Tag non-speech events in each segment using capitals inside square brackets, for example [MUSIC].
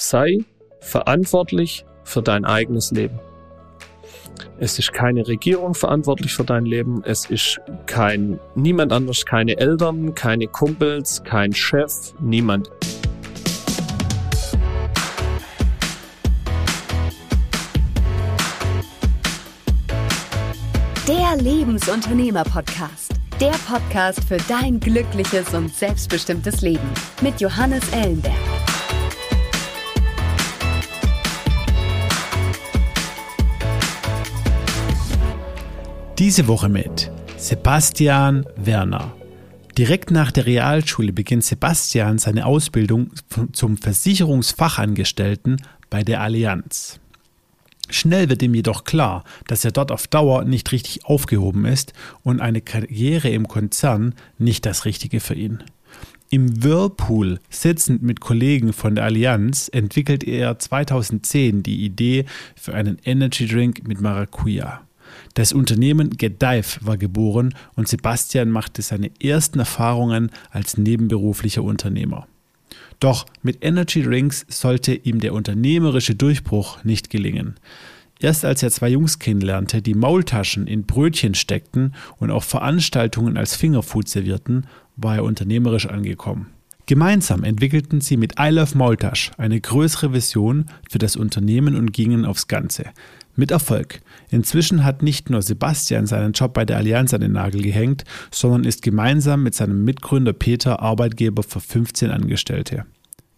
sei verantwortlich für dein eigenes Leben. Es ist keine Regierung verantwortlich für dein Leben. Es ist kein, niemand anders, keine Eltern, keine Kumpels, kein Chef, niemand. Der Lebensunternehmer-Podcast. Der Podcast für dein glückliches und selbstbestimmtes Leben mit Johannes Ellenberg. Diese Woche mit Sebastian Werner. Direkt nach der Realschule beginnt Sebastian seine Ausbildung zum Versicherungsfachangestellten bei der Allianz. Schnell wird ihm jedoch klar, dass er dort auf Dauer nicht richtig aufgehoben ist und eine Karriere im Konzern nicht das Richtige für ihn. Im Whirlpool sitzend mit Kollegen von der Allianz entwickelt er 2010 die Idee für einen Energy Drink mit Maracuja. Das Unternehmen Gedive war geboren und Sebastian machte seine ersten Erfahrungen als nebenberuflicher Unternehmer. Doch mit Energy Drinks sollte ihm der unternehmerische Durchbruch nicht gelingen. Erst als er zwei Jungs kennenlernte, die Maultaschen in Brötchen steckten und auf Veranstaltungen als Fingerfood servierten, war er unternehmerisch angekommen. Gemeinsam entwickelten sie mit I Love Maultasch eine größere Vision für das Unternehmen und gingen aufs Ganze. Mit Erfolg. Inzwischen hat nicht nur Sebastian seinen Job bei der Allianz an den Nagel gehängt, sondern ist gemeinsam mit seinem Mitgründer Peter Arbeitgeber für 15 Angestellte.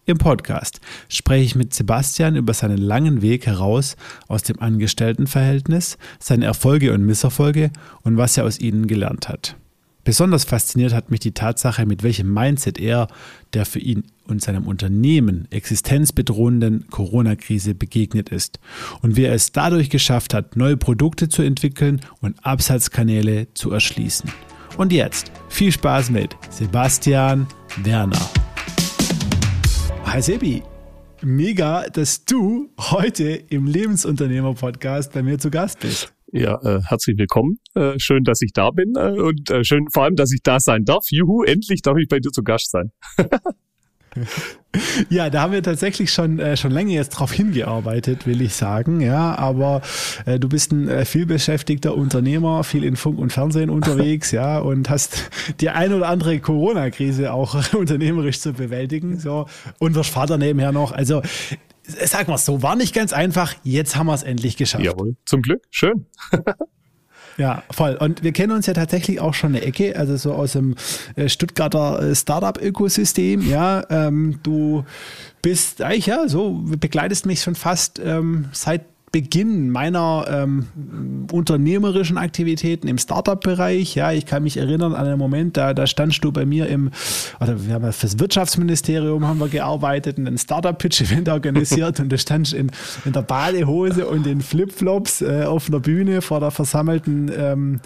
Im Podcast spreche ich mit Sebastian über seinen langen Weg heraus aus dem Angestelltenverhältnis, seine Erfolge und Misserfolge und was er aus ihnen gelernt hat. Besonders fasziniert hat mich die Tatsache, mit welchem Mindset er der für ihn und seinem Unternehmen existenzbedrohenden Corona-Krise begegnet ist und wie er es dadurch geschafft hat, neue Produkte zu entwickeln und Absatzkanäle zu erschließen. Und jetzt viel Spaß mit Sebastian Werner. Hi Sebi, mega, dass du heute im Lebensunternehmer-Podcast bei mir zu Gast bist. Ja, äh, herzlich willkommen. Äh, schön, dass ich da bin äh, und äh, schön vor allem, dass ich da sein darf. Juhu, endlich darf ich bei dir zu Gast sein. [LAUGHS] Ja, da haben wir tatsächlich schon, äh, schon länger jetzt drauf hingearbeitet, will ich sagen. Ja, aber äh, du bist ein äh, vielbeschäftigter Unternehmer, viel in Funk und Fernsehen [LAUGHS] unterwegs, ja, und hast die ein oder andere Corona-Krise auch [LAUGHS] unternehmerisch zu bewältigen. So, und wirst Vater nebenher noch. Also sag mal so, war nicht ganz einfach. Jetzt haben wir es endlich geschafft. Jawohl, zum Glück. Schön. [LAUGHS] Ja, voll. Und wir kennen uns ja tatsächlich auch schon eine Ecke, also so aus dem äh, Stuttgarter äh, Startup-Ökosystem. Ja, ähm, du bist eigentlich ja so, begleitest mich schon fast ähm, seit Beginn meiner ähm, unternehmerischen Aktivitäten im Startup-Bereich. Ja, ich kann mich erinnern an einen Moment, da, da standst du bei mir im, oder wir haben ja fürs Wirtschaftsministerium haben wir gearbeitet und ein Startup-Pitch-Event [LAUGHS] organisiert und du standst in, in der Badehose und in Flipflops äh, auf einer Bühne vor der versammelten ähm,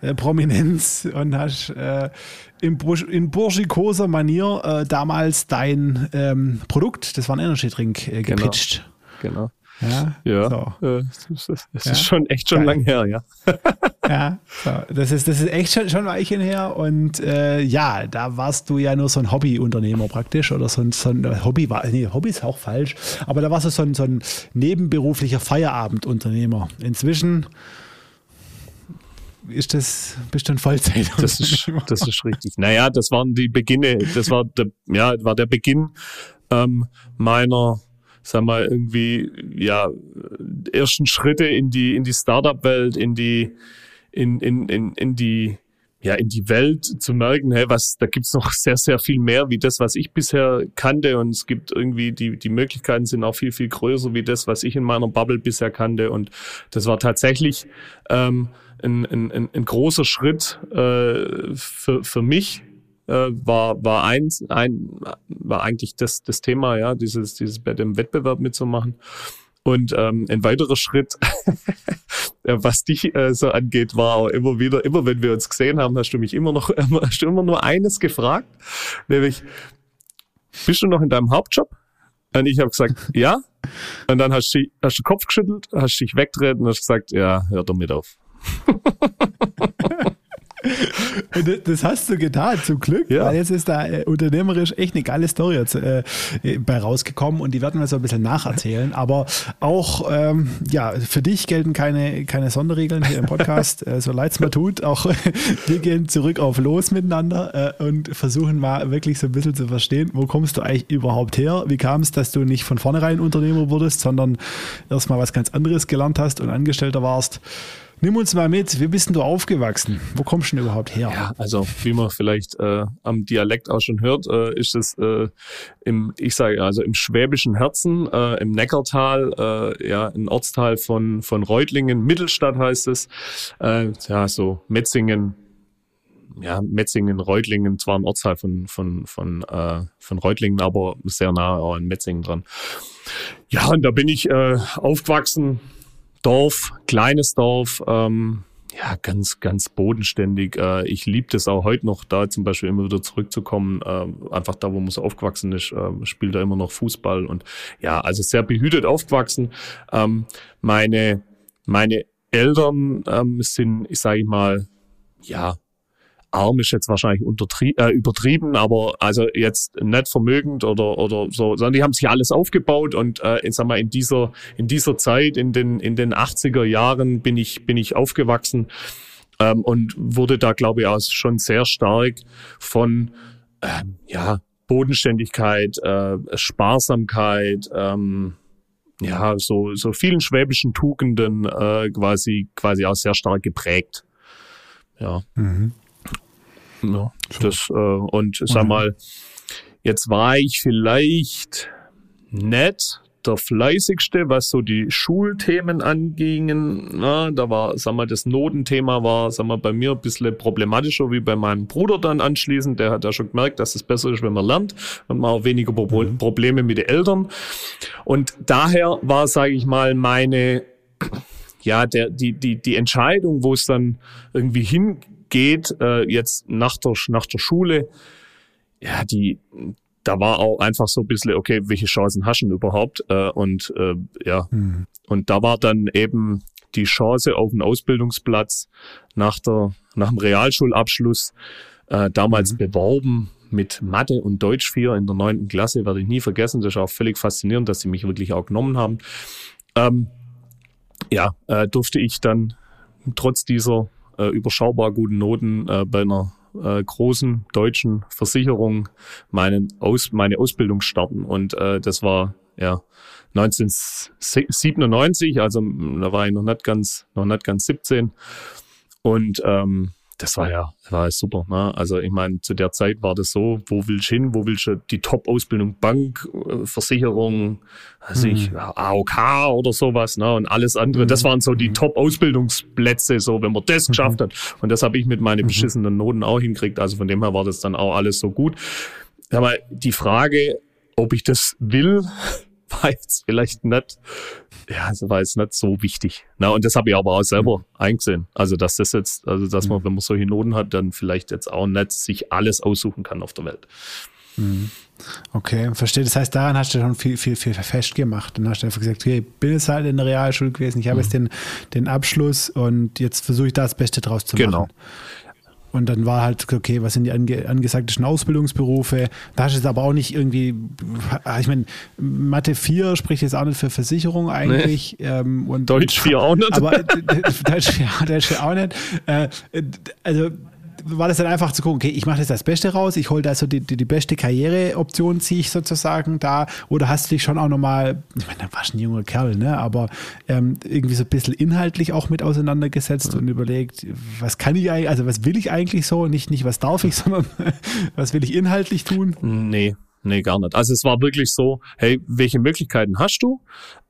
äh, Prominenz und hast äh, in, in burschikoser Manier äh, damals dein ähm, Produkt, das war ein Energy Drink, äh, genau. gepitcht. Genau. genau. Ja, ja. So. Äh, es ist schon echt schon lang her, ja. ja, so. das ist das ist echt schon schon ein Weilchen her und äh, ja, da warst du ja nur so ein Hobbyunternehmer praktisch oder so ein, so ein Hobby war nee, Hobby ist auch falsch, aber da warst du so ein, so ein nebenberuflicher Feierabendunternehmer. Inzwischen ist das, bist du ein Vollzeit. Das ist, das ist richtig. Naja, das waren die Beginne, das war der, ja, war der Beginn ähm, meiner sag mal, irgendwie, ja, ersten Schritte in die, in die Startup-Welt, in die, in, in, in, in die, ja, in die Welt zu merken, hey, was, da gibt's noch sehr, sehr viel mehr wie das, was ich bisher kannte. Und es gibt irgendwie, die, die Möglichkeiten sind auch viel, viel größer wie das, was ich in meiner Bubble bisher kannte. Und das war tatsächlich ähm, ein, ein, ein großer Schritt äh, für, für mich, war, war eins, ein, war eigentlich das, das Thema, ja, dieses, dieses bei dem Wettbewerb mitzumachen. Und ähm, ein weiterer Schritt, [LAUGHS] was dich äh, so angeht, war immer wieder, immer wenn wir uns gesehen haben, hast du mich immer noch, [LAUGHS] hast du immer nur eines gefragt, nämlich, bist du noch in deinem Hauptjob? Und ich habe gesagt, [LAUGHS] ja. Und dann hast du, hast du den Kopf geschüttelt, hast dich wegtreten und hast gesagt, ja, hör damit auf. Das hast du getan, zum Glück. Ja. Weil jetzt ist da äh, unternehmerisch echt eine geile Story jetzt, äh, bei rausgekommen und die werden wir so ein bisschen nacherzählen. Aber auch, ähm, ja, für dich gelten keine, keine Sonderregeln hier im Podcast, [LAUGHS] äh, so leid es mir tut. Auch [LAUGHS] wir gehen zurück auf Los miteinander äh, und versuchen mal wirklich so ein bisschen zu verstehen, wo kommst du eigentlich überhaupt her? Wie kam es, dass du nicht von vornherein Unternehmer wurdest, sondern erstmal was ganz anderes gelernt hast und Angestellter warst? Nimm uns mal mit, wie bist denn du aufgewachsen? Wo kommst du denn überhaupt her? Ja, also wie man vielleicht äh, am Dialekt auch schon hört, äh, ist es äh, im, ich sage also im schwäbischen Herzen, äh, im Neckartal, äh, ja, ein Ortsteil von von Reutlingen, Mittelstadt heißt es, äh, ja so Metzingen, ja, Metzingen, Reutlingen, zwar ein Ortsteil von, von, von, äh, von Reutlingen, aber sehr nah an Metzingen dran. Ja, und da bin ich äh, aufgewachsen, Dorf, kleines Dorf, ähm, ja, ganz, ganz bodenständig. Äh, ich liebe das auch heute noch, da zum Beispiel immer wieder zurückzukommen. Äh, einfach da, wo man so aufgewachsen ist, äh, spielt er immer noch Fußball und ja, also sehr behütet aufgewachsen. Ähm, meine, meine Eltern ähm, sind, ich sage mal, ja, arm ist jetzt wahrscheinlich äh, übertrieben, aber also jetzt nicht vermögend oder oder so, sondern die haben sich alles aufgebaut und äh, ich sag mal in dieser in dieser Zeit in den in den 80er Jahren bin ich bin ich aufgewachsen ähm, und wurde da glaube ich auch schon sehr stark von ähm, ja Bodenständigkeit, äh, Sparsamkeit, ähm, ja so so vielen schwäbischen Tugenden äh, quasi quasi auch sehr stark geprägt. Ja. Mhm. Ja, das, äh, und sag mal, jetzt war ich vielleicht nett der fleißigste, was so die Schulthemen angingen. Na, da war, sag mal, das Notenthema war, sag mal, bei mir ein bisschen problematischer wie bei meinem Bruder dann anschließend. Der hat ja schon gemerkt, dass es besser ist, wenn man lernt und man auch weniger Pro mhm. Probleme mit den Eltern. Und daher war, sage ich mal, meine [CLEARS THROAT] ja, der, die, die, die Entscheidung, wo es dann irgendwie hin geht, äh, jetzt nach der, nach der Schule, ja, die, da war auch einfach so ein bisschen, okay, welche Chancen hast du überhaupt? Äh, und äh, ja, mhm. und da war dann eben die Chance auf einen Ausbildungsplatz nach der, nach dem Realschulabschluss äh, damals mhm. beworben mit Mathe und Deutsch 4 in der neunten Klasse, werde ich nie vergessen. Das ist auch völlig faszinierend, dass sie mich wirklich auch genommen haben. Ähm, ja, äh, durfte ich dann trotz dieser äh, überschaubar guten Noten äh, bei einer äh, großen deutschen Versicherung meinen Aus, meine Ausbildung starten. Und äh, das war ja 1997, also da war ich noch nicht ganz, noch nicht ganz 17. Und ähm, das war ja, war super. Ne? Also ich meine, zu der Zeit war das so, wo willst du hin, wo willst du die Top-Ausbildung, Bank, äh, Versicherung, also mhm. ich, AOK oder sowas, ne? Und alles andere. Mhm. Das waren so die mhm. Top-Ausbildungsplätze, so wenn man das mhm. geschafft hat. Und das habe ich mit meinen mhm. beschissenen Noten auch hinkriegt. Also von dem her war das dann auch alles so gut. Aber die Frage, ob ich das will, [LAUGHS] war jetzt vielleicht nicht, ja, also war jetzt nicht so wichtig. Na, und das habe ich aber auch selber mhm. eingesehen. Also, dass das jetzt, also, dass man, mhm. wenn man solche Noten hat, dann vielleicht jetzt auch nicht sich alles aussuchen kann auf der Welt. Mhm. Okay, verstehe. Das heißt, daran hast du schon viel, viel, viel festgemacht. Dann hast du einfach gesagt, okay, ich bin jetzt halt in der Realschule gewesen, ich habe mhm. jetzt den, den Abschluss und jetzt versuche ich da das Beste draus zu genau. machen. Genau. Und dann war halt, okay, was sind die ange angesagten Ausbildungsberufe? Da hast du es aber auch nicht irgendwie, ich meine, Mathe 4 spricht jetzt auch nicht für Versicherung eigentlich. Nee. Ähm, und, Deutsch 4 auch nicht. Aber Deutsch 4, [LAUGHS] Deutsch 4 auch nicht. Äh, also war das dann einfach zu gucken, okay, ich mache jetzt das Beste raus, ich hole da so die, die, die beste Karriereoption, ziehe ich sozusagen da, oder hast du dich schon auch nochmal, ich meine, da warst ein junger Kerl, ne, aber ähm, irgendwie so ein bisschen inhaltlich auch mit auseinandergesetzt mhm. und überlegt, was kann ich eigentlich, also was will ich eigentlich so, nicht, nicht was darf ich, [LAUGHS] sondern was will ich inhaltlich tun? Nee, Nee, gar nicht. Also es war wirklich so, hey, welche Möglichkeiten hast du?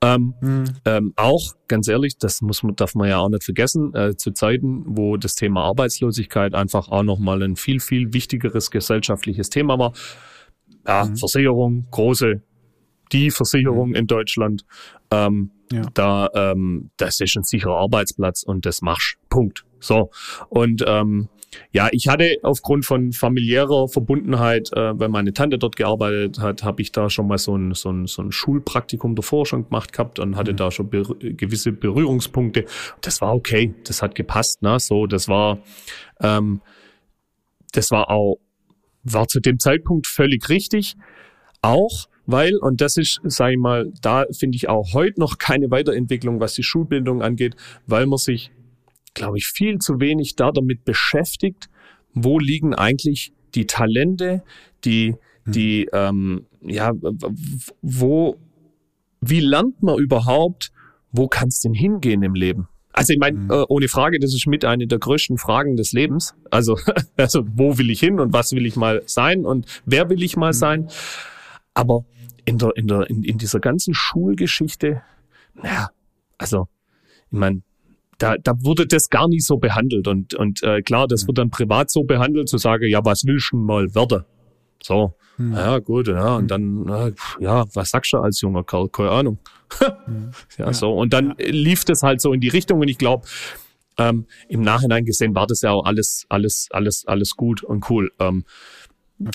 Ähm, mhm. ähm, auch, ganz ehrlich, das muss man, darf man ja auch nicht vergessen, äh, zu Zeiten, wo das Thema Arbeitslosigkeit einfach auch nochmal ein viel, viel wichtigeres gesellschaftliches Thema war. Ja, mhm. Versicherung, große, die Versicherung mhm. in Deutschland. Ähm, ja. Da, ähm, das ist ein sicherer Arbeitsplatz und das machst. Punkt. So. Und ähm, ja, ich hatte aufgrund von familiärer Verbundenheit, äh, weil meine Tante dort gearbeitet hat, habe ich da schon mal so ein, so, ein, so ein Schulpraktikum davor schon gemacht gehabt und hatte mhm. da schon ber gewisse Berührungspunkte. Das war okay, das hat gepasst, ne? So, das war, ähm, das war auch, war zu dem Zeitpunkt völlig richtig. Auch weil, und das ist, sage ich mal, da finde ich auch heute noch keine Weiterentwicklung, was die Schulbildung angeht, weil man sich glaube ich, viel zu wenig da damit beschäftigt, wo liegen eigentlich die Talente, die, hm. die, ähm, ja, wo, wie lernt man überhaupt, wo kann es denn hingehen im Leben? Also ich meine, mhm. äh, ohne Frage, das ist mit eine der größten Fragen des Lebens. Also, [LAUGHS] also wo will ich hin und was will ich mal sein und wer will ich mal mhm. sein? Aber in der, in der, in, in dieser ganzen Schulgeschichte, naja, also, ich meine, da, da wurde das gar nicht so behandelt. Und, und äh, klar, das wird dann privat so behandelt, zu sagen, ja, was willst du mal werden? So, hm. ja, gut, ja, und dann, ja, was sagst du als junger Kerl? Keine Ahnung. [LAUGHS] hm. ja, ja, so. Und dann ja. lief das halt so in die Richtung und ich glaube, ähm, im Nachhinein gesehen war das ja auch alles, alles, alles, alles gut und cool. Ähm,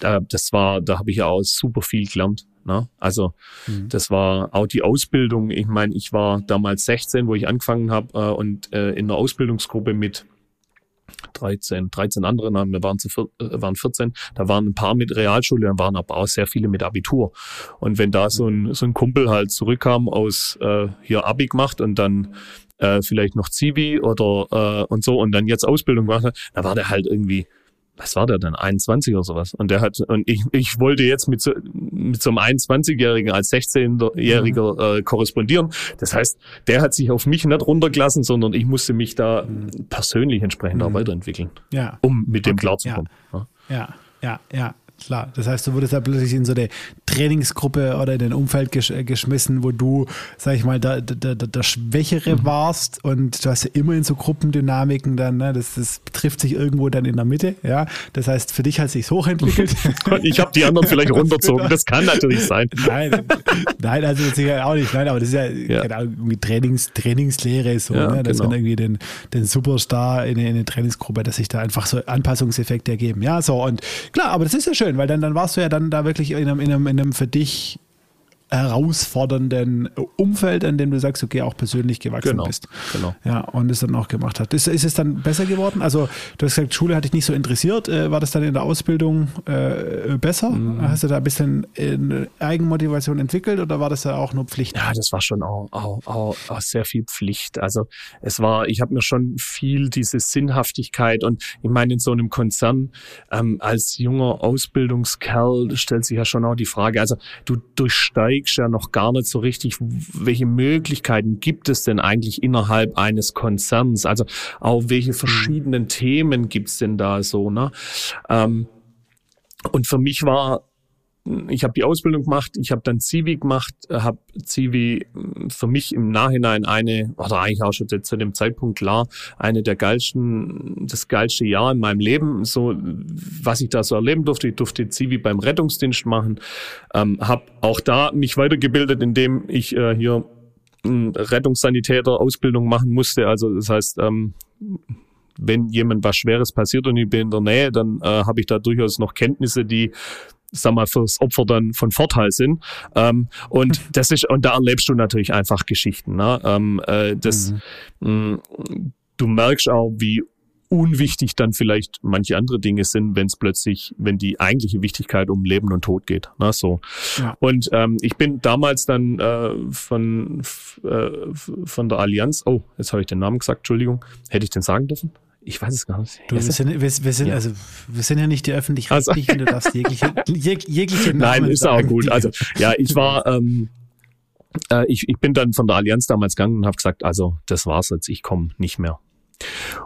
äh, das war, da habe ich ja auch super viel gelernt. Ne? Also mhm. das war auch die Ausbildung. Ich meine, ich war damals 16, wo ich angefangen habe äh, und äh, in einer Ausbildungsgruppe mit 13, 13 andere, nein, wir waren, zu, äh, waren 14, da waren ein paar mit Realschule, dann waren aber auch sehr viele mit Abitur. Und wenn da so ein, so ein Kumpel halt zurückkam aus äh, hier Abi gemacht und dann äh, vielleicht noch Zivi oder äh, und so und dann jetzt Ausbildung gemacht hat, da war der halt irgendwie was war der denn, 21 oder sowas. Und der hat, und ich, ich wollte jetzt mit so, mit so einem 21-Jährigen als 16-Jähriger mhm. äh, korrespondieren. Das heißt, der hat sich auf mich nicht runtergelassen, sondern ich musste mich da mhm. persönlich entsprechend mhm. auch weiterentwickeln. Ja. Um mit dem okay. klarzukommen. Ja. ja, ja, ja klar. Das heißt, du wurdest da plötzlich in so eine Trainingsgruppe oder in ein Umfeld gesch äh, geschmissen, wo du, sag ich mal, der, der, der, Schwächere mhm. warst und du hast ja immer in so Gruppendynamiken dann, ne? das, das trifft sich irgendwo dann in der Mitte, ja. Das heißt, für dich hat es sich hochentwickelt. [LAUGHS] ich habe die anderen vielleicht [LAUGHS] runterzogen, das kann natürlich sein. Nein, nein, also sicher auch nicht, nein, aber das ist ja, ja. Genau, irgendwie Trainings, Trainingslehre, so, ja, ne? dass genau. man irgendwie den, den Superstar in in eine Trainingsgruppe, dass sich da einfach so Anpassungseffekte ergeben. Ja, so und klar, aber das ist ja schön schön, weil dann, dann warst du ja dann da wirklich in einem, in einem, in einem für dich herausfordernden Umfeld, in dem du sagst, okay, auch persönlich gewachsen genau, bist. Genau. Ja, und es dann auch gemacht hat. Ist, ist es dann besser geworden? Also, du hast gesagt, Schule hat dich nicht so interessiert. Äh, war das dann in der Ausbildung äh, besser? Mhm. Hast du da ein bisschen Eigenmotivation entwickelt oder war das da auch nur Pflicht? Ja, das war schon auch, auch, auch, auch sehr viel Pflicht. Also, es war, ich habe mir schon viel diese Sinnhaftigkeit und ich meine, in so einem Konzern ähm, als junger Ausbildungskerl stellt sich ja schon auch die Frage, also du durchsteigst überlegst ja noch gar nicht so richtig, welche Möglichkeiten gibt es denn eigentlich innerhalb eines Konzerns? Also auch welche mhm. verschiedenen Themen gibt's denn da so, ne? Ähm, und für mich war ich habe die Ausbildung gemacht, ich habe dann Zivi gemacht, habe Zivi hm, für mich im Nachhinein eine, oder eigentlich auch schon zu dem Zeitpunkt klar, eine der geilsten, das geilste Jahr in meinem Leben, so was ich da so erleben durfte. Ich durfte Zivi beim Rettungsdienst machen, ähm, habe auch da mich weitergebildet, indem ich äh, hier hm, Rettungssanitäter Ausbildung machen musste. Also das heißt, ähm, wenn jemand was Schweres passiert und ich bin in der Nähe, dann äh, habe ich da durchaus noch Kenntnisse, die sag mal, fürs Opfer dann von Vorteil sind. Ähm, und [LAUGHS] das ist, und da erlebst du natürlich einfach Geschichten. Ne? Ähm, äh, das, mhm. mh, du merkst auch, wie unwichtig dann vielleicht manche andere Dinge sind, wenn es plötzlich, wenn die eigentliche Wichtigkeit um Leben und Tod geht. Ne, so. Ja. Und ähm, ich bin damals dann äh, von, äh, von der Allianz, oh, jetzt habe ich den Namen gesagt, Entschuldigung, hätte ich den sagen dürfen? Ich weiß es gar nicht. Du, wir, sind, wir, wir, sind, ja. also, wir sind ja nicht die öffentlich-rechtlichen, also, du darfst jegliche, [LAUGHS] jeg, jegliche Namen Nein, ist sagen, auch gut. Also, ja, ich war, ähm, äh, ich, ich bin dann von der Allianz damals gegangen und habe gesagt, also, das war's jetzt, ich komme nicht mehr.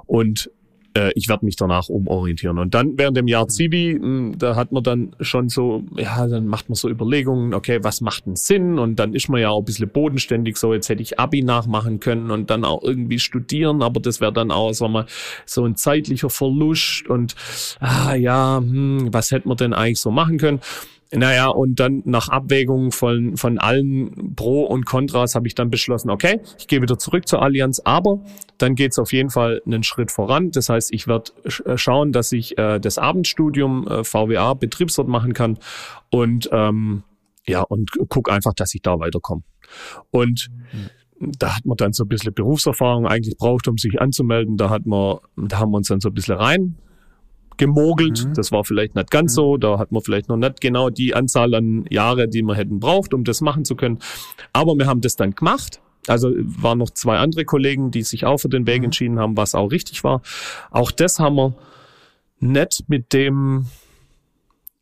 Und äh, ich werde mich danach umorientieren. Und dann während dem Jahr Zivi, hm, da hat man dann schon so, ja, dann macht man so Überlegungen, okay, was macht denn Sinn? Und dann ist man ja auch ein bisschen bodenständig, so jetzt hätte ich Abi nachmachen können und dann auch irgendwie studieren, aber das wäre dann auch, sagen wir mal, so ein zeitlicher Verlust und ah ja, hm, was hätte man denn eigentlich so machen können? Naja, und dann nach Abwägung von, von allen Pro und Kontras habe ich dann beschlossen, okay, ich gehe wieder zurück zur Allianz, aber dann geht's auf jeden Fall einen Schritt voran. Das heißt, ich werde äh, schauen, dass ich äh, das Abendstudium äh, VWA Betriebswirt machen kann und ähm, ja, und guck einfach, dass ich da weiterkomme. Und mhm. da hat man dann so ein bisschen Berufserfahrung eigentlich braucht, um sich anzumelden. Da hat man, da haben wir uns dann so ein bisschen rein gemogelt. Mhm. Das war vielleicht nicht ganz mhm. so. Da hat man vielleicht noch nicht genau die Anzahl an Jahre, die man hätten braucht, um das machen zu können. Aber wir haben das dann gemacht. Also waren noch zwei andere Kollegen, die sich auch für den Weg mhm. entschieden haben, was auch richtig war. Auch das haben wir nicht mit dem,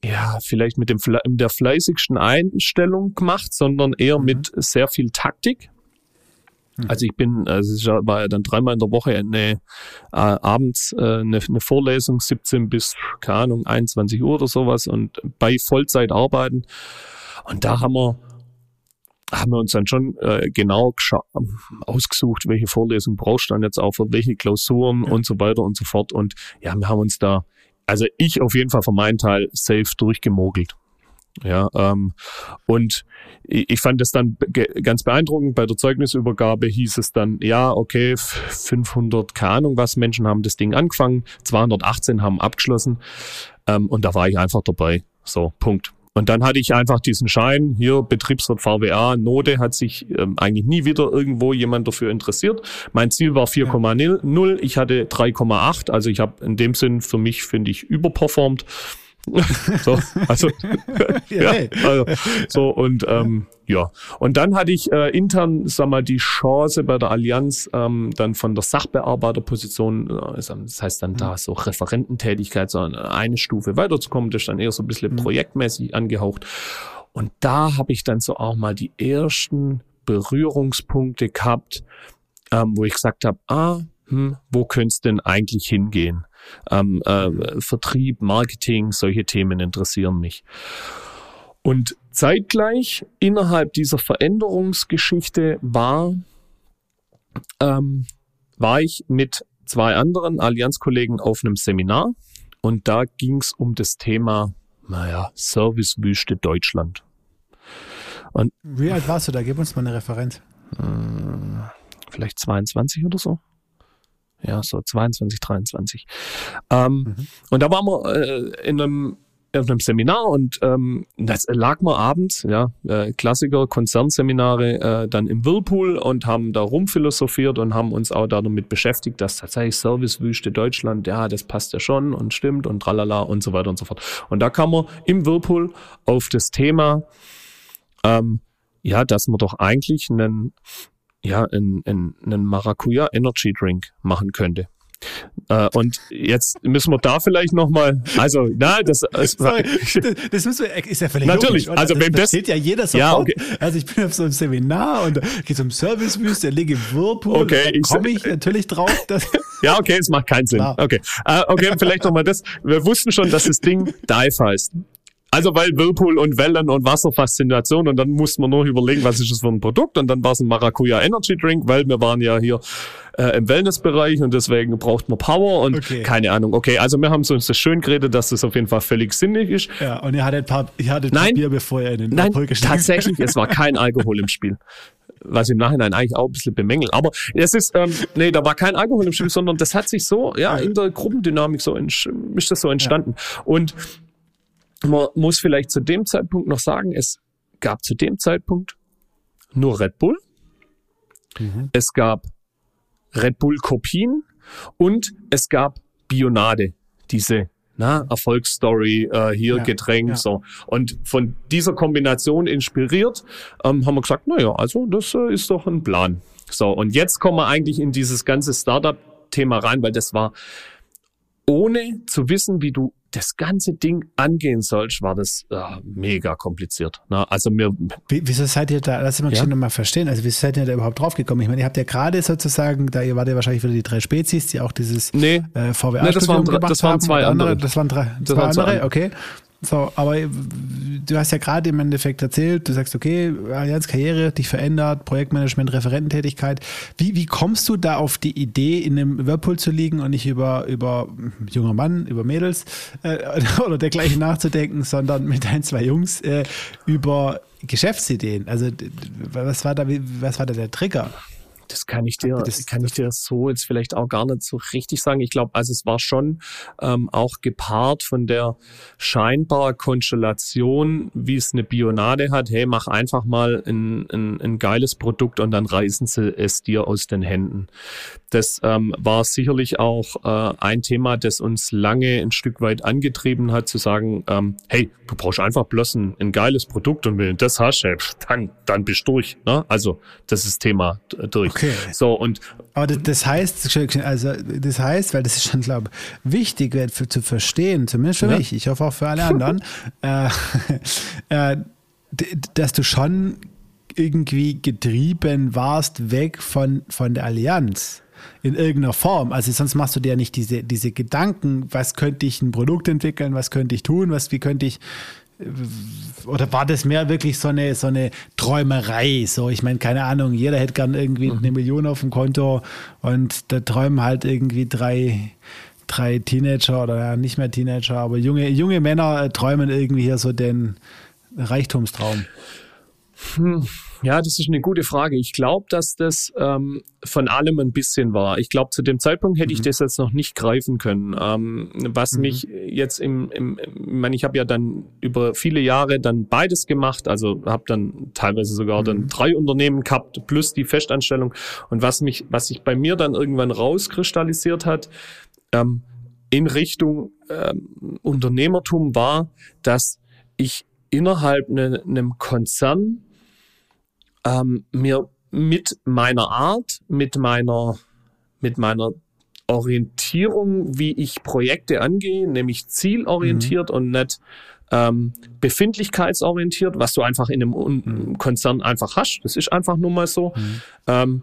ja, vielleicht mit dem der fleißigsten Einstellung gemacht, sondern eher mhm. mit sehr viel Taktik. Hm. Also ich bin, also es war ja dann dreimal in der Woche eine, äh, abends äh, eine, eine Vorlesung, 17 bis, keine Ahnung, 21 Uhr oder sowas und bei Vollzeit arbeiten. Und da haben wir haben wir uns dann schon äh, genau ausgesucht, welche Vorlesung brauchst du dann jetzt auch für welche Klausuren ja. und so weiter und so fort. Und ja, wir haben uns da, also ich auf jeden Fall für meinen Teil safe durchgemogelt. Ja, ähm, und ich fand es dann ganz beeindruckend. Bei der Zeugnisübergabe hieß es dann, ja, okay, 500, keine Ahnung was, Menschen haben das Ding angefangen, 218 haben abgeschlossen ähm, und da war ich einfach dabei. So, Punkt. Und dann hatte ich einfach diesen Schein, hier Betriebswirt VWA, Note, hat sich ähm, eigentlich nie wieder irgendwo jemand dafür interessiert. Mein Ziel war 4,0, ich hatte 3,8, also ich habe in dem Sinn für mich, finde ich, überperformt. [LAUGHS] so, also, [LAUGHS] [LAUGHS] ja, also, so und ähm, ja. Und dann hatte ich äh, intern, sag mal, die Chance bei der Allianz ähm, dann von der Sachbearbeiterposition, äh, das heißt dann da mhm. so Referententätigkeit, so eine Stufe weiterzukommen, das ist dann eher so ein bisschen mhm. projektmäßig angehaucht. Und da habe ich dann so auch mal die ersten Berührungspunkte gehabt, ähm, wo ich gesagt habe, ah, hm, wo könnte es denn eigentlich hingehen? Ähm, äh, Vertrieb, Marketing, solche Themen interessieren mich. Und zeitgleich innerhalb dieser Veränderungsgeschichte war, ähm, war ich mit zwei anderen Allianzkollegen auf einem Seminar und da ging es um das Thema, naja, Servicewüste Deutschland. Und, Wie alt warst du da? Gib uns mal eine Referenz. Äh, vielleicht 22 oder so ja, so 22, 23. Ähm, mhm. Und da waren wir äh, in einem auf einem Seminar und ähm, das lag mal abends, ja, äh, Klassiker, Konzernseminare, äh, dann im Whirlpool und haben da rumphilosophiert und haben uns auch damit beschäftigt, dass tatsächlich Servicewüste Deutschland, ja, das passt ja schon und stimmt und tralala und so weiter und so fort. Und da kam man im Whirlpool auf das Thema, ähm, ja, dass man doch eigentlich einen ja, einen, einen, einen Maracuja Energy Drink machen könnte. Äh, und jetzt müssen wir da vielleicht nochmal, also, na, das, [LAUGHS] das, das müssen wir, ist ja völlig Natürlich, logisch, also das wenn das. ja jeder sofort. Ja, okay. Also ich bin auf so einem Seminar und geht um Servicewüste, liege im Whirlpool, okay, da komme ich natürlich drauf. [LAUGHS] Dass ja, okay, es macht keinen Sinn. Okay, uh, okay, vielleicht nochmal das. Wir wussten schon, dass das Ding [LAUGHS] Dive heißt. Also weil Whirlpool und Wellen und Wasserfaszination und dann mussten wir nur überlegen, was ist das für ein Produkt und dann war es ein Maracuja Energy Drink, weil wir waren ja hier äh, im Wellnessbereich und deswegen braucht man Power und okay. keine Ahnung. Okay, also wir haben uns das schön geredet, dass das auf jeden Fall völlig sinnig ist. Ja, und ihr hattet ein paar, ihr hattet nein, Bier, bevor ihr in den Nein, tatsächlich, es war kein Alkohol im Spiel was im Nachhinein eigentlich auch ein bisschen bemängelt. Aber es ist, ähm, nee, da war kein Alkohol im Spiel, sondern das hat sich so, ja, in der Gruppendynamik so, ist das so entstanden. Ja. Und man muss vielleicht zu dem Zeitpunkt noch sagen, es gab zu dem Zeitpunkt nur Red Bull. Mhm. Es gab Red Bull Kopien und es gab Bionade, diese na, Erfolgsstory, äh, hier ja, Getränk, ja. so. Und von dieser Kombination inspiriert, ähm, haben wir gesagt, na ja, also das äh, ist doch ein Plan. So, und jetzt kommen wir eigentlich in dieses ganze Startup-Thema rein, weil das war, ohne zu wissen, wie du das ganze Ding angehen sollst, war das äh, mega kompliziert. Na, also mir. Wie, wieso seid ihr da, lass mich ja? mal verstehen, also wie seid ihr da überhaupt draufgekommen? Ich meine, ihr habt ja gerade sozusagen, da ihr wart ja wahrscheinlich wieder die drei Spezies, die auch dieses nee, äh, VWA nee, das waren, das waren zwei andere. Das waren drei, das zwei waren andere, zwei. okay. So, aber du hast ja gerade im Endeffekt erzählt, du sagst, okay, Allianz Karriere, dich verändert, Projektmanagement, Referententätigkeit. Wie, wie kommst du da auf die Idee, in einem Whirlpool zu liegen und nicht über, über junger Mann, über Mädels äh, [LAUGHS] oder dergleichen nachzudenken, sondern mit ein, zwei Jungs äh, über Geschäftsideen? Also, was war da, was war da der Trigger? Das kann ich dir, das, kann ich dir so jetzt vielleicht auch gar nicht so richtig sagen. Ich glaube, also es war schon ähm, auch gepaart von der scheinbar Konstellation, wie es eine Bionade hat. Hey, mach einfach mal ein, ein, ein geiles Produkt und dann reißen sie es dir aus den Händen. Das ähm, war sicherlich auch äh, ein Thema, das uns lange ein Stück weit angetrieben hat, zu sagen, ähm, hey, du brauchst einfach bloß ein, ein geiles Produkt und wenn du das hast, hey, dann, dann bist du durch. Ne? Also das ist Thema durch. Okay. So und aber das heißt, also das heißt, weil das ist schon, glaube ich, wichtig für, zu verstehen, zumindest für ja. mich, ich hoffe auch für alle anderen, [LAUGHS] äh, [LAUGHS] äh, dass du schon irgendwie getrieben warst weg von, von der Allianz in irgendeiner Form. Also sonst machst du dir ja nicht diese, diese Gedanken, was könnte ich ein Produkt entwickeln, was könnte ich tun, was, wie könnte ich oder war das mehr wirklich so eine, so eine Träumerei? So, ich meine, keine Ahnung, jeder hätte gern irgendwie mhm. eine Million auf dem Konto und da träumen halt irgendwie drei, drei Teenager oder ja, nicht mehr Teenager, aber junge, junge Männer träumen irgendwie hier so den Reichtumstraum. Hm. Ja, das ist eine gute Frage. Ich glaube, dass das ähm, von allem ein bisschen war. Ich glaube, zu dem Zeitpunkt hätte mhm. ich das jetzt noch nicht greifen können. Ähm, was mhm. mich jetzt im, im, ich meine, ich habe ja dann über viele Jahre dann beides gemacht. Also habe dann teilweise sogar mhm. dann drei Unternehmen gehabt plus die Festanstellung. Und was mich, was sich bei mir dann irgendwann rauskristallisiert hat, ähm, in Richtung ähm, Unternehmertum war, dass ich innerhalb ne, einem Konzern ähm, mir mit meiner Art, mit meiner, mit meiner Orientierung, wie ich Projekte angehe, nämlich zielorientiert mhm. und nicht ähm, befindlichkeitsorientiert, was du einfach in einem mhm. Konzern einfach hast. Das ist einfach nur mal so. Mhm. Ähm,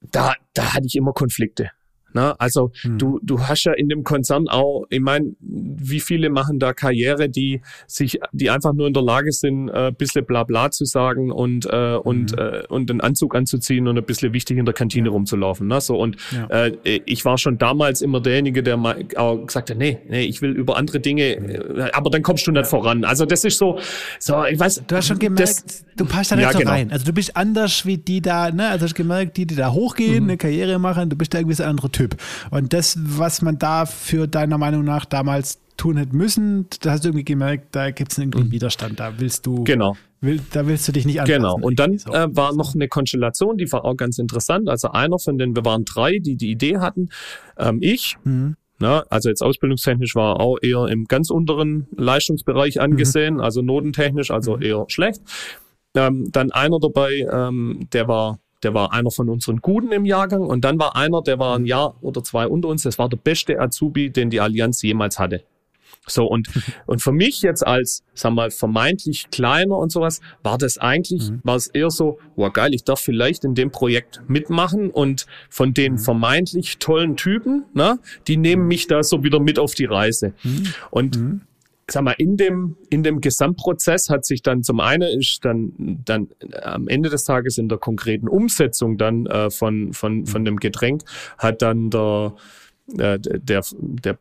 da, da hatte ich immer Konflikte. Ne? Also hm. du, du hast ja in dem Konzern auch, ich meine, wie viele machen da Karriere, die sich, die einfach nur in der Lage sind, äh, bisschen bla bla zu sagen und, äh, und, hm. äh, und einen Anzug anzuziehen und ein bisschen wichtig in der Kantine ja. rumzulaufen. Ne? So, und ja. äh, ich war schon damals immer derjenige, der mal auch gesagt hat, nee, nee, ich will über andere Dinge, äh, aber dann kommst du nicht voran. Also das ist so, so ich weiß. Du hast schon gemerkt, das, du passt da nicht ja, so genau. rein. Also du bist anders wie die da, ne? Also hast gemerkt, die, die da hochgehen, mhm. eine Karriere machen, du bist da irgendwie so ein anderer Typ. Typ. Und das, was man da für deiner Meinung nach damals tun hätte müssen, da hast du irgendwie gemerkt, da gibt es einen mhm. Widerstand, da willst du, genau. Will, da willst du dich nicht anpassen. Genau, und dann so. äh, war noch eine Konstellation, die war auch ganz interessant. Also einer von den, wir waren drei, die die Idee hatten, ähm, ich, mhm. Na, also jetzt ausbildungstechnisch war auch eher im ganz unteren Leistungsbereich angesehen, mhm. also notentechnisch, also mhm. eher schlecht. Ähm, dann einer dabei, ähm, der war der war einer von unseren Guten im Jahrgang und dann war einer, der war ein Jahr oder zwei unter uns, das war der beste Azubi, den die Allianz jemals hatte. So, und, [LAUGHS] und für mich jetzt als, sag mal, vermeintlich kleiner und sowas, war das eigentlich, mhm. war es eher so, wow, geil, ich darf vielleicht in dem Projekt mitmachen und von den mhm. vermeintlich tollen Typen, na, die nehmen mich da so wieder mit auf die Reise. Mhm. Und mhm sag mal, in dem, in dem Gesamtprozess hat sich dann zum einen ist dann, dann am Ende des Tages in der konkreten Umsetzung dann äh, von, von, von dem Getränk hat dann der, äh, der, der,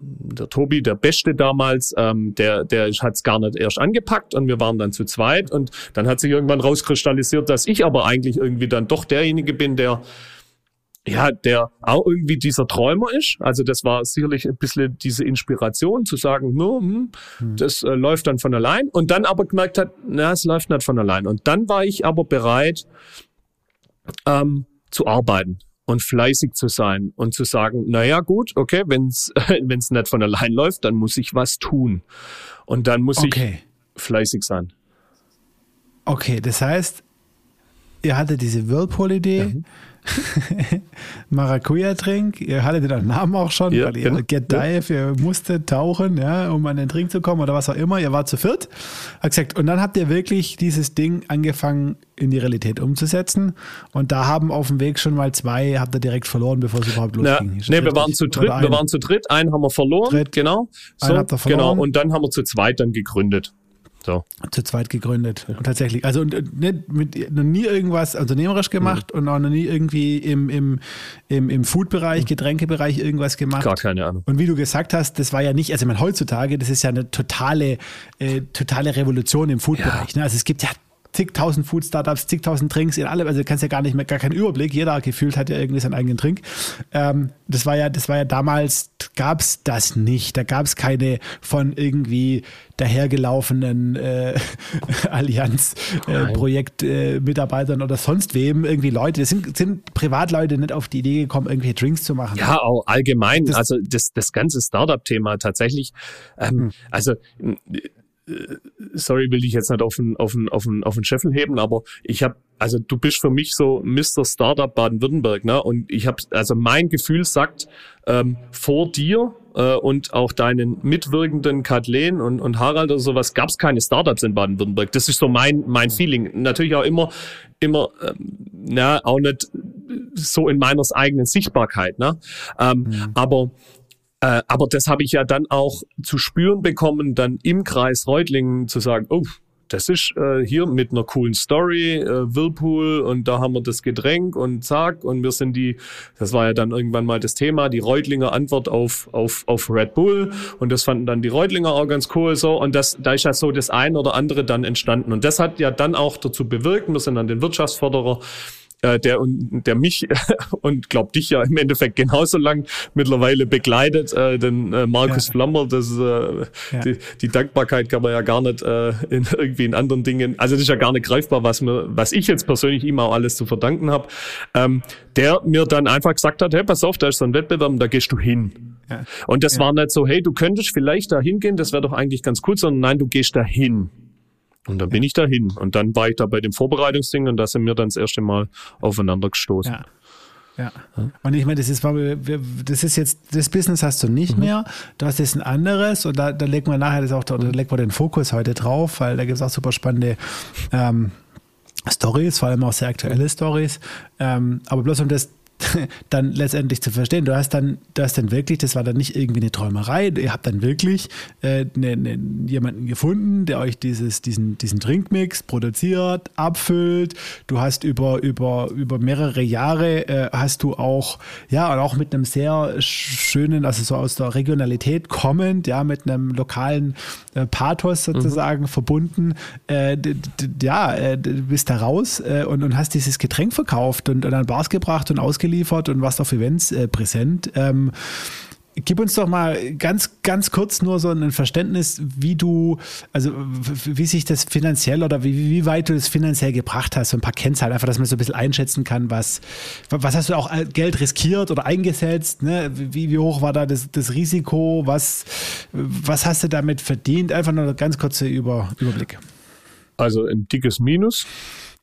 der Tobi, der Beste damals, ähm, der, der hat es gar nicht erst angepackt und wir waren dann zu zweit und dann hat sich irgendwann rauskristallisiert, dass ich aber eigentlich irgendwie dann doch derjenige bin, der ja, der auch irgendwie dieser Träumer ist. Also das war sicherlich ein bisschen diese Inspiration zu sagen, no, hm, hm. das äh, läuft dann von allein. Und dann aber gemerkt hat, na, es läuft nicht von allein. Und dann war ich aber bereit ähm, zu arbeiten und fleißig zu sein und zu sagen, na ja, gut, okay, wenn's [LAUGHS] wenn's nicht von allein läuft, dann muss ich was tun. Und dann muss okay. ich fleißig sein. Okay, das heißt, ihr hattet diese Whirlpool-Idee. Mhm. [LAUGHS] Maracuja-Trink. Ihr hattet den Namen auch schon, ja, weil ihr genau. Get Dive, ihr musstet tauchen, ja, um an den Trink zu kommen oder was auch immer. Ihr wart zu viert. Hat gesagt, und dann habt ihr wirklich dieses Ding angefangen in die Realität umzusetzen. Und da haben auf dem Weg schon mal zwei, habt ihr direkt verloren, bevor es überhaupt losging. Ja, nee, wir waren zu dritt, wir waren zu dritt, einen haben wir verloren, dritt, genau. So, einen habt ihr verloren. Genau, und dann haben wir zu zweit dann gegründet. So. Zu zweit gegründet. Ja. Und tatsächlich. Also und, nicht mit, noch nie irgendwas unternehmerisch gemacht mhm. und auch noch nie irgendwie im, im, im, im Food-Bereich, mhm. Getränkebereich irgendwas gemacht. Gar keine Ahnung. Und wie du gesagt hast, das war ja nicht, also ich meine, heutzutage, das ist ja eine totale, äh, totale Revolution im Food-Bereich. Ja. Ne? Also es gibt ja zigtausend Food-Startups, zigtausend Trinks in alle, also du kannst ja gar nicht mehr, gar keinen Überblick. Jeder gefühlt hat ja irgendwie seinen eigenen Trink. Ähm, das war ja, das war ja damals, gab es das nicht. Da gab es keine von irgendwie dahergelaufenen äh, [LAUGHS] Allianz-Projekt-Mitarbeitern äh, äh, oder sonst wem, irgendwie Leute. Das sind, sind Privatleute nicht auf die Idee gekommen, irgendwelche Drinks zu machen. Ja, auch allgemein. Das, also das, das ganze Startup-Thema tatsächlich. Ähm, hm. Also sorry, will ich jetzt nicht auf den, auf den, auf den, auf den Scheffel heben, aber ich habe, also du bist für mich so Mr. Startup Baden-Württemberg, ne? Und ich habe, also mein Gefühl sagt, ähm, vor dir äh, und auch deinen mitwirkenden Kathleen und, und Harald oder sowas gab es keine Startups in Baden-Württemberg. Das ist so mein, mein Feeling. Natürlich auch immer, immer, ähm, na, auch nicht so in meiner eigenen Sichtbarkeit, ne? Ähm, mhm. Aber äh, aber das habe ich ja dann auch zu spüren bekommen, dann im Kreis Reutlingen zu sagen, oh, das ist äh, hier mit einer coolen Story, äh, Whirlpool und da haben wir das Getränk und zack und wir sind die, das war ja dann irgendwann mal das Thema, die Reutlinger Antwort auf, auf, auf Red Bull. Und das fanden dann die Reutlinger auch ganz cool so. Und das, da ist ja so das ein oder andere dann entstanden. Und das hat ja dann auch dazu bewirkt, wir sind dann den Wirtschaftsförderer äh, der, der mich [LAUGHS] und glaub dich ja im Endeffekt genauso lang mittlerweile begleitet, äh, den äh, Markus ja. Flammer, das äh, ja. die, die Dankbarkeit kann man ja gar nicht äh, in [LAUGHS] irgendwie in anderen Dingen, also das ist ja gar nicht greifbar, was mir, was ich jetzt persönlich ihm auch alles zu verdanken habe, ähm, der mir dann einfach gesagt hat, hey, pass auf, da ist so ein Wettbewerb, da gehst du hin. Ja. Und das war nicht so, hey, du könntest vielleicht da hingehen, das wäre doch eigentlich ganz cool, sondern nein, du gehst da hin. Und dann bin ich dahin. Und dann war ich da bei dem Vorbereitungsding und da sind wir dann das erste Mal aufeinander gestoßen. Ja. Ja. Und ich meine, das ist, das ist jetzt, das Business hast du nicht mhm. mehr. Du hast jetzt ein anderes und da, da legen wir nachher das auch, da legen wir den Fokus heute drauf, weil da gibt es auch super spannende ähm, Stories, vor allem auch sehr aktuelle Stories. Ähm, aber bloß um das [LAUGHS] dann letztendlich zu verstehen. Du hast dann, du hast dann wirklich, das war dann nicht irgendwie eine Träumerei, ihr habt dann wirklich äh, ne, ne, jemanden gefunden, der euch dieses, diesen, diesen Trinkmix produziert, abfüllt. Du hast über, über, über mehrere Jahre äh, hast du auch, ja, und auch mit einem sehr schönen, also so aus der Regionalität kommend, ja, mit einem lokalen äh, Pathos sozusagen mhm. verbunden, äh, ja, äh, du bist da raus äh, und, und hast dieses Getränk verkauft und, und an Bars gebracht und ausgeliefert und warst auf Events äh, präsent. Ähm, Gib uns doch mal ganz, ganz kurz nur so ein Verständnis, wie du, also wie sich das finanziell oder wie, wie weit du das finanziell gebracht hast, so ein paar Kennzahlen, einfach, dass man so ein bisschen einschätzen kann, was, was hast du auch Geld riskiert oder eingesetzt, ne? wie, wie hoch war da das, das Risiko, was, was hast du damit verdient? Einfach nur ganz kurzer Über, Überblick. Also ein dickes Minus.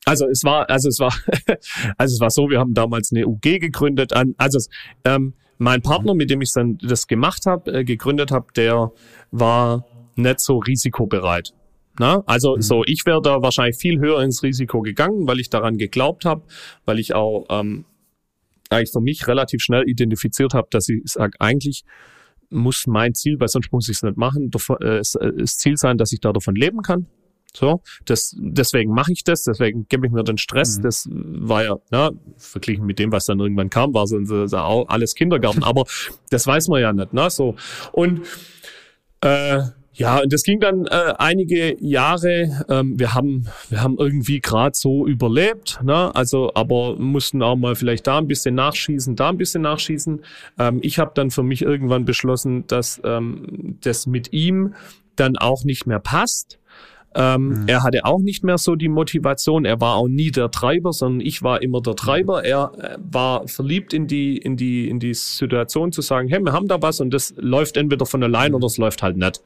Also es war, also es war, [LAUGHS] also es war so, wir haben damals eine UG gegründet. An, also ähm, mein Partner, mit dem ich dann das gemacht habe, äh, gegründet habe, der war nicht so risikobereit. Na? Also mhm. so, ich wäre da wahrscheinlich viel höher ins Risiko gegangen, weil ich daran geglaubt habe, weil ich auch ähm, eigentlich für mich relativ schnell identifiziert habe, dass ich sage, eigentlich muss mein Ziel, weil sonst muss ich es nicht machen, davon, äh, es, äh, das Ziel sein, dass ich da davon leben kann. So, das, deswegen mache ich das, deswegen gebe ich mir den Stress. Mhm. Das war ja, ja, verglichen mit dem, was dann irgendwann kam, war so, so, alles Kindergarten. Aber [LAUGHS] das weiß man ja nicht, ne? So und äh, ja, und das ging dann äh, einige Jahre. Ähm, wir haben, wir haben irgendwie gerade so überlebt, ne? Also, aber mussten auch mal vielleicht da ein bisschen nachschießen, da ein bisschen nachschießen. Ähm, ich habe dann für mich irgendwann beschlossen, dass ähm, das mit ihm dann auch nicht mehr passt. Ähm, mhm. Er hatte auch nicht mehr so die Motivation. Er war auch nie der Treiber, sondern ich war immer der Treiber. Er äh, war verliebt in die, in die, in die Situation zu sagen, hey, wir haben da was und das läuft entweder von allein oder es läuft halt nicht.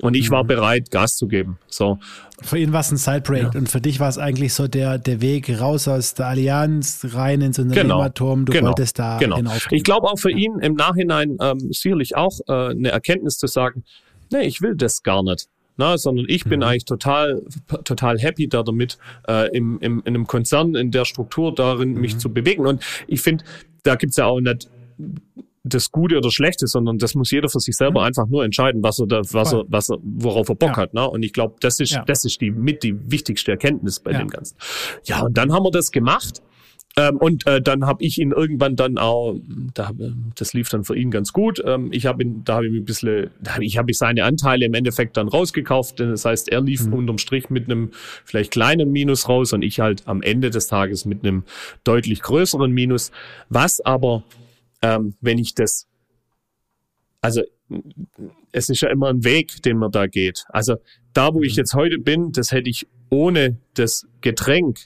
Und ich war bereit, Gas zu geben. So. Für ihn war es ein Side-Projekt Ja. und für dich war es eigentlich so der, der Weg raus aus der Allianz, rein ins Genau. Unternehmerturm. Du genau. wolltest da genau. Ich glaube auch für ihn im Nachhinein ähm, sicherlich auch äh, eine Erkenntnis zu sagen, nee, ich will das gar nicht. Na, sondern ich bin eigentlich total, total happy da damit, äh, im, im, in einem Konzern, in der Struktur darin mich zu bewegen. Und ich finde, da gibt's ja auch nicht das Gute oder Schlechte, sondern das muss jeder für sich selber einfach nur entscheiden, was er da, was er, was er, worauf er Bock Ja. hat. Ne? Und ich glaube, das ist, Ja. das ist die mit die wichtigste Erkenntnis bei Ja. dem Ganzen. Ja, und dann haben wir das gemacht. Ähm, und äh, dann habe ich ihn irgendwann dann auch, da, hab- das lief dann für ihn ganz gut. Ähm, ich habe ihn, da habe ich ein bisschen, da hab ich habe ich seine Anteile im Endeffekt dann rausgekauft. Denn Das heißt, er lief unterm Strich mit einem vielleicht kleinen Minus raus und ich halt am Ende des Tages mit einem deutlich größeren Minus. Was aber, ähm, wenn ich das, also es ist ja immer ein Weg, den man da geht. Also da, wo ich jetzt heute bin, das hätte ich ohne das Getränk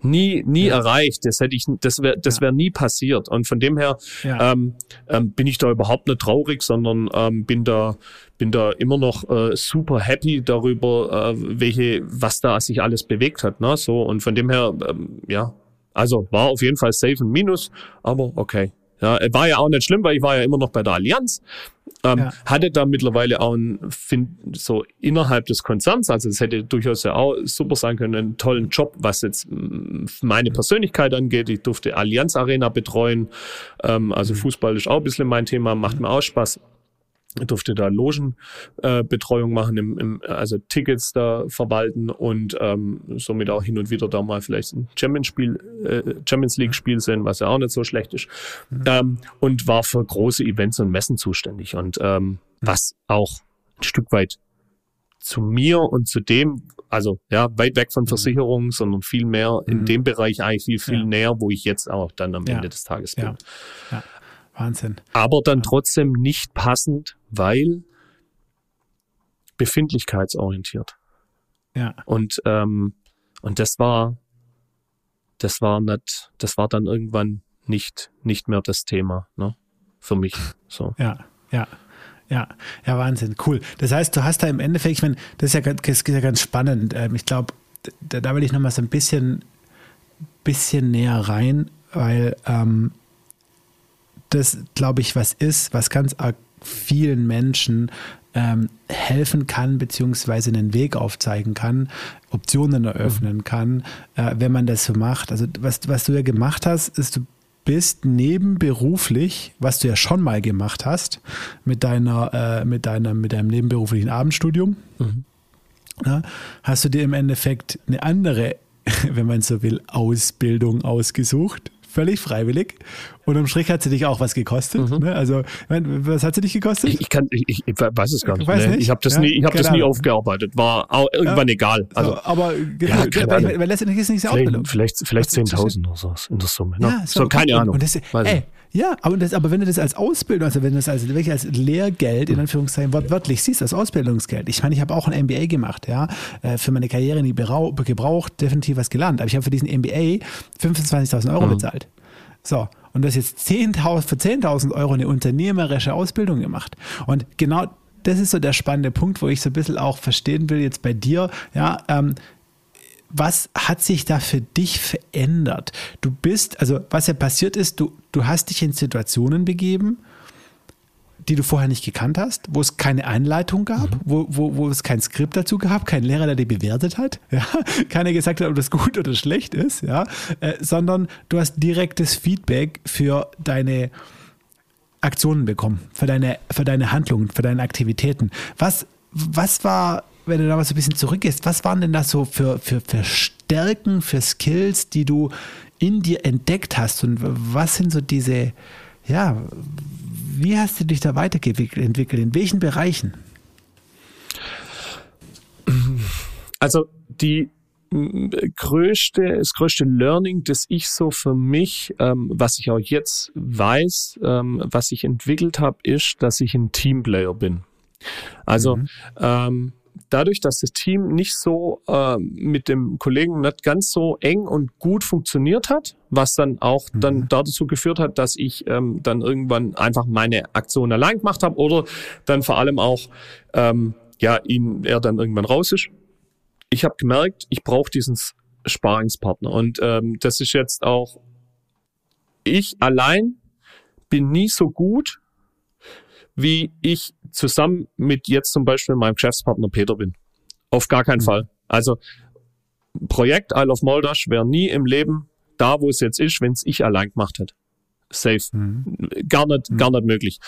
nie, nie erreicht. Das hätte ich, das wäre, das wäre nie passiert. Und von dem her Ja. ähm, ähm, bin ich da überhaupt nicht traurig, sondern ähm, bin da, bin da immer noch äh, super happy darüber, äh, welche, was da sich alles bewegt hat. Ne? So und von dem her, ähm, ja, also war auf jeden Fall safe ein Minus, aber okay. Ja, war ja auch nicht schlimm, weil ich war ja immer noch bei der Allianz. Ähm, Ja. Hatte da mittlerweile auch ein, find, so innerhalb des Konzerns, also es hätte durchaus ja auch super sein können, einen tollen Job, was jetzt meine Persönlichkeit angeht. Ich durfte Allianz Arena betreuen. Ähm, also Fußball ist auch ein bisschen mein Thema, macht mir auch Spaß. Ich durfte da Logenbetreuung äh, machen, im, im, also Tickets da verwalten und ähm, somit auch hin und wieder da mal vielleicht ein Champions, Spiel, äh, Champions League Spiel sehen, was ja auch nicht so schlecht ist. Ähm, und war für große Events und Messen zuständig und ähm, was auch ein Stück weit zu mir und zu dem, also ja, weit weg von Versicherungen, sondern viel mehr in dem Bereich eigentlich viel, viel Ja. näher, wo ich jetzt auch dann am Ja. Ende des Tages bin. Ja. Wahnsinn. Aber dann trotzdem nicht passend, weil befindlichkeitsorientiert. Ja. Und, ähm, und das war, das war nicht, das war dann irgendwann nicht, nicht mehr das Thema, ne? Für mich. So. [LAUGHS] Ja, ja. Ja, ja, Wahnsinn, cool. Das heißt, du hast da im Endeffekt, ich meine, das ist ja, ganz- das ist ja ganz spannend. Ähm, Ich glaube, da, da will ich nochmal so ein bisschen, bisschen näher rein, weil ähm, das, glaube ich, was ist, was ganz vielen Menschen ähm, helfen kann, beziehungsweise einen Weg aufzeigen kann, Optionen eröffnen kann, äh, wenn man das so macht. Also was, was du ja gemacht hast, ist, du bist nebenberuflich, was du ja schon mal gemacht hast, mit deiner, äh, mit deiner, mit deinem nebenberuflichen Abendstudium, ja, hast du dir im Endeffekt eine andere, [LAUGHS] wenn man so will, Ausbildung ausgesucht. Völlig freiwillig. Und am Strich hat sie dich auch was gekostet. Ne? Also, was hat sie dich gekostet? Ich, ich kann, ich, ich weiß es gar nicht. Ne? nicht? Ich habe das Ja, nie, ich habe das nie aufgearbeitet. War auch irgendwann egal. Also So, aber Ja, genau, keine weil, weil letztendlich ist nicht die Ausbildung. vielleicht, vielleicht, vielleicht Was- 10.000 oder so in der Summe. Ne? Ja, so, keine Ahnung. Und das, ey, nicht. Ja, aber, das, aber wenn du das als Ausbildung, also wenn du das als, wirklich als Lehrgeld in Anführungszeichen wortwörtlich siehst, als Ausbildungsgeld. Ich meine, ich habe auch ein MBA gemacht, ja, äh, für meine Karriere nie gebraucht, definitiv was gelernt. Aber ich habe für diesen MBA 25.000 Euro bezahlt. So, und das jetzt 10.000 für 10.000 Euro eine unternehmerische Ausbildung gemacht. Und genau das ist so der spannende Punkt, wo ich so ein bisschen auch verstehen will jetzt bei dir, ja, ähm, was hat sich da für dich verändert? Du bist, also was ja passiert ist, du, du hast dich in Situationen begeben, die du vorher nicht gekannt hast, wo es keine Einleitung gab, wo, wo, wo es kein Skript dazu gab, kein Lehrer, der dich bewertet hat, [LAUGHS] ja, keiner gesagt hat, ob das gut oder schlecht ist, ja, äh, sondern du hast direktes Feedback für deine Aktionen bekommen, für deine, für deine Handlungen, für deine Aktivitäten. Was, was war, wenn du da mal so ein bisschen zurückgehst, was waren denn das so für, für, für Stärken, für Skills, die du in dir entdeckt hast und was sind so diese, ja, wie hast du dich da weiterentwickelt, entwickelt? in welchen Bereichen? Also die m, größte, das größte Learning, das ich so für mich, ähm, was ich auch jetzt weiß, ähm, was ich entwickelt habe, ist, dass ich ein Teamplayer bin. Also ähm, dadurch, dass das Team nicht so ähm, mit dem Kollegen nicht ganz so eng und gut funktioniert hat, was dann auch dann dazu geführt hat, dass ich ähm, dann irgendwann einfach meine Aktion allein gemacht habe oder dann vor allem auch ähm, ja, ihn, er dann irgendwann raus ist. Ich habe gemerkt, ich brauche diesen Sparingspartner. Und ähm, das ist jetzt auch, ich allein bin nie so gut, wie ich zusammen mit jetzt zum Beispiel meinem Geschäftspartner Peter bin. Auf gar keinen mhm. Fall. Also Projekt Isle of Moldasch wäre nie im Leben da, wo es jetzt ist, wenn es ich allein gemacht hätte. Safe. Mhm. Gar nicht, mhm. gar nicht möglich.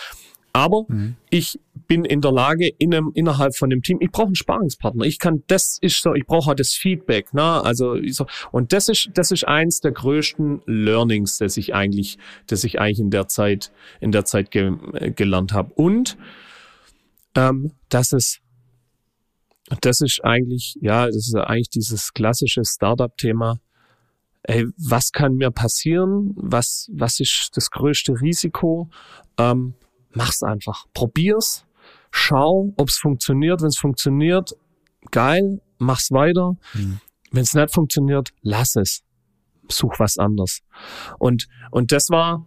Aber mhm. ich bin in der Lage, in einem, innerhalb von dem Team, ich brauche einen Sparingspartner. Ich kann, das ist so, ich brauche halt das Feedback, ne? Also, so, und das ist, das ist eins der größten Learnings, das ich eigentlich, das ich eigentlich in der Zeit, in der Zeit ge, gelernt habe. Und, ähm, dass es, das ist eigentlich, ja, das ist eigentlich dieses klassische Startup-Thema. Ey, was kann mir passieren? Was, was ist das größte Risiko? Ähm, mach's einfach. Probier's, schau, ob's funktioniert. Wenn es funktioniert, geil, mach's weiter. Mhm. Wenn es nicht funktioniert, lass es. Such was anderes. Und, und das war,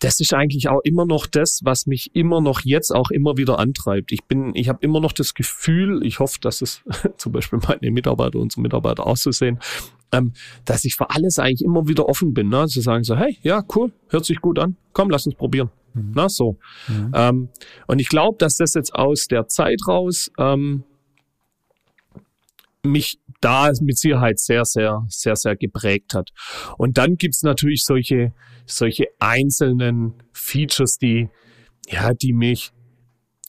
das ist eigentlich auch immer noch das, was mich immer noch jetzt auch immer wieder antreibt. Ich bin, ich habe immer noch das Gefühl, ich hoffe, dass es [LAUGHS] zum Beispiel meine Mitarbeiter, unsere Mitarbeiter auch so sehen, ähm, dass ich für alles eigentlich immer wieder offen bin, ne? zu sagen so, hey, ja, cool, hört sich gut an, komm, lass uns probieren. Mhm. Na, so. Mhm. Ähm, und ich glaube, dass das jetzt aus der Zeit raus ähm, mich da mit Sicherheit sehr, sehr, sehr, sehr geprägt hat. Und dann gibt's natürlich solche, solche einzelnen Features, die, ja, die mich,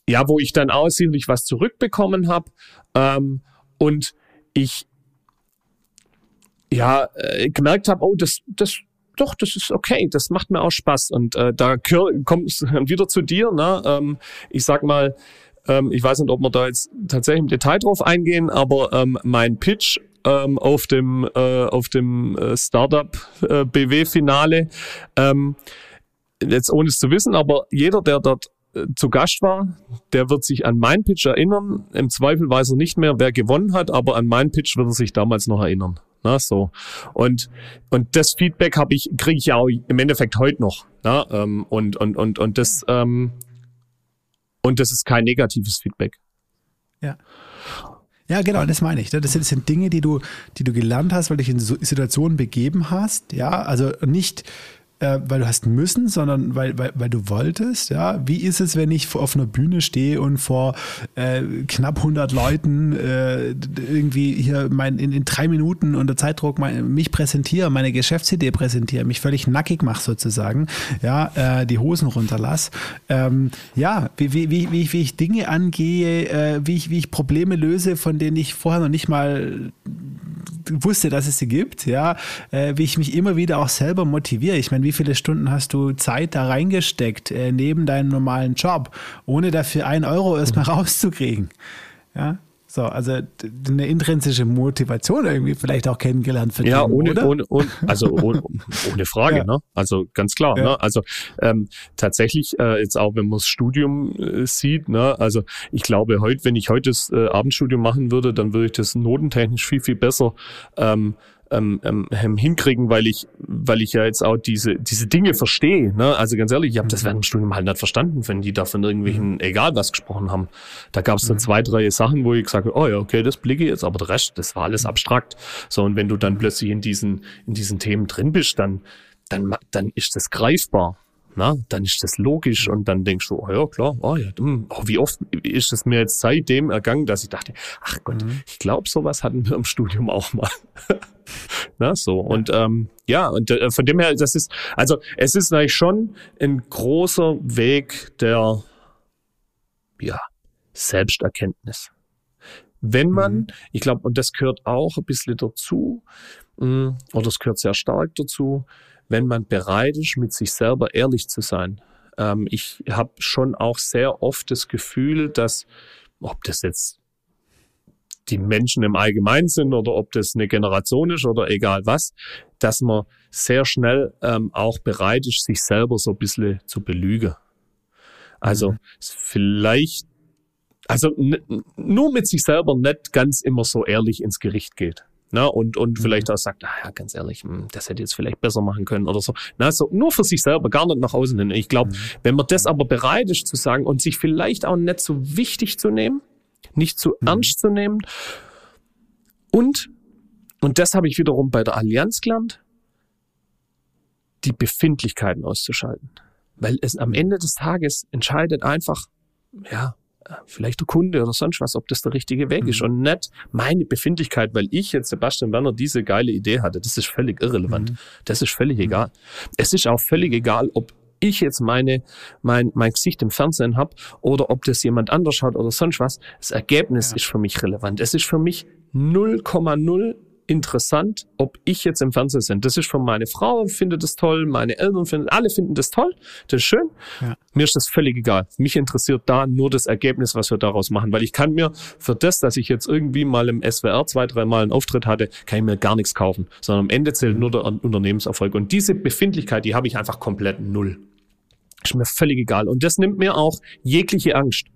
ja, wo ich dann auch was zurückbekommen habe ähm, und ich ja äh, gemerkt habe, oh, das, das, doch, das ist okay, das macht mir auch Spaß. Und äh, da kommt es [LAUGHS] wieder zu dir. Ne? Ähm, ich sag mal, ähm, ich weiß nicht, ob wir da jetzt tatsächlich im Detail drauf eingehen, aber ähm, mein Pitch ähm, auf dem äh, auf dem äh, Startup äh, BW Finale, ähm, jetzt ohne es zu wissen, aber jeder, der dort äh, zu Gast war, der wird sich an meinen Pitch erinnern. Im Zweifel weiß er nicht mehr, wer gewonnen hat, aber an meinen Pitch wird er sich damals noch erinnern. Ne, so. Und, und das Feedback habe ich, kriege ich ja auch im Endeffekt heute noch. Ne? Ähm, und, und, und, und das, ähm, und das ist kein negatives Feedback. Ja. Ja, genau, das meine ich. Das sind, das sind Dinge, die du, die du gelernt hast, weil du dich in Situationen begeben hast. Ja, also nicht, äh, weil du hast müssen, sondern weil, weil, weil du wolltest. Ja, wie ist es, wenn ich auf einer Bühne stehe und vor äh, knapp 100 Leuten äh, irgendwie hier mein, in, in drei Minuten unter Zeitdruck mein, mich präsentiere, meine Geschäftsidee präsentiere, mich völlig nackig mache sozusagen, ja, äh, die Hosen runterlass. Ähm, ja, wie, wie, wie, wie, ich, wie ich Dinge angehe, äh, wie, ich, wie ich Probleme löse, von denen ich vorher noch nicht mal wusste, dass es sie gibt, ja, äh, wie ich mich immer wieder auch selber motiviere. Ich meine, wie viele Stunden hast du Zeit da reingesteckt, äh, neben deinem normalen Job, ohne dafür einen Euro erstmal mhm. [LAUGHS] rauszukriegen? Ja, so, also eine intrinsische Motivation irgendwie vielleicht auch kennengelernt für Ja, ohne, oder? ohne, ohne also [LAUGHS] ohne, ohne Frage, ja. ne? Also ganz klar, ja. ne? Also ähm, tatsächlich äh, jetzt auch, wenn man das Studium äh, sieht, ne? Also ich glaube, heute, wenn ich heute das äh, Abendstudium machen würde, dann würde ich das notentechnisch viel viel besser ähm, ähm, ähm, hinkriegen, weil ich, weil ich ja jetzt auch diese, diese Dinge verstehe. Ne? Also ganz ehrlich, ich habe das während dem Studium halt nicht verstanden, wenn die da von irgendwelchen, mhm. egal was gesprochen haben. Da gab es dann mhm. zwei, drei Sachen, wo ich gesagt habe, oh ja, okay, das blicke ich jetzt, aber der Rest, das war alles mhm. abstrakt. So, und wenn du dann plötzlich in diesen, in diesen Themen drin bist, dann, dann, dann ist das greifbar na, dann ist das logisch und dann denkst du, oh ja, klar, oh ja, hm, oh, wie oft ist es mir jetzt seitdem ergangen, dass ich dachte, ach Gott, mhm. ich glaube, sowas hatten wir im Studium auch mal. [LAUGHS] na, so, und ähm, ja, und äh, von dem her, das ist, also es ist eigentlich schon ein großer Weg der, ja, Selbsterkenntnis. Wenn man, mhm. ich glaube, und das gehört auch ein bisschen dazu, hm, oder es gehört sehr stark dazu, wenn man bereit ist, mit sich selber ehrlich zu sein. Ähm, ich habe schon auch sehr oft das Gefühl, dass, ob das jetzt die Menschen im Allgemeinen sind oder ob das eine Generation ist oder egal was, dass man sehr schnell ähm, auch bereit ist, sich selber so ein bisschen zu belügen. Also mhm. vielleicht, also nur mit sich selber nicht ganz immer so ehrlich ins Gericht geht. Na, und, und mhm. vielleicht auch sagt, naja, ganz ehrlich, hm, das hätte jetzt vielleicht besser machen können oder so. Na, so nur für sich selber, gar nicht nach außen hin. Ich glaube, mhm. wenn man das aber bereit ist zu sagen und sich vielleicht auch nicht so wichtig zu nehmen, nicht zu mhm. ernst zu nehmen und, und das habe ich wiederum bei der Allianz gelernt, die Befindlichkeiten auszuschalten. Weil es am Ende des Tages entscheidet einfach, ja, vielleicht der Kunde oder sonst was, ob das der richtige Weg mhm. ist und nicht meine Befindlichkeit, weil ich jetzt Sebastian Werner diese geile Idee hatte. Das ist völlig irrelevant. Mhm. Das ist völlig mhm. egal. Es ist auch völlig egal, ob ich jetzt meine, mein, mein Gesicht im Fernsehen habe oder ob das jemand anders hat oder sonst was. Das Ergebnis ja. ist für mich relevant. Es ist für mich 0,0 interessant, ob ich jetzt im Fernsehen bin. Das ist von meine Frau, findet das toll, meine Eltern finden, alle finden das toll, das ist schön. Ja. Mir ist das völlig egal. Mich interessiert da nur das Ergebnis, was wir daraus machen, weil ich kann mir für das, dass ich jetzt irgendwie mal im SWR zwei, drei Mal einen Auftritt hatte, kann ich mir gar nichts kaufen, sondern am Ende zählt nur der Unternehmenserfolg. Und diese Befindlichkeit, die habe ich einfach komplett null. Ist mir völlig egal. Und das nimmt mir auch jegliche Angst.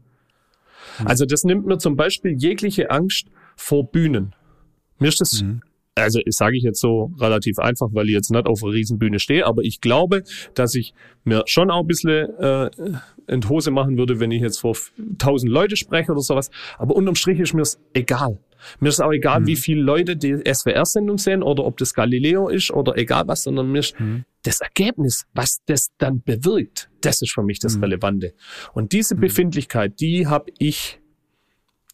Mhm. Also das nimmt mir zum Beispiel jegliche Angst vor Bühnen. Mir ist das, mhm. also sage ich jetzt so relativ einfach, weil ich jetzt nicht auf einer Riesenbühne stehe, aber ich glaube, dass ich mir schon auch ein bisschen äh, in Hose machen würde, wenn ich jetzt vor tausend Leute spreche oder sowas. Aber unterm Strich ist mir es egal. Mir ist auch egal, mhm. wie viele Leute die SWR-Sendung sehen oder ob das Galileo ist oder egal was, sondern mir ist mhm. das Ergebnis, was das dann bewirkt, das ist für mich das mhm. Relevante. Und diese mhm. Befindlichkeit, die habe ich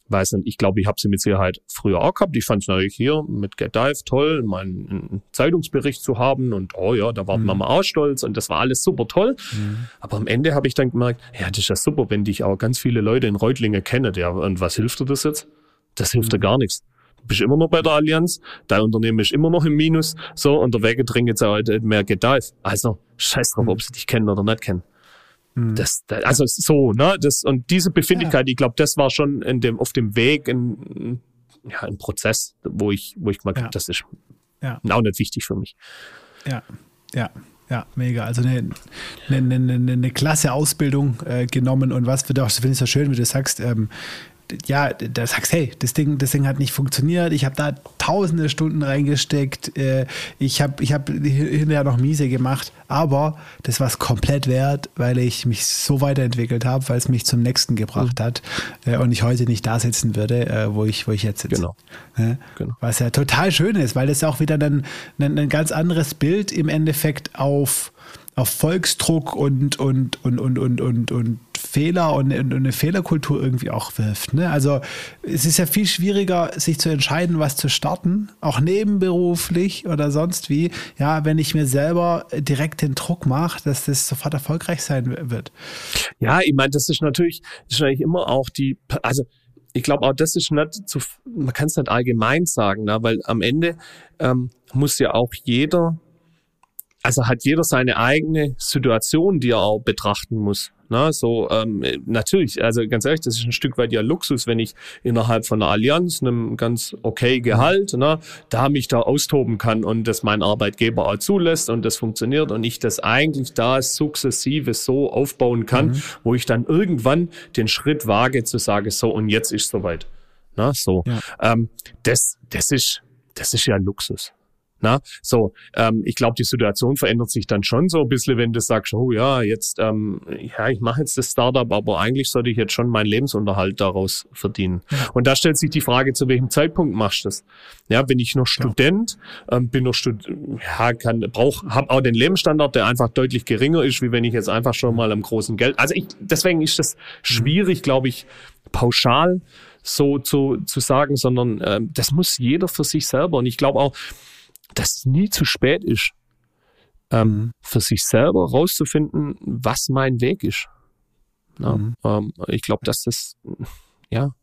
weiß nicht, ich glaube, ich habe sie mit Sicherheit früher auch gehabt. Ich fand es natürlich hier mit Get Dive toll, meinen Zeitungsbericht zu haben und oh ja, da war mhm. Mama auch stolz und das war alles super toll. Mhm. Aber am Ende habe ich dann gemerkt, ja, das ist ja super, wenn dich auch ganz viele Leute in Reutlinge kennen. Ja, und was hilft dir das jetzt? Das hilft mhm. dir gar nichts. Du bist immer noch bei der Allianz, dein Unternehmen ist immer noch im Minus, so, und der Wege dringt jetzt auch mehr Get Dive. Also, scheiß drauf, mhm. ob sie dich kennen oder nicht kennen. Mhm. Das, also so, ne? Das, und diese Befindlichkeit, ja. ich glaube, das war schon in dem, auf dem Weg ein, ja, ein Prozess, wo ich, wo ich gemerkt ja. habe, das ist ja. auch nicht wichtig für mich. Ja, ja. Ja, mega. Also eine, eine, eine, eine klasse Ausbildung äh, genommen und was wird auch, finde ich so schön, wie du sagst, ähm, ja, da sagst, hey, das Ding, das Ding hat nicht funktioniert, ich habe da tausende Stunden reingesteckt, äh, ich habe ich hab hinterher noch miese gemacht, aber das war es komplett wert, weil ich mich so weiterentwickelt habe, weil es mich zum nächsten gebracht mhm. hat äh, und ich heute nicht da sitzen würde, äh, wo, ich, wo ich jetzt sitze. Genau. Ja? genau. Was ja total schön ist, weil das auch wieder dann ein, ein ganz anderes Bild im Endeffekt auf auf Volksdruck und, und, und, und, und, und, und Fehler und, und eine Fehlerkultur irgendwie auch wirft. Ne? Also es ist ja viel schwieriger, sich zu entscheiden, was zu starten, auch nebenberuflich oder sonst wie, ja, wenn ich mir selber direkt den Druck mache, dass das sofort erfolgreich sein wird. Ja, ich meine, das ist natürlich, das ist natürlich immer auch die, also ich glaube auch, das ist nicht zu, man kann es nicht allgemein sagen, ne? weil am Ende ähm, muss ja auch jeder also hat jeder seine eigene Situation, die er auch betrachten muss. Na, so ähm, natürlich, also ganz ehrlich, das ist ein Stück weit ja Luxus, wenn ich innerhalb von einer Allianz einem ganz okay Gehalt, na, da mich da austoben kann und das mein Arbeitgeber auch zulässt und das funktioniert und ich das eigentlich da sukzessive so aufbauen kann, mhm. wo ich dann irgendwann den Schritt wage zu sagen, so und jetzt ist soweit. Na, so. Ja. Ähm, das, das ist, das ist ja Luxus. Na, so, ähm, ich glaube, die Situation verändert sich dann schon so ein bisschen, wenn du sagst, oh ja, jetzt, ähm, ja, ich mache jetzt das Startup, aber eigentlich sollte ich jetzt schon meinen Lebensunterhalt daraus verdienen. Und da stellt sich die Frage, zu welchem Zeitpunkt machst du das? Ja, bin ich noch Student, ähm, bin noch Stud ja, kann, brauch, habe auch den Lebensstandard, der einfach deutlich geringer ist, wie wenn ich jetzt einfach schon mal am großen Geld. Also ich, deswegen ist das schwierig, glaube ich, pauschal so zu, zu sagen, sondern ähm, das muss jeder für sich selber. Und ich glaube auch, dass es nie zu spät ist, ähm, mhm. für sich selber rauszufinden, was mein Weg ist. Ja, mhm. ähm, ich glaube, dass das, ja,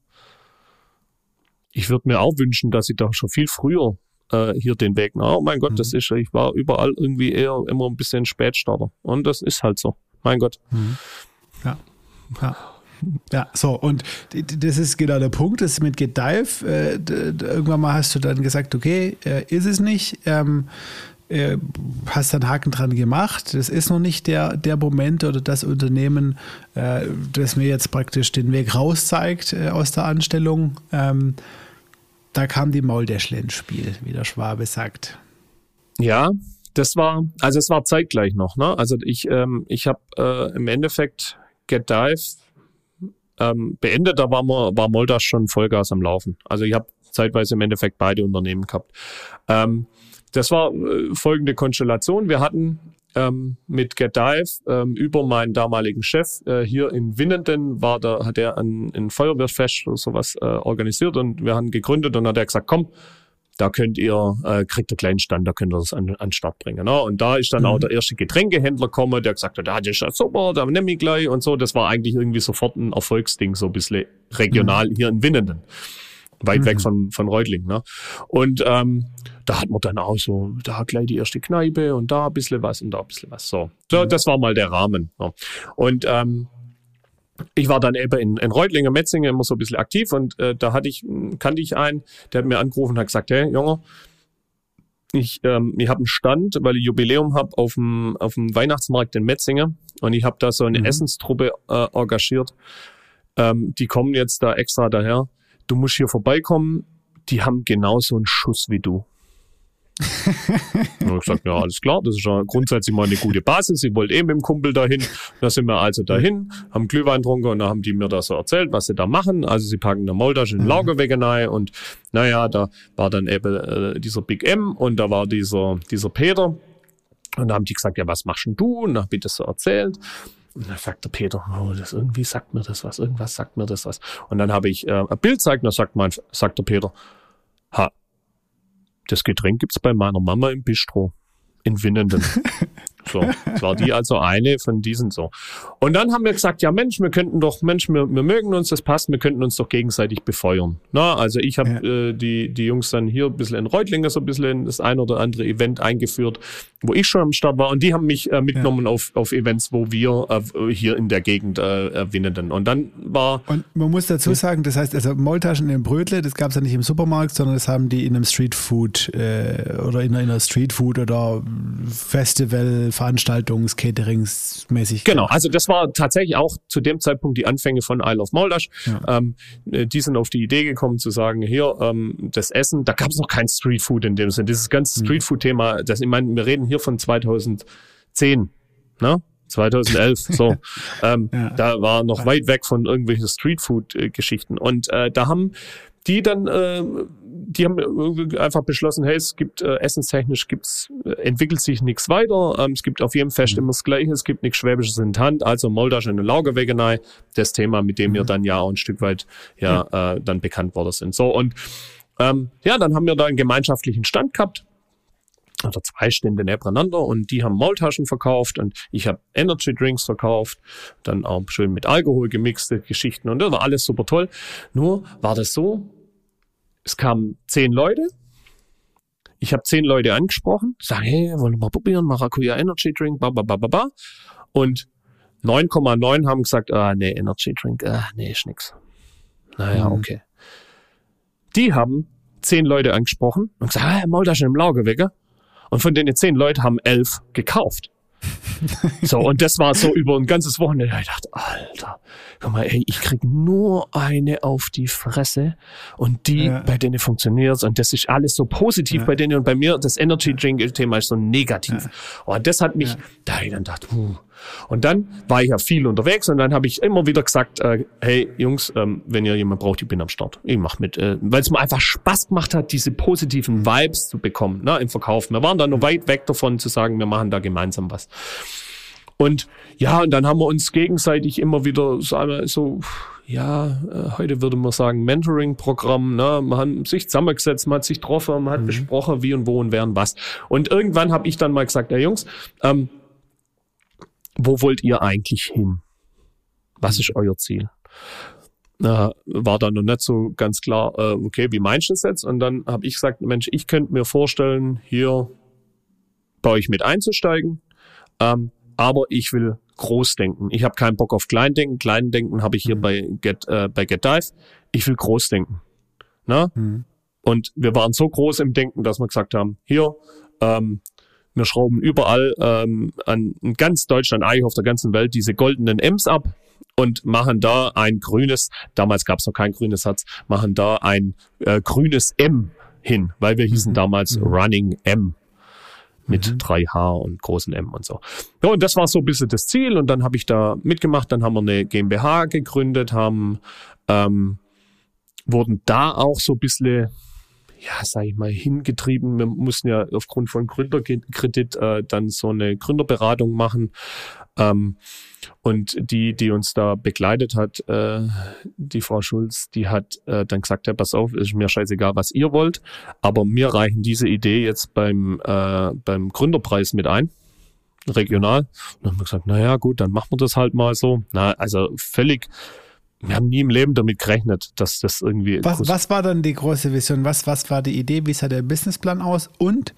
ich würde mir auch wünschen, dass ich da schon viel früher äh, hier den Weg, na, oh mein Gott, mhm. das ist, ich war überall irgendwie eher immer ein bisschen Spätstarter. Und das ist halt so. Mein Gott. Mhm. Ja. Ja. Ja, so, und das ist genau der Punkt, das mit Get Dive. Äh, irgendwann mal hast du dann gesagt, okay, äh, ist es nicht. Ähm, äh, hast dann Haken dran gemacht. Das ist noch nicht der, der Moment oder das Unternehmen, äh, das mir jetzt praktisch den Weg raus zeigt äh, aus der Anstellung. Ähm, da kam die Mauldeschle ins Spiel, wie der Schwabe sagt. Ja, das war, also es war zeitgleich noch. Ne? Also ich, ähm, ich habe äh, im Endeffekt Get Dive ähm, beendet, da war, war Moldas schon Vollgas am Laufen. Also ich habe zeitweise im Endeffekt beide Unternehmen gehabt. Ähm, das war äh, folgende Konstellation. Wir hatten ähm, mit GetDive ähm, über meinen damaligen Chef äh, hier in Winnenden war da hat er ein, ein Feuerwehrfest oder sowas äh, organisiert und wir haben gegründet und hat er gesagt, komm, da könnt ihr, äh, kriegt ihr kleinen Stand, da könnt ihr das an, an Start bringen. Ne? Und da ist dann mhm. auch der erste Getränkehändler gekommen, der gesagt hat, da das ist ja super, da nehme ich gleich und so. Das war eigentlich irgendwie sofort ein Erfolgsding, so ein bisschen regional mhm. hier in Winnenden. Weit mhm. weg von, von Reutling. Ne? Und ähm, da hat man dann auch so, da gleich die erste Kneipe und da ein bisschen was und da ein bisschen was. So, so mhm. das war mal der Rahmen. Ne? Und ähm, ich war dann eben in, in Reutlinger, Metzinge immer so ein bisschen aktiv und äh, da hatte ich, kannte ich einen, der hat mir angerufen und hat gesagt, hey, Junge, ich, ähm, ich habe einen Stand, weil ich Jubiläum habe auf dem, auf dem Weihnachtsmarkt in Metzinge und ich habe da so eine mhm. Essenstruppe äh, engagiert. Ähm, die kommen jetzt da extra daher. Du musst hier vorbeikommen. Die haben genauso einen Schuss wie du und ich gesagt, ja, alles klar, das ist ja grundsätzlich mal eine gute Basis. Ich wollte eh mit dem Kumpel dahin. Da sind wir also dahin, haben Glühwein getrunken und dann haben die mir da so erzählt, was sie da machen. Also sie packen eine Maultasche in den mhm. Lagerwege und naja, da war dann eben äh, dieser Big M und da war dieser, dieser Peter. Und da haben die gesagt, ja, was machst denn du? Und dann habe ich das so erzählt. Und dann sagt der Peter, oh, das irgendwie sagt mir das was, irgendwas sagt mir das was. Und dann habe ich äh, ein Bild zeigt, und dann sagt mein, sagt der Peter, ha, das Getränk gibt's bei meiner Mama im Bistro in Winnenden. [LAUGHS] So, das war die also eine von diesen so. Und dann haben wir gesagt, ja Mensch, wir könnten doch, Mensch, wir, wir mögen uns, das passt, wir könnten uns doch gegenseitig befeuern. Na, also ich habe ja. äh, die, die Jungs dann hier ein bisschen in Reutlinger so ein bisschen in das ein oder andere Event eingeführt, wo ich schon am Start war und die haben mich äh, mitgenommen ja. auf, auf Events, wo wir äh, hier in der Gegend äh, Winnenden. Und dann war... Und man muss dazu sagen, das heißt, also Maultaschen in Brötle, das gab es ja nicht im Supermarkt, sondern das haben die in einem Streetfood äh, oder in einer Streetfood oder Festival Veranstaltungs-, Caterings-mäßig. Genau, also das war tatsächlich auch zu dem Zeitpunkt die Anfänge von Isle of Moldash. Ja. Ähm, äh, die sind auf die Idee gekommen zu sagen, hier, ähm, das Essen, da gab es noch kein Streetfood in dem Sinne. Dieses ganze mhm. Streetfood-Thema, das, ich meine, wir reden hier von 2010, ne? 2011, [LAUGHS] so. ähm, ja. Da war noch weit weg von irgendwelchen Streetfood-Geschichten. Und äh, da haben die dann, äh, die haben einfach beschlossen, hey, es gibt äh, essenstechnisch gibt's, äh, entwickelt sich nichts weiter. Ähm, es gibt auf jedem Fest mhm. immer das Gleiche, es gibt nichts Schwäbisches in der Hand, also Moldasch in der Laugerwegenei, das Thema, mit dem mhm. wir dann ja auch ein Stück weit ja, ja. Äh, dann bekannt worden sind. So und ähm, ja, dann haben wir da einen gemeinschaftlichen Stand gehabt oder zwei Stände nebeneinander und die haben Maultaschen verkauft und ich habe Energy Drinks verkauft, dann auch schön mit Alkohol gemixte Geschichten und das war alles super toll. Nur war das so, es kamen zehn Leute, ich habe zehn Leute angesprochen, sage, hey, wollen wir mal probieren, Maracuja Energy Drink, ba, ba, ba, ba, ba. Und 9,9 haben gesagt, ah, nee, Energy Drink, ah, nee, ist nix. Naja, mhm. okay. Die haben zehn Leute angesprochen und gesagt, ah, Maultaschen im Laugewecker. Und von den zehn Leuten haben elf gekauft. [LAUGHS] so, und das war so über ein ganzes Wochenende. Ich dachte, Alter, guck mal, ey, ich krieg nur eine auf die Fresse und die, ja. bei denen funktioniert's und das ist alles so positiv ja. bei denen und bei mir, das Energy Drink Thema ist so negativ. Ja. Und das hat mich, da ich dann dachte, uh, und dann war ich ja viel unterwegs und dann habe ich immer wieder gesagt, äh, hey Jungs, ähm, wenn ihr jemand braucht, ich bin am Start. Ich mach mit, äh, weil es mir einfach Spaß gemacht hat, diese positiven Vibes zu bekommen ne, im Verkauf. Wir waren da noch weit weg davon zu sagen, wir machen da gemeinsam was. Und ja, und dann haben wir uns gegenseitig immer wieder so, ja, äh, heute würde man sagen, Mentoring-Programm. Ne? Man hat sich zusammengesetzt, man hat sich getroffen, man hat mhm. besprochen, wie und wo und wer und was. Und irgendwann habe ich dann mal gesagt, ja Jungs, ähm, wo wollt ihr eigentlich hin? Was ist euer Ziel? Äh, war dann noch nicht so ganz klar, äh, okay, wie meinst du das jetzt? Und dann habe ich gesagt, Mensch, ich könnte mir vorstellen, hier bei euch mit einzusteigen, ähm, aber ich will groß denken. Ich habe keinen Bock auf Kleindenken. Kleindenken habe ich hier mhm. bei Get äh, bei Get Dive. Ich will groß denken. Na? Mhm. Und wir waren so groß im Denken, dass wir gesagt haben, hier, ähm, wir schrauben überall ähm, an in ganz Deutschland, eigentlich auf der ganzen Welt, diese goldenen M's ab und machen da ein grünes, damals gab es noch kein grünes Herz, machen da ein äh, grünes M hin, weil wir hießen mhm. damals mhm. Running M. mit mhm. 3H und großen M und so. Ja, und das war so ein bisschen das Ziel und dann habe ich da mitgemacht, dann haben wir eine GmbH gegründet, haben ähm, wurden da auch so ein bisschen ja, sag ich mal, hingetrieben. Wir mussten ja aufgrund von Gründerkredit äh, dann so eine Gründerberatung machen. Ähm, und die, die uns da begleitet hat, äh, die Frau Schulz, die hat äh, dann gesagt, ja, pass auf, ist mir scheißegal, was ihr wollt, aber mir reichen diese Idee jetzt beim, äh, beim Gründerpreis mit ein regional. Und dann haben wir gesagt, na ja, gut, dann machen wir das halt mal so. Na, also völlig wir haben nie im Leben damit gerechnet, dass das irgendwie. Was, was war dann die große Vision? Was, was war die Idee? Wie sah der Businessplan aus? Und,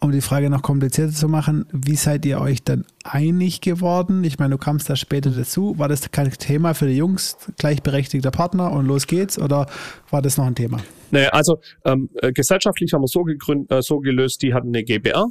um die Frage noch komplizierter zu machen, wie seid ihr euch dann einig geworden? Ich meine, du kamst da später dazu. War das kein Thema für die Jungs, gleichberechtigter Partner und los geht's? Oder war das noch ein Thema? Naja, also ähm, äh, gesellschaftlich haben wir so, gegründet, äh, so gelöst, die hatten eine GBR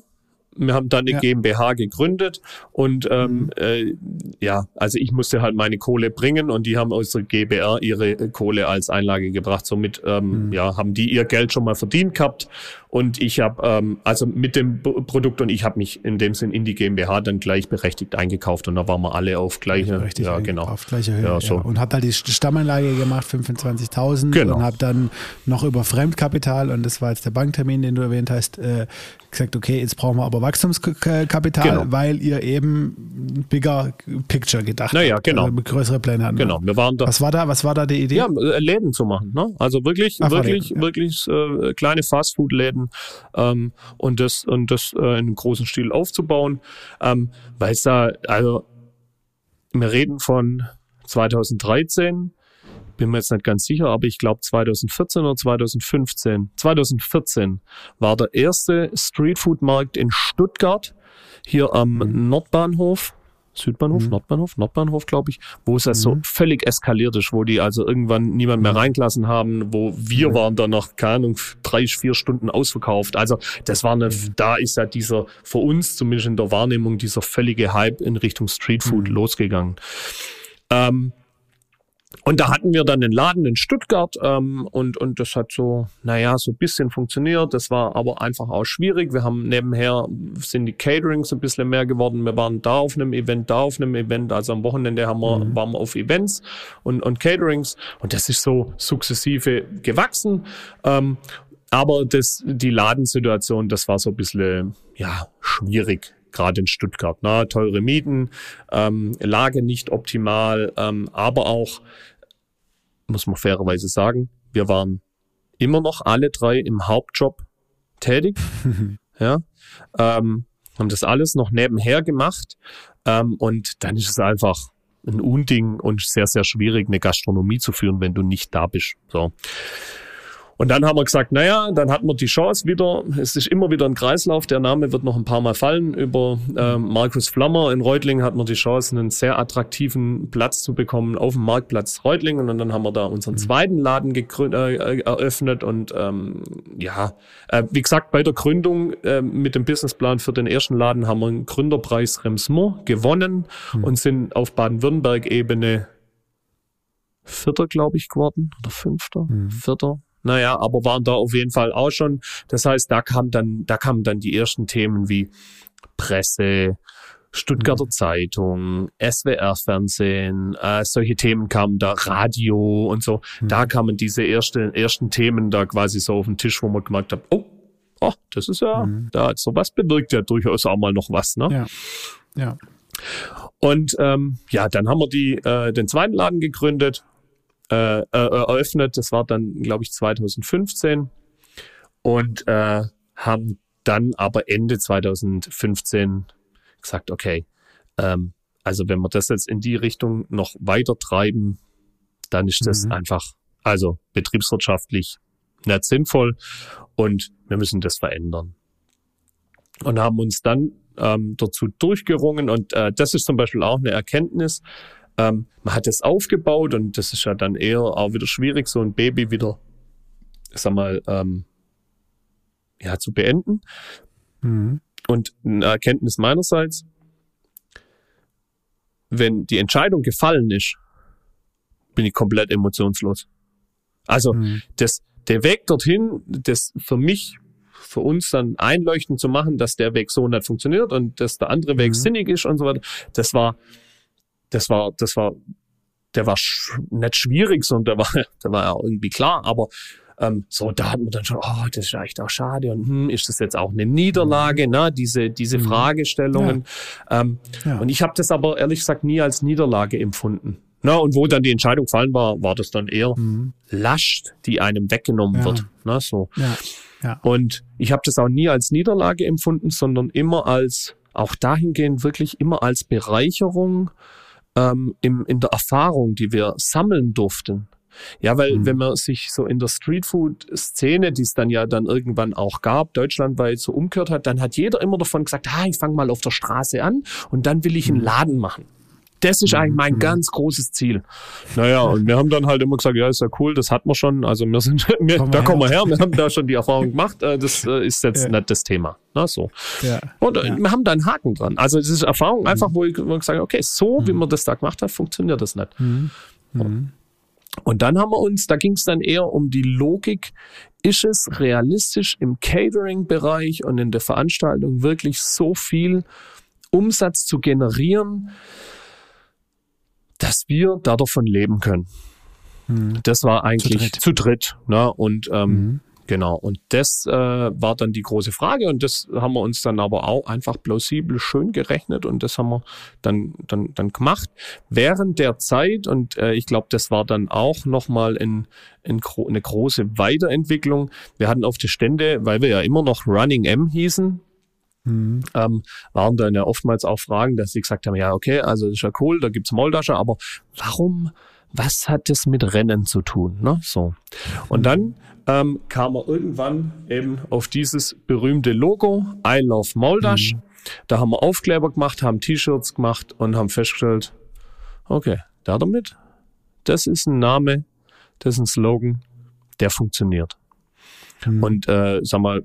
wir haben dann eine ja. GmbH gegründet und ähm, mhm. äh, ja, also ich musste halt meine Kohle bringen und die haben aus der GBR ihre Kohle als Einlage gebracht. Somit ähm, mhm. ja, haben die ihr Geld schon mal verdient gehabt und ich habe ähm, also mit dem Produkt und ich habe mich in dem Sinn in die GmbH dann gleichberechtigt eingekauft und da waren wir alle auf gleiche, ja genau, auf gleiche Höhe. Ja, so. ja. Und habe halt die Stammanlage gemacht, 25.000 genau. und habe dann noch über Fremdkapital und das war jetzt der Banktermin, den du erwähnt hast, äh, gesagt, okay, jetzt brauchen wir aber Wachstumskapital, genau. weil ihr eben bigger Picture gedacht naja, habt, genau. Also größere Pläne hatten. Genau, wir waren da. Was war da, was war da die Idee? Ja, äh, Läden zu machen, ne? Also wirklich, Ach, wirklich, Läden, wirklich äh, kleine Fastfood-Läden ähm, und das und das äh, in einem großen Stil aufzubauen, ähm, weil es da also wir reden von 2013 bin mir jetzt nicht ganz sicher, aber ich glaube 2014 oder 2015. 2014 war der erste Streetfood-Markt in Stuttgart, hier am mhm. Nordbahnhof. Südbahnhof, mhm. Nordbahnhof, Nordbahnhof, glaube ich, wo es mhm. völlig eskaliert ist, wo die also irgendwann niemand mehr reingelassen haben, wo wir mhm. waren dann nach, keine Ahnung, drei, vier Stunden ausverkauft. Also das war eine, mhm. da ist ja dieser, für uns zumindest in der Wahrnehmung, dieser völlige Hype in Richtung Streetfood mhm. losgegangen. Ähm, und da hatten wir dann einen Laden in Stuttgart ähm, und, und das hat so, naja, so ein bisschen funktioniert. Das war aber einfach auch schwierig. Wir haben nebenher, sind die Caterings ein bisschen mehr geworden. Wir waren da auf einem Event, da auf einem Event. Also am Wochenende haben wir, mhm. waren wir auf Events und, und Caterings. Und das ist so sukzessive gewachsen. Ähm, aber das, die Ladensituation, das war so ein bisschen, ja, schwierig gerade in Stuttgart. Na, teure Mieten, ähm, Lage nicht optimal, ähm, aber auch muss man fairerweise sagen, wir waren immer noch alle drei im Hauptjob tätig. [LAUGHS] ja, ähm, haben das alles noch nebenher gemacht. Ähm, und dann ist es einfach ein Unding und sehr, sehr schwierig, eine Gastronomie zu führen, wenn du nicht da bist. So. Und dann haben wir gesagt, naja, dann hat man die Chance wieder, es ist immer wieder ein Kreislauf, der Name wird noch ein paar Mal fallen. Über äh, Markus Flammer in Reutlingen hat man die Chance, einen sehr attraktiven Platz zu bekommen auf dem Marktplatz Reutlingen. Und dann haben wir da unseren mhm. zweiten Laden äh, eröffnet. Und ähm, ja, äh, wie gesagt, bei der Gründung äh, mit dem Businessplan für den ersten Laden haben wir einen Gründerpreis Remsmont gewonnen mhm. und sind auf Baden-Württemberg-Ebene Vierter, glaube ich, geworden. Oder Fünfter? Mhm. Vierter naja, aber waren da auf jeden Fall auch schon. Das heißt, da kam dann, da kamen dann die ersten Themen wie Presse, Stuttgarter mhm. Zeitung, SWR Fernsehen, äh, solche Themen kamen da, Radio und so. Mhm. Da kamen diese ersten, ersten Themen da quasi so auf den Tisch, wo man gemerkt hat, oh, oh das ist ja, mhm. da sowas bewirkt ja durchaus auch mal noch was, ne? Ja. Ja. Und ähm, ja, dann haben wir die, äh, den zweiten Laden gegründet, äh, äh, eröffnet. Das war dann, glaube ich, 2015 und äh, haben dann aber Ende 2015 gesagt, okay, ähm, also wenn wir das jetzt in die Richtung noch weiter treiben, dann ist das mhm. einfach, also betriebswirtschaftlich nicht sinnvoll und wir müssen das verändern. Und haben uns dann ähm, dazu durchgerungen und äh, das ist zum Beispiel auch eine Erkenntnis, ähm, man hat es aufgebaut und das ist ja dann eher auch wieder schwierig, so ein Baby wieder, sag mal, ähm, ja, zu beenden. Mhm. Und eine Erkenntnis meinerseits, wenn die Entscheidung gefallen ist, bin ich komplett emotionslos. Also mhm. das, der Weg dorthin, das für mich für uns dann einleuchtend zu machen, dass der Weg so nicht funktioniert und dass der andere Weg Mhm. sinnig ist und so weiter. Das war, das war, das war, der war sch nicht schwierig, sondern der war, [LAUGHS] der war ja irgendwie klar, aber ähm, so, da hat man dann schon, oh, das ist echt auch schade und hm, ist das jetzt auch eine Niederlage, ne? Diese, diese Mhm. Fragestellungen. Ähm, Ja. Und ich habe das aber ehrlich gesagt nie als Niederlage empfunden. Na, und wo dann die Entscheidung gefallen war, war das dann eher Mhm. Last, die einem weggenommen Ja. wird. Na, so. Ja. Ja. Und ich habe das auch nie als Niederlage empfunden, sondern immer als, auch dahingehend wirklich immer als Bereicherung ähm, im, in der Erfahrung, die wir sammeln durften. Ja, weil Mhm. wenn man sich so in der Streetfood-Szene, die es dann ja dann irgendwann auch gab, deutschlandweit so umgehört hat, dann hat jeder immer davon gesagt, ah, ich fange mal auf der Straße an und dann will ich einen Laden machen. Das ist eigentlich mein ganz großes Ziel. Naja, und wir haben dann halt immer gesagt, ja, ist ja cool, das hat man schon. Also wir sind, [LAUGHS] wir, Komm da her. kommen wir her, wir haben da schon die Erfahrung gemacht. Äh, Das äh, ist jetzt Ja. nicht das Thema. Na, so. Ja. Und äh, Ja. wir haben da einen Haken dran. Also das ist Erfahrung einfach, wo ich, wo ich sage, okay, so wie man das da gemacht hat, funktioniert das nicht. Mhm. Mhm. Und dann haben wir uns, da ging es dann eher um die Logik, ist es realistisch im Catering-Bereich und in der Veranstaltung wirklich so viel Umsatz zu generieren, dass wir da davon leben können. Mhm. Das war eigentlich dritt. zu dritt. ne? Und ähm, Mhm. Genau, und das äh, war dann die große Frage und das haben wir uns dann aber auch einfach plausibel schön gerechnet und das haben wir dann, dann, dann gemacht. Während der Zeit, und äh, ich glaube, das war dann auch nochmal ein, ein, gro eine große Weiterentwicklung. Wir hatten auf die Stände, weil wir ja immer noch Running M hießen, Mhm. ähm, waren dann ja oftmals auch Fragen, dass sie gesagt haben, ja, okay, also das ist ja cool, da gibt's Maultasche, aber warum, was hat das mit Rennen zu tun? Ne? So. Und dann ähm, kam er irgendwann eben auf dieses berühmte Logo, I Love Maultasch. Da haben wir Aufkleber gemacht, haben T-Shirts gemacht und haben festgestellt, okay, da damit, das ist ein Name, das ist ein Slogan, der funktioniert. Mhm. Und äh, sag mal,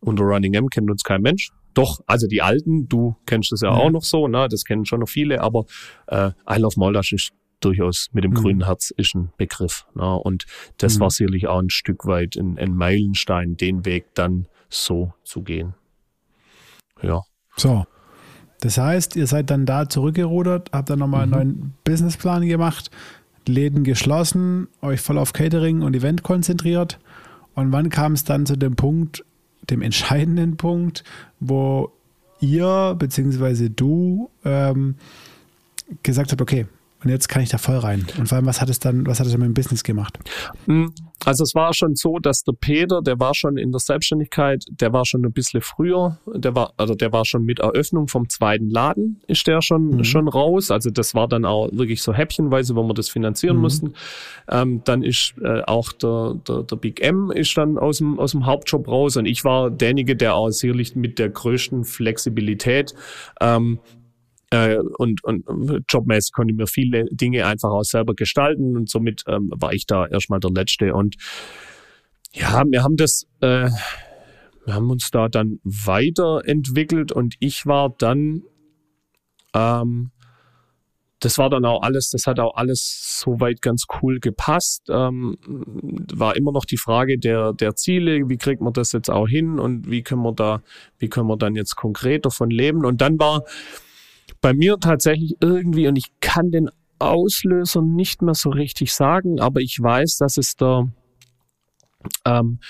unter Running M kennt uns kein Mensch. Doch, also die Alten, du kennst es ja, Ja. auch noch so, ne? das kennen schon noch viele, aber äh, I Love Moldasch ist durchaus mit dem Mhm. grünen Herz ist ein Begriff. Ne? Und das Mhm. war sicherlich auch ein Stück weit ein, ein Meilenstein, den Weg dann so zu gehen. Ja. So. Das heißt, ihr seid dann da zurückgerudert, habt dann nochmal Mhm. einen neuen Businessplan gemacht, Läden geschlossen, euch voll auf Catering und Event konzentriert. Und wann kam es dann zu dem Punkt, dem entscheidenden Punkt, wo ihr bzw. du ähm, gesagt habt, okay, und jetzt kann ich da voll rein. Und vor allem, was hat es dann, was hat es dann mit dem Business gemacht? Mm, Also es war schon so, dass der Peter, der war schon in der Selbstständigkeit, der war schon ein bisschen früher, der war, also der war schon mit Eröffnung vom zweiten Laden, ist der schon, Mhm. schon raus. Also das war dann auch wirklich so häppchenweise, wo wir das finanzieren Mhm. mussten. Ähm, dann ist äh, auch der, der, der Big M ist dann aus dem, aus dem Hauptjob raus und ich war derjenige, der auch sicherlich mit der größten Flexibilität ähm, äh, und, und jobmäßig konnte ich mir viele Dinge einfach auch selber gestalten und somit ähm, war ich da erstmal der Letzte. Und ja, wir haben das, äh, wir haben uns da dann weiterentwickelt und ich war dann, ähm, das war dann auch alles, das hat auch alles soweit ganz cool gepasst. Ähm, war immer noch die Frage der, der Ziele, wie kriegt man das jetzt auch hin und wie können wir da, wie können wir dann jetzt konkret davon leben? Und dann war bei mir tatsächlich irgendwie, und ich kann den Auslöser nicht mehr so richtig sagen, aber ich weiß, dass es der, ähm,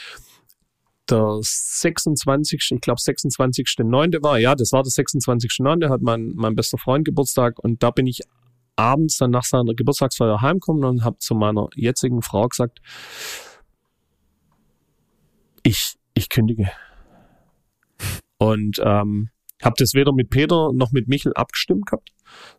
der 26., ich glaube 26.9. war, ja, das war der 26.9., hat mein, mein bester Freund Geburtstag und da bin ich abends dann nach seiner Geburtstagsfeier heimgekommen und habe zu meiner jetzigen Frau gesagt, ich, ich kündige. Und ähm, habe das weder mit Peter noch mit Michel abgestimmt gehabt,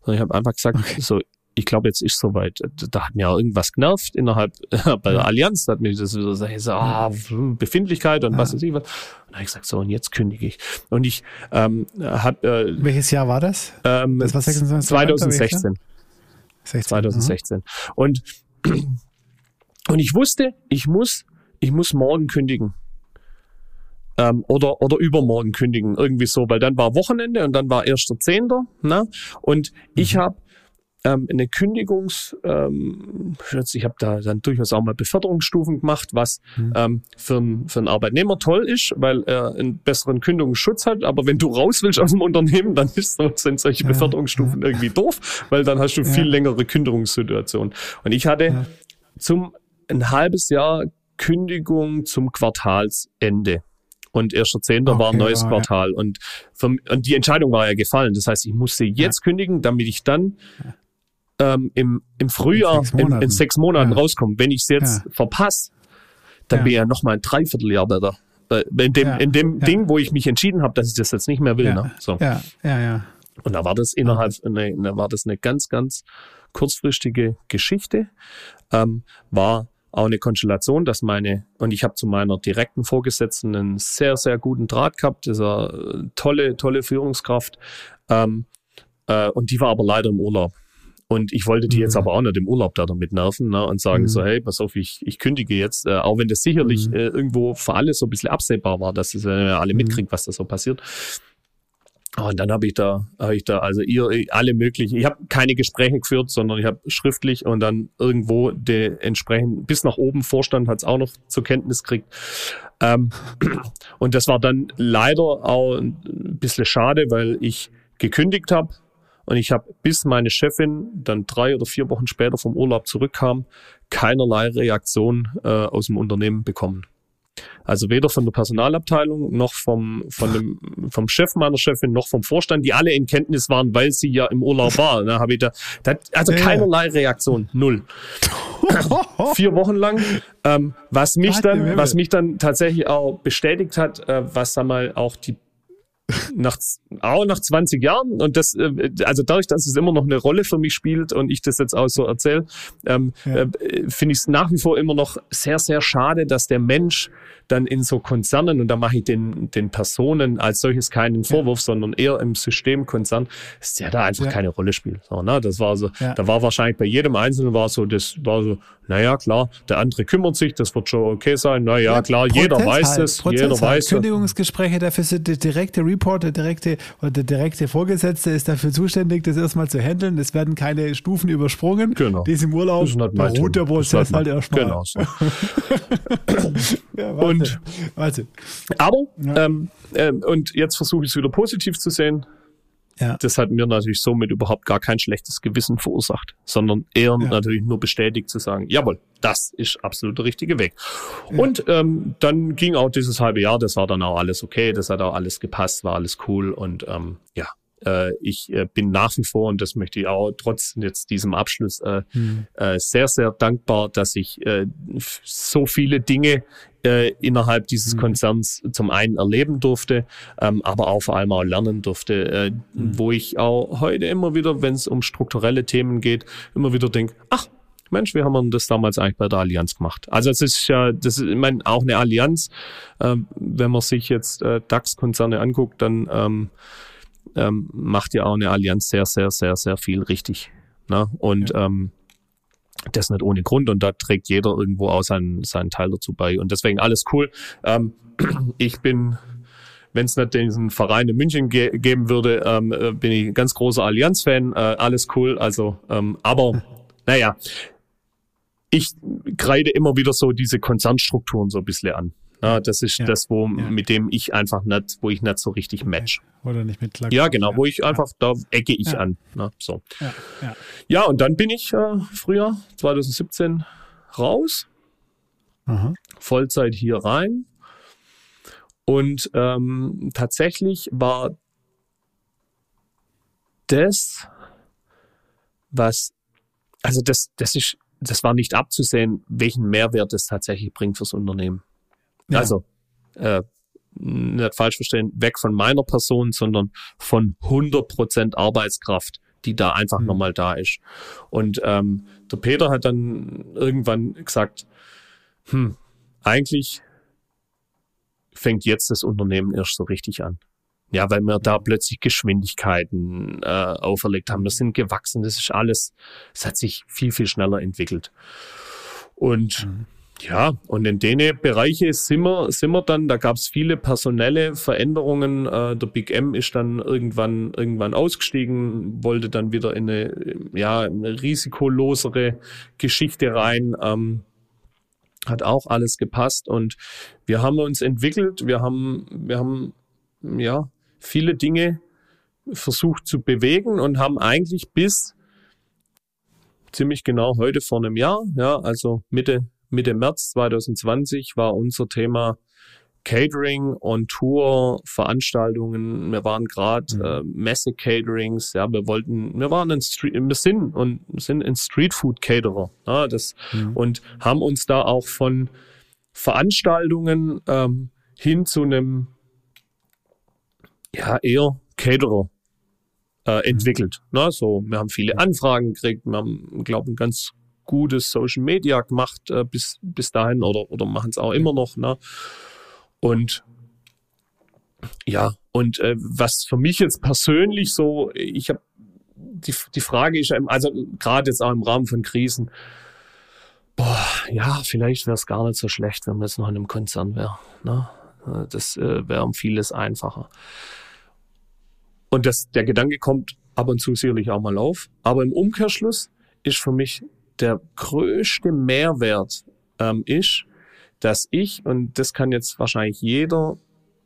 sondern ich habe einfach gesagt, Okay. so, ich glaube, jetzt ist soweit. Da hat mir auch irgendwas genervt innerhalb [LAUGHS] bei der. Allianz, da hat mich das so, so ah, hm, Befindlichkeit und Ja. was weiß ich was. Und dann habe ich gesagt, so, und jetzt kündige ich. Und ich ähm, habe äh, Welches Jahr war das? ähm, Das war 26. 2016. 16. 2016. Und, [CLEARS THROAT] und ich wusste, ich muss, ich muss morgen kündigen. Ähm, oder, oder übermorgen kündigen, irgendwie so, weil dann war Wochenende und dann war 1.10. Ne? Und ich habe ähm, eine Kündigungs, ähm, ich habe da dann durchaus auch mal Beförderungsstufen gemacht, was mhm. ähm, für, einen, für einen Arbeitnehmer toll ist, weil er einen besseren Kündigungsschutz hat. Aber wenn du raus willst aus dem Unternehmen, dann ist so, sind solche ja, Beförderungsstufen ja. irgendwie doof, weil dann hast du ja. viel längere Kündigungssituationen. Und ich hatte zum ein halbes Jahr Kündigung zum Quartalsende. Und erster Zehnter okay, war ein neues ja, Quartal. Und, für, und die Entscheidung war ja gefallen. Das heißt, ich musste jetzt kündigen, damit ich dann ähm, im, im Frühjahr in, in, in sechs Monaten ja. rauskommen. Wenn ich es jetzt ja. verpasse, dann ja. bin ich ja noch mal ein Dreivierteljahr bei der in dem, in dem Ding, wo ich mich entschieden habe, dass ich das jetzt nicht mehr will. Ne? So. Ja, ja, ja. Und da war das innerhalb, eine, da war das eine ganz, ganz kurzfristige Geschichte. Ähm, war auch eine Konstellation, dass meine, und ich habe zu meiner direkten Vorgesetzten einen sehr, sehr guten Draht gehabt, dieser tolle, tolle Führungskraft. Ähm, äh, und die war aber leider im Urlaub. Und ich wollte die mhm. jetzt aber auch nicht im Urlaub da damit nerven ne, und sagen mhm. so, hey, pass auf, ich, ich kündige jetzt, äh, auch wenn das sicherlich mhm. äh, irgendwo für alle so ein bisschen absehbar war, dass es äh, alle mhm. mitkriegt, was da so passiert. Und dann habe ich da, habe ich da also ihr alle möglichen. Ich habe keine Gespräche geführt, sondern ich habe schriftlich und dann irgendwo der entsprechend bis nach oben Vorstand hat es auch noch zur Kenntnis gekriegt. Ähm, [CLEARS THROAT] und das war dann leider auch ein bisschen schade, weil ich gekündigt habe und ich habe, bis meine Chefin dann drei oder vier Wochen später vom Urlaub zurückkam, keinerlei Reaktion äh, aus dem Unternehmen bekommen. Also weder von der Personalabteilung noch vom, von dem, vom Chef meiner Chefin noch vom Vorstand, die alle in Kenntnis waren, weil sie ja im Urlaub war. Da habe ich da, da also keinerlei Reaktion, null. [LAUGHS] Vier Wochen lang, ähm, was mich dann, was mich dann tatsächlich auch bestätigt hat, äh, was sag mal auch die nach, auch nach 20 Jahren und das, äh, also dadurch, dass es immer noch eine Rolle für mich spielt und ich das jetzt auch so erzähle, ähm, ja. äh, finde ich es nach wie vor immer noch sehr, sehr schade, dass der Mensch dann in so Konzernen, und da mache ich den, den Personen als solches keinen Vorwurf, ja. sondern eher im Systemkonzern, dass der da einfach ja. keine Rolle spielt. So, ne? Das war so, da war wahrscheinlich bei jedem Einzelnen war so, das war so, naja, klar, der andere kümmert sich, das wird schon okay sein. Naja, ja, klar, Prozess jeder weiß halt, es, Prozess jeder halt. weiß Kündigungsgespräche, dafür sind der direkte Report, der direkte, oder der direkte Vorgesetzte ist dafür zuständig, das erstmal zu handeln. Es werden keine Stufen übersprungen. Genau. Die ist im Urlaub, ist beruht der Prozess halt erstmal. Genau so. [LAUGHS] ja, und, warte. Aber, ja. ähm, äh, und jetzt versuche ich es wieder positiv zu sehen. Ja. Das hat mir natürlich somit überhaupt gar kein schlechtes Gewissen verursacht, sondern eher ja. natürlich nur bestätigt zu sagen, jawohl, das ist absolut der richtige Weg. Ja. Und ähm, dann ging auch dieses halbe Jahr, das war dann auch alles okay, das hat auch alles gepasst, war alles cool und ähm, ja, äh, ich äh, bin nach wie vor, und das möchte ich auch trotz jetzt diesem Abschluss, äh, mhm. äh, sehr, sehr dankbar, dass ich äh, so viele Dinge äh, innerhalb dieses mhm. Konzerns zum einen erleben durfte, ähm, aber auch vor allem auch lernen durfte, äh, mhm. wo ich auch heute immer wieder, wenn es um strukturelle Themen geht, immer wieder denke, ach, Mensch, wie haben wir das damals eigentlich bei der Allianz gemacht? Also es ist ja, das ist, ich meine, auch eine Allianz, äh, wenn man sich jetzt äh, DAX-Konzerne anguckt, dann ähm, ähm, macht ja auch eine Allianz sehr, sehr, sehr, sehr viel richtig. Ne? Und ja. ähm, das nicht ohne Grund und da trägt jeder irgendwo auch seinen, seinen Teil dazu bei. Und deswegen alles cool. Ähm, [CLEARS THROAT] ich bin, wenn es nicht diesen Verein in München ge geben würde, ähm, äh, bin ich ein ganz großer Allianz-Fan. Äh, alles cool. Also, ähm, aber naja, ich kreide immer wieder so diese Konzernstrukturen so ein bisschen an. Ja, das ist ja, das, wo, ja. mit dem ich einfach nicht, wo ich nicht so richtig match. Oder nicht mit Ja, genau, wo ich einfach, da ecke ich an. Ne, so. Ja, ja. und dann bin ich äh, früher, 2017, raus. Aha. Vollzeit hier rein. Und ähm, tatsächlich war das, was, also das, das ist, das war nicht abzusehen, welchen Mehrwert es tatsächlich bringt fürs Unternehmen. Ja. Also, äh, nicht falsch verstehen, weg von meiner Person, sondern von 100% Arbeitskraft, die da einfach mhm. nochmal da ist. Und ähm, der Peter hat dann irgendwann gesagt, hm, eigentlich fängt jetzt das Unternehmen erst so richtig an. Ja, weil wir da plötzlich Geschwindigkeiten äh, auferlegt haben. Das sind gewachsen, das ist alles, es hat sich viel, viel schneller entwickelt. Und mhm ja, und in den Bereiche sind wir, sind wir dann, da gab es viele personelle Veränderungen. Äh, der Big M ist dann irgendwann, irgendwann ausgestiegen, wollte dann wieder in eine, ja, eine risikolosere Geschichte rein. Ähm, hat auch alles gepasst und wir haben uns entwickelt. Wir haben, wir haben, ja, viele Dinge versucht zu bewegen und haben eigentlich bis ziemlich genau heute vor einem Jahr, ja, also Mitte Mitte März 2020 war unser Thema Catering on Tour, Veranstaltungen. Wir waren gerade mhm. äh, Messe-Caterings. Ja, wir wollten, wir waren ein Street, wir sind und sind ein Streetfood-Caterer. Ja, das mhm. und haben uns da auch von Veranstaltungen ähm, hin zu einem ja eher Caterer äh, mhm. entwickelt. Mhm. Na, so, wir haben viele Anfragen gekriegt. Wir haben, glaube ich, ganz gutes Social Media gemacht äh, bis, bis dahin oder, oder machen es auch immer noch. Ne? Und ja, und äh, was für mich jetzt persönlich so, ich habe die, die Frage ist also gerade jetzt auch im Rahmen von Krisen, boah, ja, vielleicht wäre es gar nicht so schlecht, wenn man jetzt noch in einem Konzern wäre. Ne? Das äh, wäre um vieles einfacher. Und das, der Gedanke kommt ab und zu sicherlich auch mal auf. Aber im Umkehrschluss ist für mich der größte Mehrwert ähm, ist, dass ich, und das kann jetzt wahrscheinlich jeder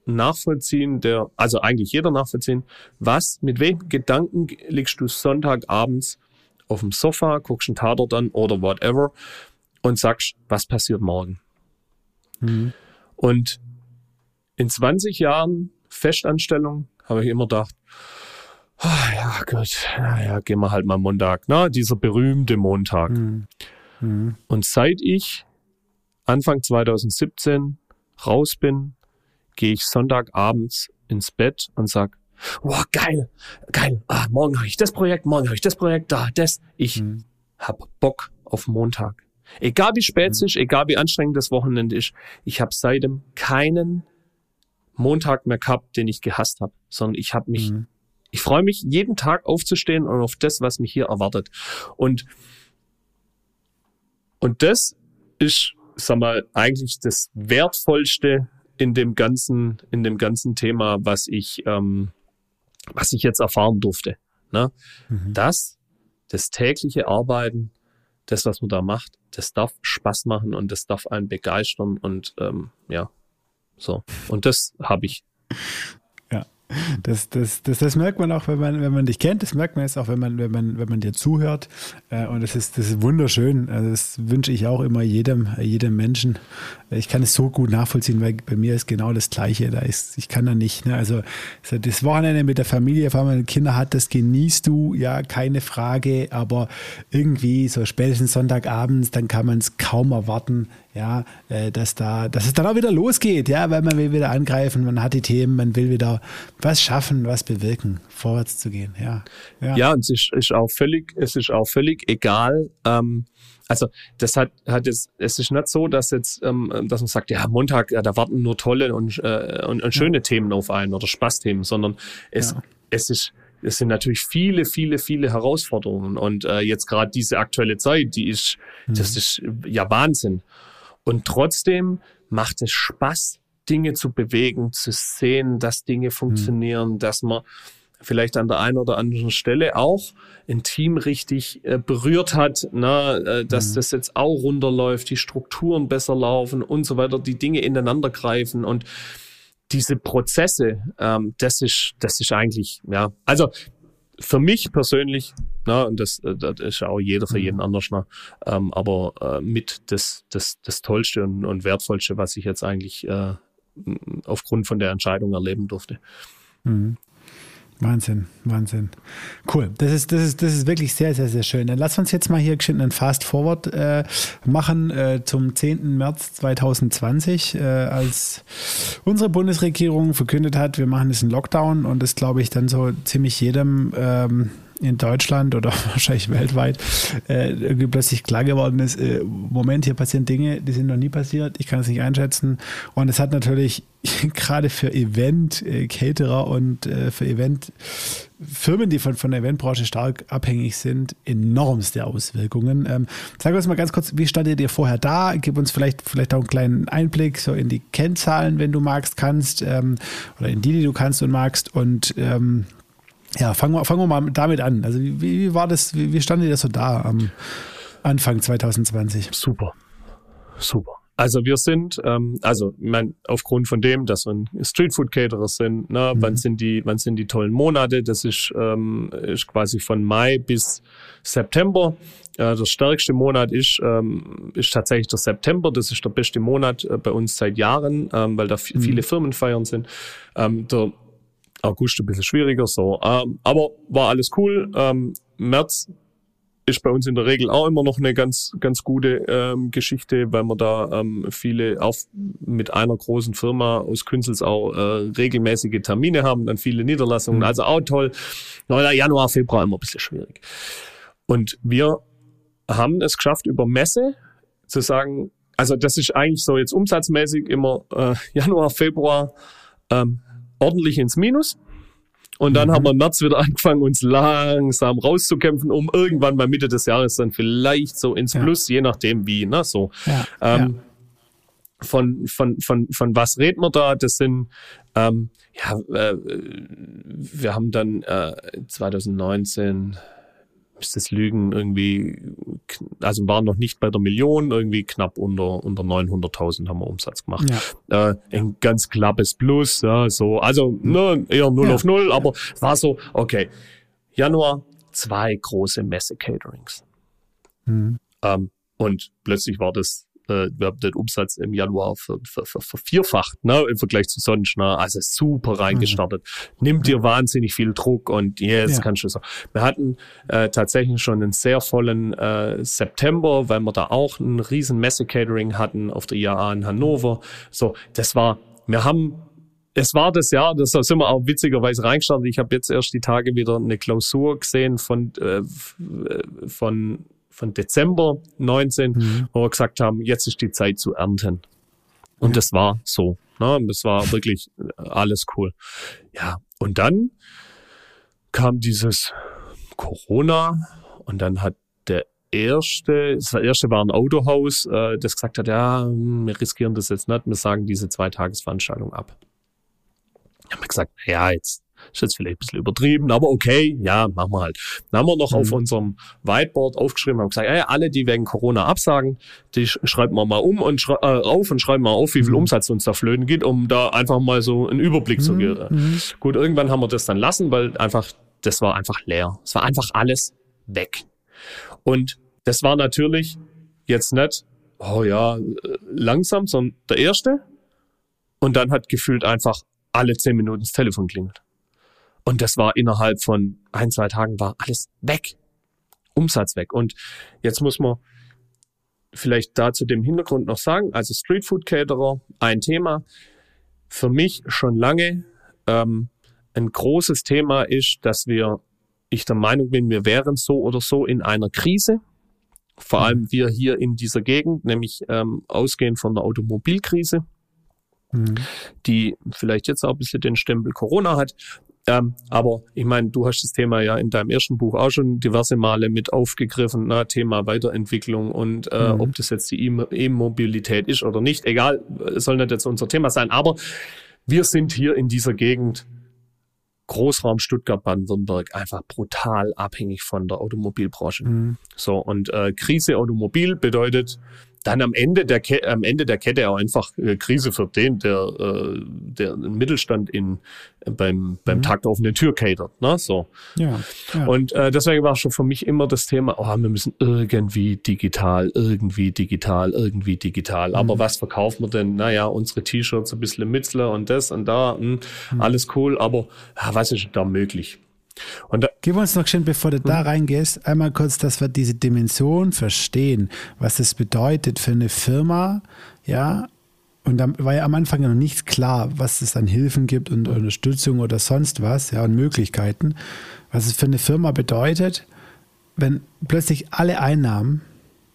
nachvollziehen, der, also eigentlich jeder nachvollziehen, was, mit welchen Gedanken liegst du Sonntagabends auf dem Sofa, guckst einen Tatort an oder whatever und sagst, was passiert morgen? Mhm. Und in 20 Jahren Festanstellung habe ich immer gedacht, Ah, ja, gut, naja, gehen wir halt mal Montag, na, dieser berühmte Montag. Mhm. Mhm. Und seit ich Anfang 2017 raus bin, gehe ich Sonntagabends ins Bett und sag, wow, geil, geil, ah, morgen habe ich das Projekt, morgen habe ich das Projekt, da, das. Ich mhm. hab Bock auf Montag. Egal wie spät es mhm. ist, egal wie anstrengend das Wochenende ist, ich habe seitdem keinen Montag mehr gehabt, den ich gehasst habe, sondern ich habe mich mhm. Ich freue mich, jeden Tag aufzustehen und auf das, was mich hier erwartet. Und, und das ist, sag mal, eigentlich das Wertvollste in dem ganzen, in dem ganzen Thema, was ich, ähm, was ich jetzt erfahren durfte. Ne? Mhm. Das, das tägliche Arbeiten, das, was man da macht, das darf Spaß machen und das darf einen begeistern und ähm, ja, so. Und das habe ich. Das, das, das, das merkt man auch, wenn man, wenn man dich kennt. Das merkt man jetzt auch, wenn man, wenn man, wenn man dir zuhört. Äh, und das ist, das ist wunderschön. Also das wünsche ich auch immer jedem, jedem Menschen. Ich kann es so gut nachvollziehen, weil bei mir ist genau das Gleiche. Da ist, ich kann da nicht. Ne? Also das Wochenende mit der Familie, vor allem Kinder hat, das genießt du, ja, keine Frage. Aber irgendwie so spätestens Sonntagabends, dann kann man es kaum erwarten, ja, äh, dass da, dass es dann auch wieder losgeht, ja, weil man will wieder angreifen, man hat die Themen, man will wieder was schaffen, was bewirken, vorwärts zu gehen, ja. Ja, ja und es ist, ist auch völlig, es ist auch völlig egal, ähm, also das hat, hat jetzt, es ist nicht so, dass jetzt, ähm, dass man sagt, ja, Montag, ja, da warten nur tolle und, äh, und, und schöne ja. Themen auf einen oder Spaßthemen, sondern es, ja. es ist, es sind natürlich viele, viele, viele Herausforderungen. Und äh, jetzt gerade diese aktuelle Zeit, die ist, mhm. das ist ja Wahnsinn. Und trotzdem macht es Spaß, Dinge zu bewegen, zu sehen, dass Dinge funktionieren, mhm. dass man vielleicht an der einen oder anderen Stelle auch ein Team richtig äh, berührt hat, na, äh, dass mhm. das jetzt auch runterläuft, die Strukturen besser laufen und so weiter, die Dinge ineinander greifen und diese Prozesse, ähm, das ist, das ist eigentlich, ja, also für mich persönlich, na, und das, äh, das ist auch jeder für jeden mhm. anders, na, ähm, aber äh, mit das, das, das Tollste und, und Wertvollste, was ich jetzt eigentlich äh, aufgrund von der Entscheidung erleben durfte. Mhm. Wahnsinn, Wahnsinn. Cool. Das ist, das ist, das ist wirklich sehr, sehr, sehr schön. Dann lass uns jetzt mal hier geschnitten einen Fast Forward äh, machen äh, zum 10. März 2020, äh, als unsere Bundesregierung verkündet hat, wir machen jetzt einen Lockdown und das glaube ich dann so ziemlich jedem ähm, in Deutschland oder [LAUGHS] wahrscheinlich weltweit äh, irgendwie plötzlich klar geworden ist, äh, Moment, hier passieren Dinge, die sind noch nie passiert, ich kann es nicht einschätzen. Und es hat natürlich [LAUGHS] gerade für Event-Caterer und äh, für Event-Firmen, die von, von der Eventbranche stark abhängig sind, enormste Auswirkungen. Ähm, sag uns mal ganz kurz, wie standet ihr vorher da? Gib uns vielleicht, vielleicht auch einen kleinen Einblick so in die Kennzahlen, wenn du magst, kannst, ähm, oder in die, die du kannst und magst. Und ähm, ja, fangen wir, fangen wir mal damit an. Also wie, wie war das, wie, wie stand ihr das so da am Anfang 2020? Super, super. Also wir sind, ähm, also mein, aufgrund von dem, dass wir ein Streetfood Caterer sind, ne, mhm. wann sind die, wann sind die tollen Monate? Das ist, ähm, ist quasi von Mai bis September. Äh, der stärkste Monat ist, ähm, ist tatsächlich der September. Das ist der beste Monat äh, bei uns seit Jahren, ähm, weil da mhm. viele Firmenfeiern sind. Ähm, der August ein bisschen schwieriger, so. Ähm, aber war alles cool. Ähm, März ist bei uns in der Regel auch immer noch eine ganz, ganz gute ähm, Geschichte, weil wir da ähm, viele auch mit einer großen Firma aus Künzels auch äh, regelmäßige Termine haben, dann viele Niederlassungen, mhm. also auch toll. Naja, Januar, Februar immer ein bisschen schwierig. Und wir haben es geschafft, über Messe zu sagen, also das ist eigentlich so jetzt umsatzmäßig immer äh, [LAUGHS] Januar, Februar ähm, ordentlich ins Minus. Und dann mhm. haben wir im März wieder [LAUGHS] angefangen, uns langsam rauszukämpfen, um irgendwann mal Mitte des Jahres dann vielleicht so ins Plus, ja. je nachdem wie, ne, so. Ja. Ähm, ja. Von, von, von, von was reden wir da? Das sind, ähm, ja, äh, wir haben dann äh, 2019 müsste es lügen, irgendwie, also waren noch nicht bei der Million, irgendwie knapp unter, unter 900.000 haben wir Umsatz gemacht. Ja. Äh, ein ganz klappes Plus, ja, so, also ne, eher 0 ja. auf 0, aber war so, okay, Januar zwei große Messe-Caterings. Mhm. Ähm, und plötzlich war das äh, wir haben den Umsatz im Januar ver, ver, ver, vervierfacht, ne, im Vergleich zu sonst, ne, also super reingestartet. Mhm. Nimmt dir wahnsinnig viel Druck und yes, ja. kannst du so. Wir hatten äh, tatsächlich schon einen sehr vollen äh, September, weil wir da auch ein riesen Messe-Catering hatten auf der IAA in Hannover. So, das war, wir haben es war das Jahr, das sind wir auch witzigerweise reingestartet. Ich habe jetzt erst die Tage wieder eine Klausur gesehen von, äh, von von Dezember 19, mhm. wo wir gesagt haben, jetzt ist die Zeit zu ernten. Und ja. das war so. Ne? Das war wirklich alles cool. Ja, und dann kam dieses Corona und dann hat der erste, das erste war ein Autohaus, äh, das gesagt hat, ja, wir riskieren das jetzt nicht, wir sagen diese zwei Tagesveranstaltung ab. Haben wir gesagt, ja, jetzt ist jetzt vielleicht ein bisschen übertrieben, aber okay, ja, machen wir halt. Dann haben wir noch mhm. auf unserem Whiteboard aufgeschrieben, haben gesagt, ey, alle, die wegen Corona absagen, die schreiben wir mal um und äh, auf und schreiben mal auf, wie viel mhm. Umsatz uns da flöten geht, um da einfach mal so einen Überblick mhm. zu geben. Mhm. Gut, irgendwann haben wir das dann lassen, weil einfach, das war einfach leer. Es war einfach alles weg. Und das war natürlich jetzt nicht, oh ja, langsam, sondern der erste. Und dann hat gefühlt einfach alle zehn Minuten das Telefon klingelt. Und das war innerhalb von ein, zwei Tagen war alles weg. Umsatz weg. Und jetzt muss man vielleicht da zu dem Hintergrund noch sagen, also Streetfood Caterer, ein Thema. Für mich schon lange ähm, ein großes Thema ist, dass wir, ich der Meinung bin, wir wären so oder so in einer Krise. Vor mhm. allem wir hier in dieser Gegend, nämlich ähm, ausgehend von der Automobilkrise, mhm. die vielleicht jetzt auch ein bisschen den Stempel Corona hat. Ähm, aber ich meine, du hast das Thema ja in deinem ersten Buch auch schon diverse Male mit aufgegriffen, na, Thema Weiterentwicklung und äh, mhm. ob das jetzt die E-Mobilität ist oder nicht. Egal, soll nicht jetzt unser Thema sein. Aber wir sind hier in dieser Gegend Großraum Stuttgart-Baden-Württemberg einfach brutal abhängig von der Automobilbranche. Mhm. So und äh, Krise Automobil bedeutet dann am Ende der Ke am Ende der Kette auch einfach äh, Krise für den, der äh, der Mittelstand in beim beim mhm. Takt auf eine Tür catert, ne? So. Ja, ja. Und äh, deswegen war schon für mich immer das Thema, oh, wir müssen irgendwie digital, irgendwie digital, irgendwie digital. Mhm. Aber was verkaufen wir denn? Naja, unsere T-Shirts, ein bisschen Mitzler und das und da, mh, hm, mhm. alles cool, aber ja, was ist da möglich? Und da, Gib uns noch schön, bevor du da hm? reingehst, einmal kurz, dass wir diese Dimension verstehen, was das bedeutet für eine Firma, ja, Und da war ja am Anfang noch nichts klar, was es an Hilfen gibt und Unterstützung oder sonst was, ja, und Möglichkeiten. Was es für eine Firma bedeutet, wenn plötzlich alle Einnahmen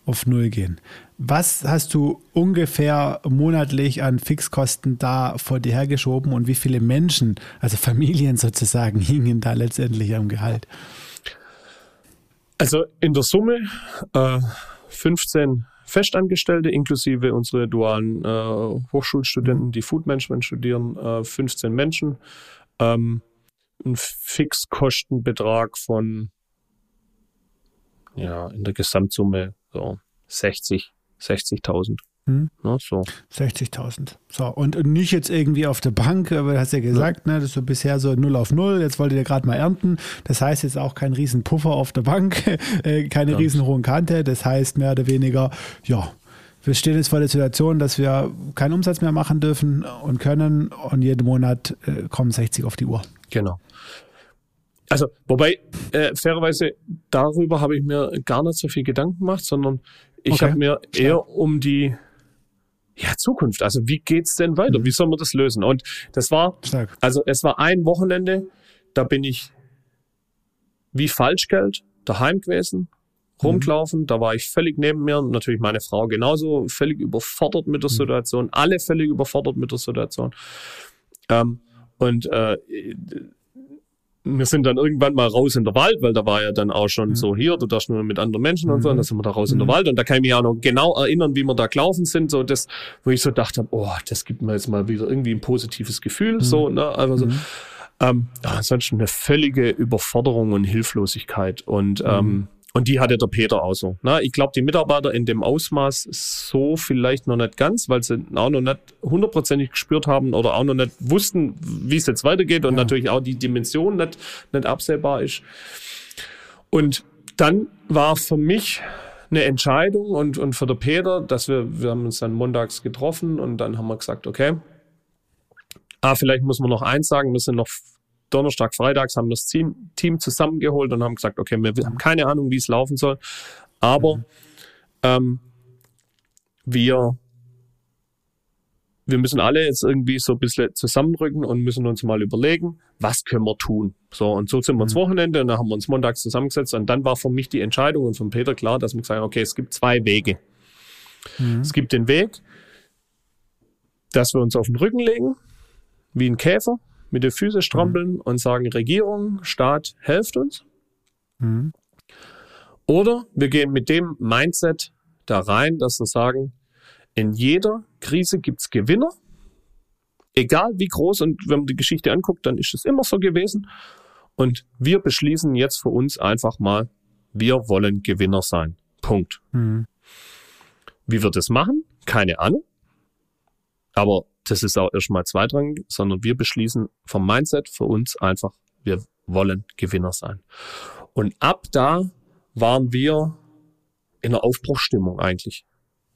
auf Null gehen. Was hast du ungefähr monatlich an Fixkosten da vor dir hergeschoben und wie viele Menschen, also [LAUGHS] Familien sozusagen, hingen da letztendlich am Gehalt? Also in der Summe äh, 15 Festangestellte inklusive unsere dualen äh, Hochschulstudenten, die Food Management studieren, äh, 15 Menschen. Ähm, ein Fixkostenbetrag von ja in der Gesamtsumme so 60, 60.000. Hm. Ja, so. 60.000. So, und nicht jetzt irgendwie auf der Bank, aber du hast ja gesagt, ja. ne, das ist so bisher so 0 auf 0, jetzt wollt ihr gerade mal ernten. Das heißt jetzt auch kein riesen Puffer auf der Bank, [LAUGHS] äh, keine ja. riesen hohen Kante. Das heißt mehr oder weniger, ja, wir stehen jetzt vor der Situation, dass wir keinen Umsatz mehr machen dürfen und können und jeden Monat äh, kommen 60 auf die Uhr. Genau. Also, wobei, äh, fairerweise, darüber habe ich mir gar nicht so viel Gedanken gemacht, sondern ich okay. habe mir eher um die ja, Zukunft. Also, wie geht's denn weiter? Mhm. Wie soll man das lösen? Und das war, Stark. also, es war ein Wochenende, da bin ich wie Falschgeld daheim gewesen, rumgelaufen. Mhm. Da war ich völlig neben mir. Natürlich meine Frau genauso völlig überfordert mit der mhm. Situation. Alle völlig überfordert mit der Situation. Ähm, und äh, wir sind dann irgendwann mal raus in der Wald, weil da war ja dann auch schon mhm. so hier, du darfst nur mit anderen Menschen und so, und dann sind wir da raus in der mhm. Wald und da kann ich mich auch noch genau erinnern, wie wir da gelaufen sind, so das, wo ich so dachte, oh, das gibt mir jetzt mal wieder irgendwie ein positives Gefühl, mhm. so, ne, also so. Ähm, ansonsten eine völlige Überforderung und Hilflosigkeit und ähm, und die hatte der Peter auch so. Na, ich glaube, die Mitarbeiter in dem Ausmaß so vielleicht noch nicht ganz, weil sie auch noch nicht hundertprozentig gespürt haben oder auch noch nicht wussten, wie es jetzt weitergeht und ja. natürlich auch die Dimension nicht, nicht absehbar ist. Und dann war für mich eine Entscheidung und, und für der Peter, dass wir, wir haben uns dann montags getroffen und dann haben wir gesagt, okay, ah, vielleicht muss man noch eins sagen, wir sind noch Donnerstag, Freitags haben wir das Team, Team zusammengeholt und haben gesagt, okay, wir haben keine Ahnung, wie es laufen soll, aber mhm. ähm, wir wir müssen alle jetzt irgendwie so ein bisschen zusammenrücken und müssen uns mal überlegen, was können wir tun. So, und so sind wir ins mhm. Wochenende und dann haben wir uns montags zusammengesetzt und dann war für mich die Entscheidung und von Peter klar, dass wir gesagt haben, okay, es gibt zwei Wege. Mhm. Es gibt den Weg, dass wir uns auf den Rücken legen, wie ein Käfer, mit den Füßen strampeln mhm. und sagen, Regierung, Staat, helft uns. Mhm. Oder wir gehen mit dem Mindset da rein, dass wir sagen, in jeder Krise gibt's Gewinner, egal wie groß, und wenn man die Geschichte anguckt, dann ist es immer so gewesen. Und wir beschließen jetzt für uns einfach mal, wir wollen Gewinner sein. Punkt. Mhm. Wie wir das machen? Keine Ahnung. Aber das ist auch erstmal zweitrangig, sondern wir beschließen vom Mindset für uns einfach, wir wollen Gewinner sein. Und ab da waren wir in einer Aufbruchstimmung eigentlich.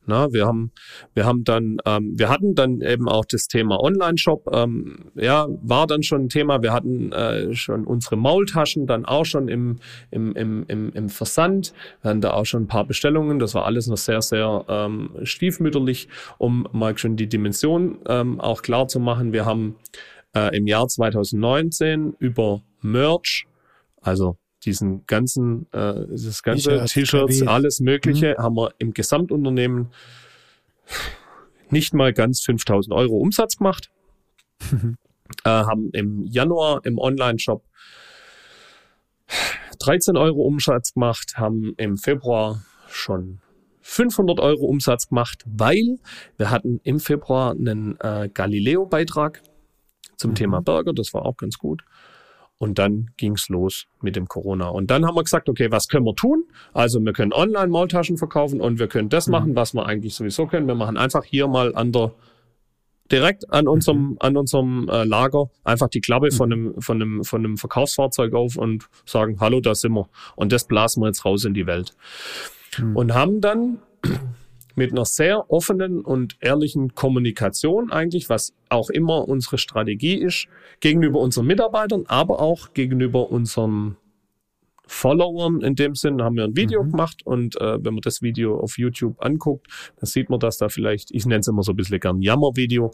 Na, wir haben, wir haben dann, ähm, wir hatten dann eben auch das Thema Online-Shop, ähm, ja, war dann schon ein Thema. Wir hatten äh, schon unsere Maultaschen dann auch schon im, im, im, im, im Versand. Wir hatten da auch schon ein paar Bestellungen. Das war alles noch sehr, sehr ähm, stiefmütterlich, um mal schon die Dimension ähm, auch klar zu machen. Wir haben äh, im Jahr 2019 über Merch, also diesen ganzen, äh, das ganze T-Shirts, alles Mögliche, mhm. haben wir im Gesamtunternehmen nicht mal ganz 5000 Euro Umsatz gemacht. Mhm. Äh, haben im Januar im Online-Shop 13 Euro Umsatz gemacht, haben im Februar schon 500 Euro Umsatz gemacht, weil wir hatten im Februar einen äh, Galileo-Beitrag zum mhm. Thema Burger, das war auch ganz gut. Und dann ging's los mit dem Corona. Und dann haben wir gesagt, okay, was können wir tun? Also wir können online Maultaschen verkaufen und wir können das mhm. machen, was wir eigentlich sowieso können. Wir machen einfach hier mal an der direkt an unserem mhm. an unserem äh, Lager einfach die Klappe mhm. von einem von einem von einem Verkaufsfahrzeug auf und sagen, hallo, da sind wir. Und das blasen wir jetzt raus in die Welt. Mhm. Und haben dann mit einer sehr offenen und ehrlichen Kommunikation eigentlich, was auch immer unsere Strategie ist, gegenüber unseren Mitarbeitern, aber auch gegenüber unseren Followern in dem Sinn haben wir ein Video mhm. gemacht und äh, wenn man das Video auf YouTube anguckt, dann sieht man, dass da vielleicht, ich nenne es immer so ein bisschen gern Jammervideo,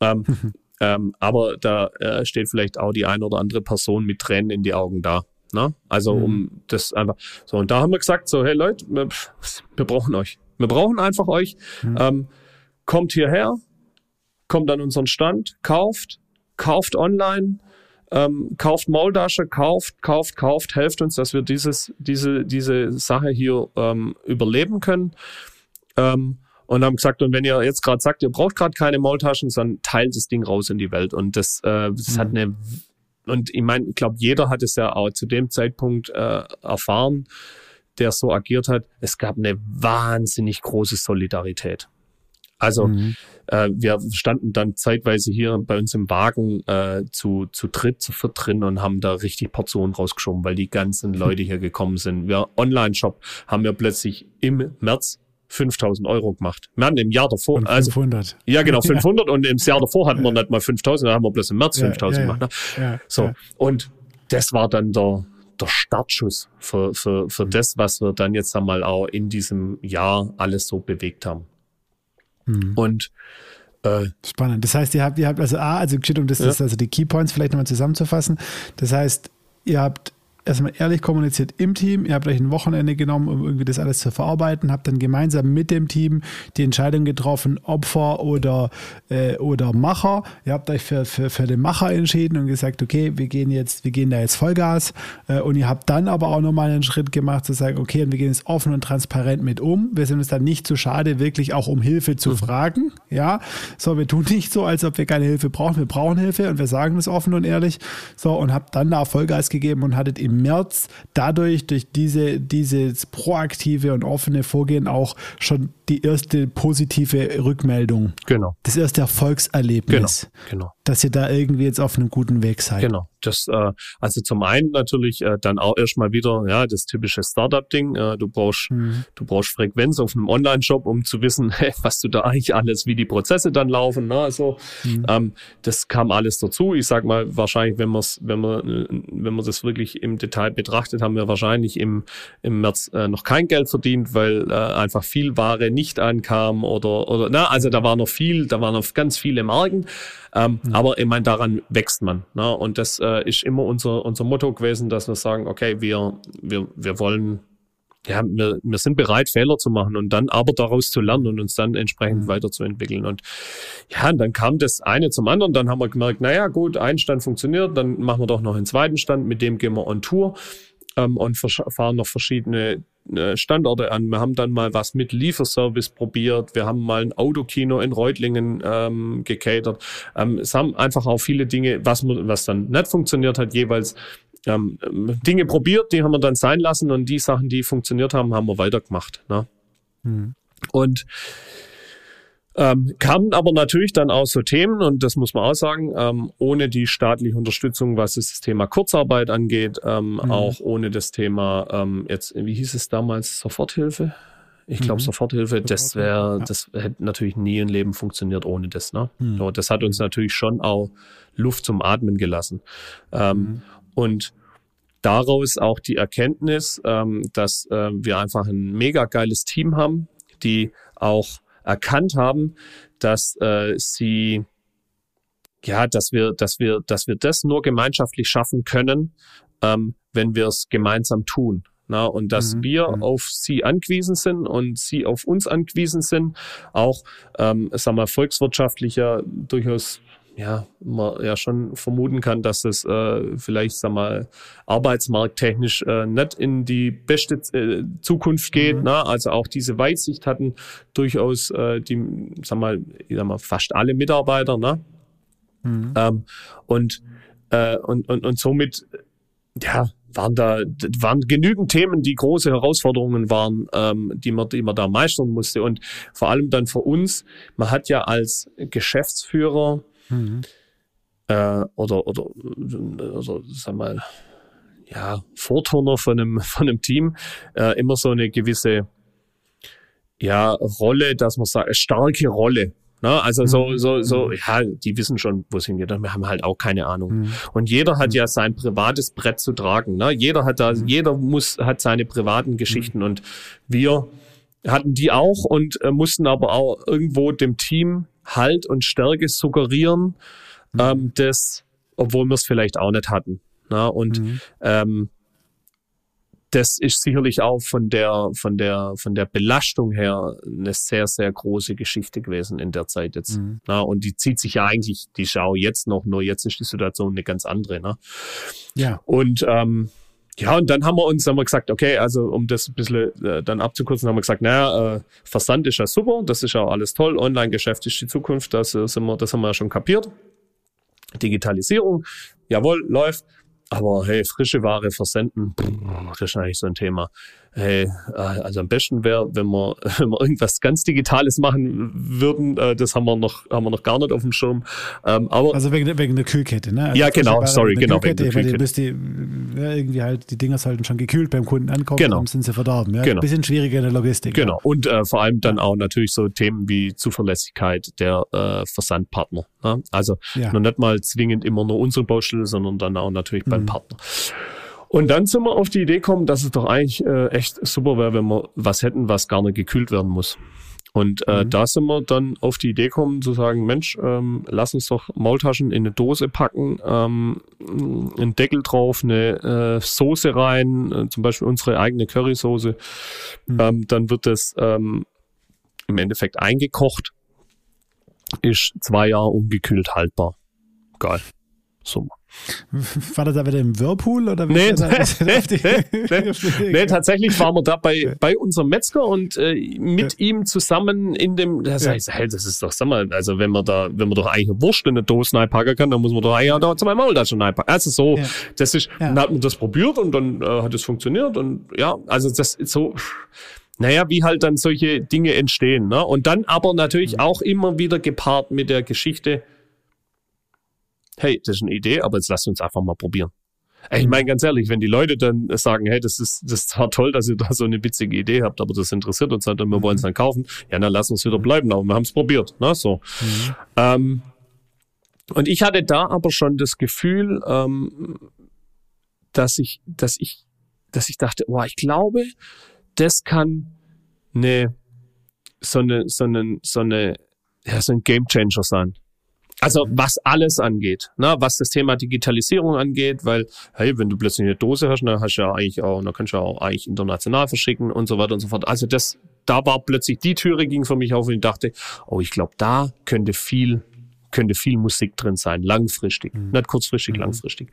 ähm, [LAUGHS] ähm, aber da äh, steht vielleicht auch die eine oder andere Person mit Tränen in die Augen da. Ne? Also mhm. um das einfach so und da haben wir gesagt so hey Leute, wir, wir brauchen euch, wir brauchen einfach euch. Mhm. Ähm, kommt hierher, kommt an unseren Stand, kauft, kauft online, ähm, kauft Maultasche, kauft, kauft, kauft, helft uns, dass wir dieses, diese, diese Sache hier ähm, überleben können. Ähm, und haben gesagt, und wenn ihr jetzt gerade sagt, ihr braucht gerade keine Maultaschen, dann teilt das Ding raus in die Welt. Und das, äh, das mhm. hat eine, und ich meine, ich glaube, jeder hat es ja auch zu dem Zeitpunkt äh, erfahren, der so agiert hat. Es gab eine wahnsinnig große Solidarität. Also mhm. äh, wir standen dann zeitweise hier bei uns im Wagen äh, zu, zu dritt, zu viert drin und haben da richtig Portionen rausgeschoben, weil die ganzen Leute hier gekommen sind. Wir Online-Shop haben wir plötzlich im März 5000 Euro gemacht. Wir hatten im Jahr davor, und 500. also ja genau 500 [LAUGHS] ja. und im Jahr davor hatten wir nicht mal 5000, da haben wir bloß im März 5000 ja, ja, gemacht. Ne? so und das war dann der der Startschuss für, für, für das, was wir dann jetzt einmal auch in diesem Jahr alles so bewegt haben. Mhm. Und äh, Spannend. Das heißt, ihr habt, ihr habt also A, also um das, ja. das also die Keypoints vielleicht nochmal zusammenzufassen. Das heißt, ihr habt erstmal ehrlich kommuniziert im Team. Ihr habt euch ein Wochenende genommen, um irgendwie das alles zu verarbeiten, habt dann gemeinsam mit dem Team die Entscheidung getroffen, Opfer oder, äh, oder Macher. Ihr habt euch für, für, für den Macher entschieden und gesagt, okay, wir gehen jetzt, wir gehen da jetzt Vollgas. Äh, und ihr habt dann aber auch nochmal einen Schritt gemacht, zu sagen, okay, und wir gehen jetzt offen und transparent mit um. Wir sind uns dann nicht zu schade, wirklich auch um Hilfe zu mhm. fragen. Ja, so, wir tun nicht so, als ob wir keine Hilfe brauchen. Wir brauchen Hilfe und wir sagen das offen und ehrlich. So, und habt dann da Vollgas gegeben und hattet im im März dadurch, durch diese, dieses proaktive und offene Vorgehen auch schon die erste positive Rückmeldung. Genau. Das erste Erfolgserlebnis. Genau. genau. Dass ihr da irgendwie jetzt auf einem guten Weg seid. Genau. Das, äh, also zum einen natürlich äh, dann auch erstmal wieder, ja, das typische Startup-Ding. Äh, du brauchst, mhm. du brauchst Frequenz auf einem Online-Shop, um zu wissen, [LAUGHS] hey, was du da eigentlich alles, wie die Prozesse dann laufen. Ne? Also, mhm. ähm, das kam alles dazu. Ich sag mal, wahrscheinlich, wenn man wenn man, wenn man das wirklich im Detail betrachtet, haben wir wahrscheinlich im, im März äh, noch kein Geld verdient, weil äh, einfach viel Ware nicht ankam oder, oder, na, also da war noch viel, da waren noch ganz viele Marken. Ähm, mhm. Aber ich meine, daran wächst man. Ne? Und das äh, ist immer unser, unser Motto gewesen, dass wir sagen, okay, wir, wir, wir wollen, ja, wir, wir sind bereit, Fehler zu machen und dann aber daraus zu lernen und uns dann entsprechend mhm. weiterzuentwickeln. Und ja, und dann kam das eine zum anderen. Dann haben wir gemerkt, naja, gut, ein Stand funktioniert, dann machen wir doch noch einen zweiten Stand, mit dem gehen wir on Tour ähm, und fahren noch verschiedene Standorte an. Wir haben dann mal was mit Lieferservice probiert. Wir haben mal ein Autokino in Reutlingen ähm, gecatert. Ähm, es haben einfach auch viele Dinge, was, was dann nicht funktioniert hat, jeweils ähm, Dinge probiert, die haben wir dann sein lassen und die Sachen, die funktioniert haben, haben wir weitergemacht. Ne? Mhm. Und ähm, kamen aber natürlich dann auch so Themen, und das muss man auch sagen, ähm, ohne die staatliche Unterstützung, was das Thema Kurzarbeit angeht, ähm, mhm. auch ohne das Thema, ähm, jetzt, wie hieß es damals, Soforthilfe? Ich glaube, mhm. Soforthilfe, das wäre, ja. das hätte natürlich nie im Leben funktioniert ohne das. Ne? Mhm. So, das hat uns natürlich schon auch Luft zum Atmen gelassen. Ähm, mhm. Und daraus auch die Erkenntnis, ähm, dass äh, wir einfach ein mega geiles Team haben, die auch erkannt haben, dass äh, sie ja, dass wir, dass wir, dass wir das nur gemeinschaftlich schaffen können, ähm, wenn wir es gemeinsam tun. Na, und dass mhm. wir mhm. auf sie angewiesen sind und sie auf uns angewiesen sind, auch, ähm, sagen wir, volkswirtschaftlicher durchaus ja, man ja schon vermuten kann, dass es äh, vielleicht, sag mal, arbeitsmarkttechnisch äh, nicht in die beste äh, Zukunft geht. Mhm. Ne? Also auch diese Weitsicht hatten durchaus äh, die, sag mal, ich sag mal, fast alle Mitarbeiter. Ne? Mhm. Ähm, und, äh, und, und, und somit, ja, waren da waren genügend Themen, die große Herausforderungen waren, ähm, die man, die man da meistern musste. Und vor allem dann für uns, man hat ja als Geschäftsführer Mhm. Äh, oder, oder, oder, sag mal, ja, Vorturner von einem, [LAUGHS] von einem Team, äh, immer so eine gewisse, ja, Rolle, dass man sagt, starke Rolle. Ne? Also so, mhm. so, so, ja, die wissen schon, wo es hingeht. Wir haben halt auch keine Ahnung. Mhm. Und jeder hat mhm. ja sein privates Brett zu tragen. Ne? Jeder hat da, mhm. jeder muss, hat seine privaten Geschichten mhm. und wir hatten die auch und äh, mussten aber auch irgendwo dem Team Halt und Stärke suggerieren, mhm. ähm, das, obwohl wir es vielleicht auch nicht hatten. Ne? Und ähm, das ist sicherlich auch von der, von der, von der Belastung her eine sehr, sehr große Geschichte gewesen in der Zeit jetzt. Mhm. Na, und die zieht sich ja eigentlich, die Schau jetzt noch, nur jetzt ist die Situation eine ganz andere. Ne? Ja. Und ähm, ja, und dann haben wir uns haben wir gesagt, okay, also um das ein bisschen äh, dann abzukürzen, haben wir gesagt, naja, äh, Versand ist ja super, das ist ja alles toll, Online-Geschäft ist die Zukunft, das, äh, sind wir, das haben wir ja schon kapiert. Digitalisierung, jawohl, läuft. Aber hey, frische Ware versenden, das ist eigentlich so ein Thema. Hey, äh, also am besten wäre, wenn wir, [LAUGHS] wenn wir irgendwas ganz Digitales machen würden. Äh, das haben wir noch, haben wir noch gar nicht auf dem Schirm. Ähm, aber also wegen, wegen der Kühlkette, ne? Also ja, genau, sorry, genau. Kühlkette, wegen der Kühlkette. Die, ja, irgendwie halt, die Dinger sollten schon gekühlt beim Kunden ankommen, genau. dann sind sie verdorben. Ja? Genau. Bisschen schwieriger in der Logistik. Genau. Ja. Und äh, vor allem dann auch natürlich so Themen wie Zuverlässigkeit der äh, Versandpartner. Ne? Also ja. noch nicht mal zwingend immer nur unsere Baustelle, sondern dann auch natürlich beim mhm. Partner. Und dann sind wir auf die Idee gekommen, dass es doch eigentlich äh, echt super wäre, wenn wir was hätten, was gar nicht gekühlt werden muss. Und äh, mhm. da sind wir dann auf die Idee gekommen zu sagen, Mensch, ähm, lass uns doch Maultaschen in eine Dose packen, ähm, einen Deckel drauf, eine äh, Soße rein, äh, zum Beispiel unsere eigene Currysoße. Mhm. Ähm, dann wird das ähm, im Endeffekt eingekocht, ist zwei Jahre ungekühlt haltbar. Geil. Super. War das da wieder im Whirlpool oder nee, [LAUGHS] nee, [LAUGHS] nee, tatsächlich waren wir da bei, bei unserem Metzger und äh, mit ja. ihm zusammen in dem, das heißt, hey, das ist doch, sag mal, also wenn man da, wenn man doch eigentlich eine Wurst in eine Dose reinpacken kann, dann muss man doch eigentlich auch zwei Maul da schon reinpacken. Also so, ja. das ist, ja. dann hat man das probiert und dann äh, hat es funktioniert und ja, also das ist so, naja, wie halt dann solche Dinge entstehen. Ne? Und dann aber natürlich mhm. auch immer wieder gepaart mit der Geschichte, hey, das ist eine Idee, aber jetzt lasst uns einfach mal probieren. Ich mhm. meine ganz ehrlich, wenn die Leute dann sagen, hey, das ist, das ist zwar toll, dass ihr da so eine witzige Idee habt, aber das interessiert uns halt und wir mhm. wollen es dann kaufen, ja, dann lass uns wieder bleiben, aber wir haben es probiert. Ne? So. Mhm. Ähm, und ich hatte da aber schon das Gefühl, ähm, dass ich, dass ich, dass ich dachte, wow, ich glaube, das kann eine, so eine, so eine, so eine, ja, so ein Game Changer sein. Also was alles angeht, ne? was das Thema Digitalisierung angeht, weil, hey, wenn du plötzlich eine Dose hast, dann hast du ja eigentlich auch, dann kannst du ja auch eigentlich international verschicken und so weiter und so fort. Also das, da war plötzlich die Türe ging für mich auf und ich dachte, oh, ich glaube, da könnte viel könnte viel Musik drin sein, langfristig, mhm. nicht kurzfristig, mhm. langfristig.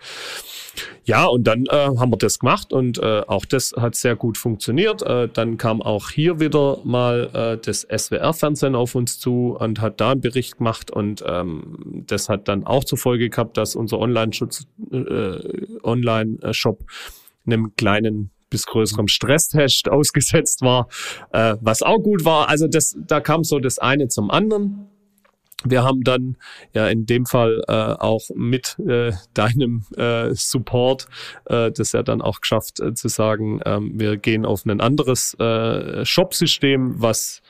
Ja, und dann äh, haben wir das gemacht und äh, auch das hat sehr gut funktioniert. Äh, dann kam auch hier wieder mal äh, das SWR-Fernsehen auf uns zu und hat da einen Bericht gemacht und ähm, das hat dann auch zur Folge gehabt, dass unser Online-Schutz, äh, Online-Shop einem kleinen bis größerem Stresstest [LAUGHS] ausgesetzt war, äh, was auch gut war. Also das, da kam so das eine zum anderen. Wir haben dann ja in dem Fall äh, auch mit äh, deinem äh, Support äh, das ja dann auch geschafft äh, zu sagen, ähm, wir gehen auf ein anderes äh, Shop-System, was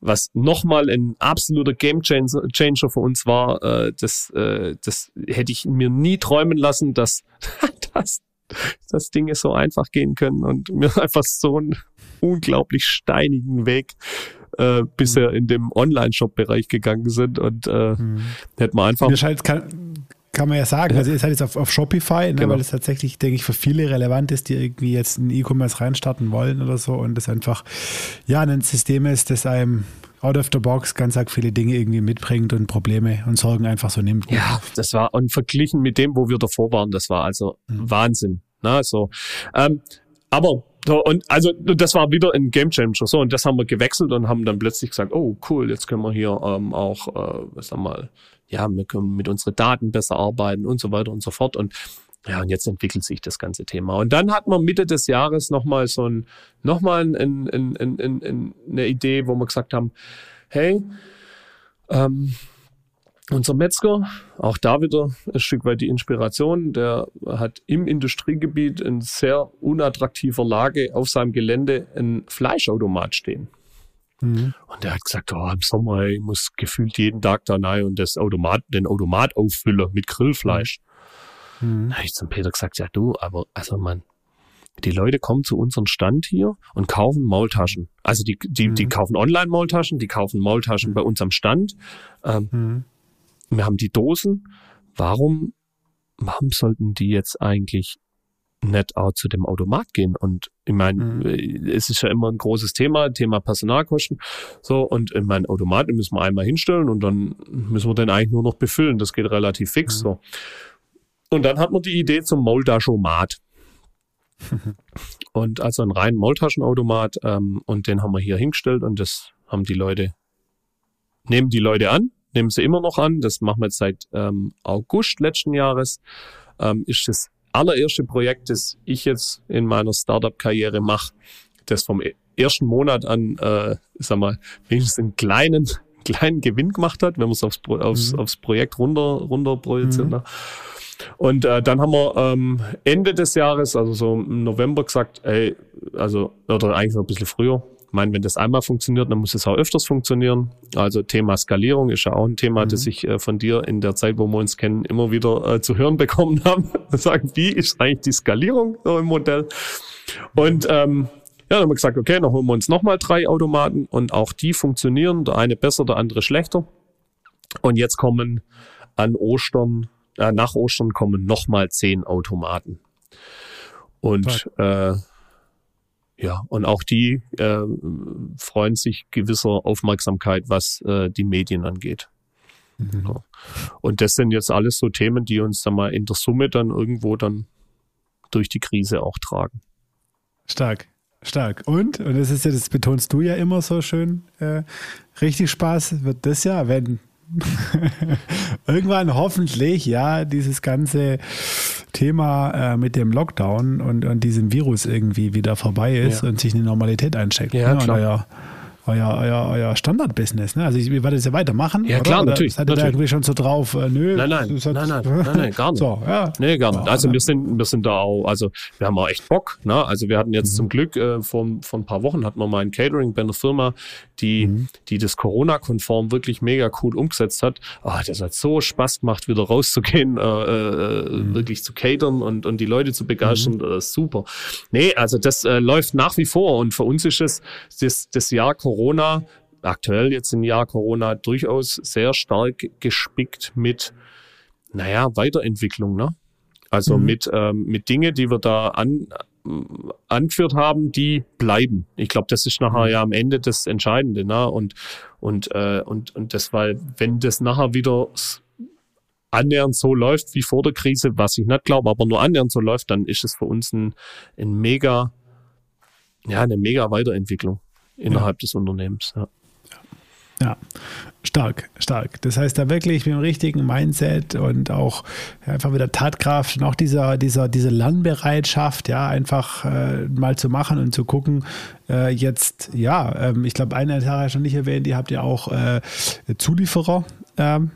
was nochmal ein absoluter Game Changer für uns war. Äh, das, äh, das hätte ich mir nie träumen lassen, dass, [LAUGHS] dass, dass Dinge so einfach gehen können und mir [LAUGHS] einfach so einen unglaublich steinigen Weg äh, bisher mhm. in dem Online-Shop-Bereich gegangen sind und äh, mhm. hätte man einfach. Das halt kann, kann man ja sagen. Also ihr seid jetzt auf, auf Shopify, ne, genau. weil das tatsächlich, denke ich, für viele relevant ist, die irgendwie jetzt in E-Commerce reinstarten wollen oder so und das einfach ja ein System ist, das einem out of the box ganz arg viele Dinge irgendwie mitbringt und Probleme und Sorgen einfach so nimmt. Ja, das war und verglichen mit dem, wo wir davor waren, das war also mhm. Wahnsinn. Na, so. Ähm, aber so, und also das war wieder ein Game Changer. So, und das haben wir gewechselt und haben dann plötzlich gesagt, oh cool, jetzt können wir hier ähm, auch, äh, was wir mal, ja, wir können mit unseren Daten besser arbeiten und so weiter und so fort. Und ja, und jetzt entwickelt sich das ganze Thema. Und dann hat man Mitte des Jahres nochmal so ein, nochmal ein, ein, ein, ein, eine Idee, wo wir gesagt haben, hey, ähm, unser Metzger, auch da wieder ein Stück weit die Inspiration, der hat im Industriegebiet in sehr unattraktiver Lage auf seinem Gelände ein Fleischautomat stehen. Mhm. Und der hat gesagt, oh, im Sommer, ich muss gefühlt jeden Tag da rein und das Automat, den Automat auffüllen mit Grillfleisch. Mhm. Da habe ich zum Peter gesagt, ja du, aber also man, die Leute kommen zu unserem Stand hier und kaufen Maultaschen. Also die, die, mhm. die kaufen Online-Maultaschen, die kaufen Maultaschen bei uns am Stand. Ähm, mhm. Wir haben die Dosen. Warum, warum sollten die jetzt eigentlich nicht auch zu dem Automat gehen. Und ich meine, mhm. Äh, es ist ja immer ein großes Thema, Thema Personalkosten. So, und in meinen Automat müssen wir einmal hinstellen und dann müssen wir den eigentlich nur noch befüllen. Das geht relativ fix. Mhm. So. Und dann hat man die Idee zum Maultaschomat. [LAUGHS] und also einen reinen Maultaschenautomat ähm, und den haben wir hier hingestellt und das haben die Leute, nehmen die Leute an, nehmen sie immer noch an. Das machen wir jetzt seit ähm, August letzten Jahres. Ähm, ist das allererste Projekt, das ich jetzt in meiner Startup-Karriere mache, das vom e-, ersten Monat an, äh, sag mal, wenigstens einen kleinen, [LAUGHS] kleinen Gewinn gemacht hat, wenn man es aufs, aufs, mhm. aufs Projekt runter, runter projiziert. Mhm. Ne? Und äh, dann haben wir ähm, Ende des Jahres, also so im November gesagt, ey, also, oder eigentlich noch ein bisschen früher, ich meine, wenn das einmal funktioniert, dann muss es auch öfters funktionieren. Also Thema Skalierung ist ja auch ein Thema, mhm. das ich äh, von dir in der Zeit, wo wir uns kennen, immer wieder äh, zu hören bekommen [LAUGHS] haben. Sagen, wie ist eigentlich die Skalierung so im Modell? Und ähm, ja, dann haben wir gesagt, okay, dann holen wir uns nochmal drei Automaten und auch die funktionieren, der eine besser, der andere schlechter. Und jetzt kommen an Ostern, äh, nach Ostern kommen nochmal zehn Automaten. Und äh, ja, und auch die äh, freuen sich gewisser Aufmerksamkeit, was äh, die Medien angeht. Mhm. Ja. Und das sind jetzt alles so Themen, die uns dann mal in der Summe dann irgendwo dann durch die Krise auch tragen. Stark, stark. Und, und das ist ja, das betonst du ja immer so schön, äh, richtig Spaß wird das ja, wenn [LAUGHS] irgendwann hoffentlich, ja, dieses ganze Thema äh, mit dem Lockdown und, und diesem Virus irgendwie wieder vorbei ist ja. und sich eine Normalität einsteckt. Ja, ne? klar. Euer, euer, euer Standardbusiness. Ne? Also ich werde das ja weitermachen. Ja, klar, oder? natürlich. Seid ihr da irgendwie schon so drauf? Äh, nö. Nein, nein, nein, nein, nein, nein, gar nicht. [LAUGHS] So, ja. Nee, gar nicht. Also wir sind, wir sind da auch, also wir haben auch echt Bock. Ne? Also wir hatten jetzt mhm. zum Glück äh, vor, vor ein paar Wochen hatten wir mal ein Catering bei einer Firma, die, mhm. die das Corona-konform wirklich mega cool umgesetzt hat. Oh, das hat so Spaß gemacht, wieder rauszugehen, äh, äh, mhm. wirklich zu catern und, und die Leute zu begeistern. Mhm. Das ist super. Nee, also das äh, läuft nach wie vor und für uns ist es das, das Jahr Corona Corona, aktuell jetzt im Jahr Corona, durchaus sehr stark gespickt mit, naja, Weiterentwicklung, ne? Also mhm. mit, ähm, mit Dinge, die wir da an, äh, angeführt haben, die bleiben. Ich glaube, das ist nachher mhm. ja am Ende das Entscheidende, ne? Und, und, äh, und, und das, weil, wenn das nachher wieder annähernd so läuft wie vor der Krise, was ich nicht glaube, aber nur annähernd so läuft, dann ist es für uns ein, ein mega, ja, eine mega Weiterentwicklung innerhalb ja. des Unternehmens. Ja. Ja, stark, stark. Das heißt, da wirklich mit dem richtigen Mindset und auch einfach mit der Tatkraft und auch dieser, dieser, diese Lernbereitschaft, ja, einfach äh, mal zu machen und zu gucken, äh, jetzt, ja, ähm, ich glaube, eine Sache schon nicht erwähnt, ihr habt ja auch äh, Zulieferer ähm,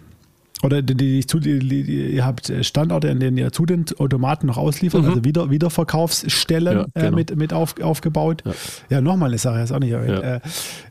oder die, die, die, die, ihr habt Standorte, in denen ihr zu den Automaten noch ausliefert, mhm. also wieder, Wiederverkaufsstellen ja, äh, genau. äh, mit, mit auf, aufgebaut. Ja, ja nochmal eine Sache, ist auch nicht erwähnt. Ja. Äh,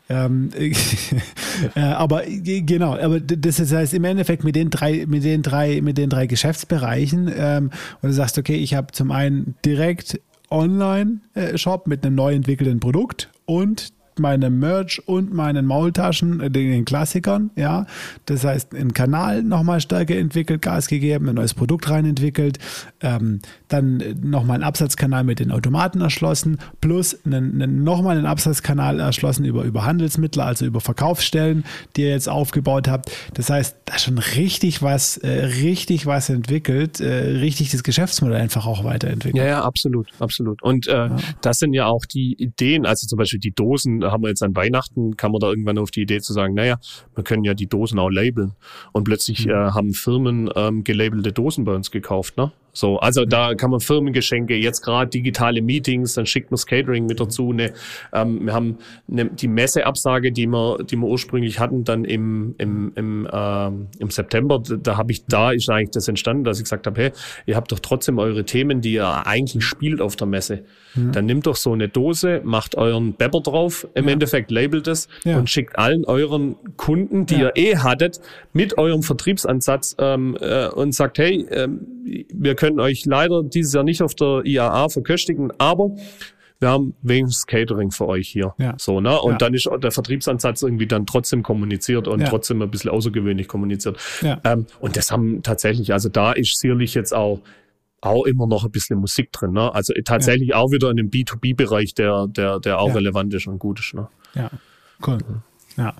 ähm, [LAUGHS] äh, aber genau, aber das heißt im Endeffekt mit den drei, mit den drei, mit den drei Geschäftsbereichen, ähm, und du sagst, okay, ich habe zum einen direkt Online-Shop mit einem neu entwickelten Produkt und meinem Merch und meinen Maultaschen, äh, den Klassikern, ja. Das heißt, einen Kanal nochmal stärker entwickelt, Gas gegeben, ein neues Produkt rein entwickelt, ähm, dann nochmal einen Absatzkanal mit den Automaten erschlossen, plus einen, einen, nochmal einen Absatzkanal erschlossen über, über Handelsmittel, also über Verkaufsstellen, die ihr jetzt aufgebaut habt. Das heißt, da schon richtig was, äh, richtig was entwickelt, äh, richtig das Geschäftsmodell einfach auch weiterentwickelt. Ja, ja, absolut, absolut. Und äh, ja. das sind ja auch die Ideen, also zum Beispiel die Dosen haben wir jetzt an Weihnachten, kam man da irgendwann auf die Idee zu sagen, naja, wir können ja die Dosen auch labeln. Und plötzlich mhm. äh, haben Firmen ähm, gelabelte Dosen bei uns gekauft, ne? So, also da kann man Firmengeschenke, jetzt gerade digitale Meetings, dann schickt man das Catering mit dazu. Ne, ähm, wir haben ne, die Messeabsage, die wir, die wir ursprünglich hatten, dann im, im, im, äh, im September. Da, da habe ich, da ist eigentlich das entstanden, dass ich gesagt habe, hey, ihr habt doch trotzdem eure Themen, die ihr eigentlich spielt auf der Messe. Mhm. Dann nimmt doch so eine Dose, macht euren Bepper drauf, im ja. Endeffekt labelt es ja. und schickt allen euren Kunden, die ja. ihr eh hattet, mit eurem Vertriebsansatz ähm, äh, und sagt, hey, äh, wir können euch leider dieses Jahr nicht auf der IAA verköstigen, aber wir haben wenigstens Catering für euch hier. Ja. So, ne? Und ja. dann ist der Vertriebsansatz irgendwie dann trotzdem kommuniziert und ja. trotzdem ein bisschen außergewöhnlich kommuniziert. Ähm, und das haben tatsächlich, also da ist sicherlich jetzt auch auch immer noch ein bisschen Musik drin. Ne? Also tatsächlich auch wieder in dem B2B-Bereich, der, der, der auch relevant ist und gut ist. Ne? Ja, cool. Ja.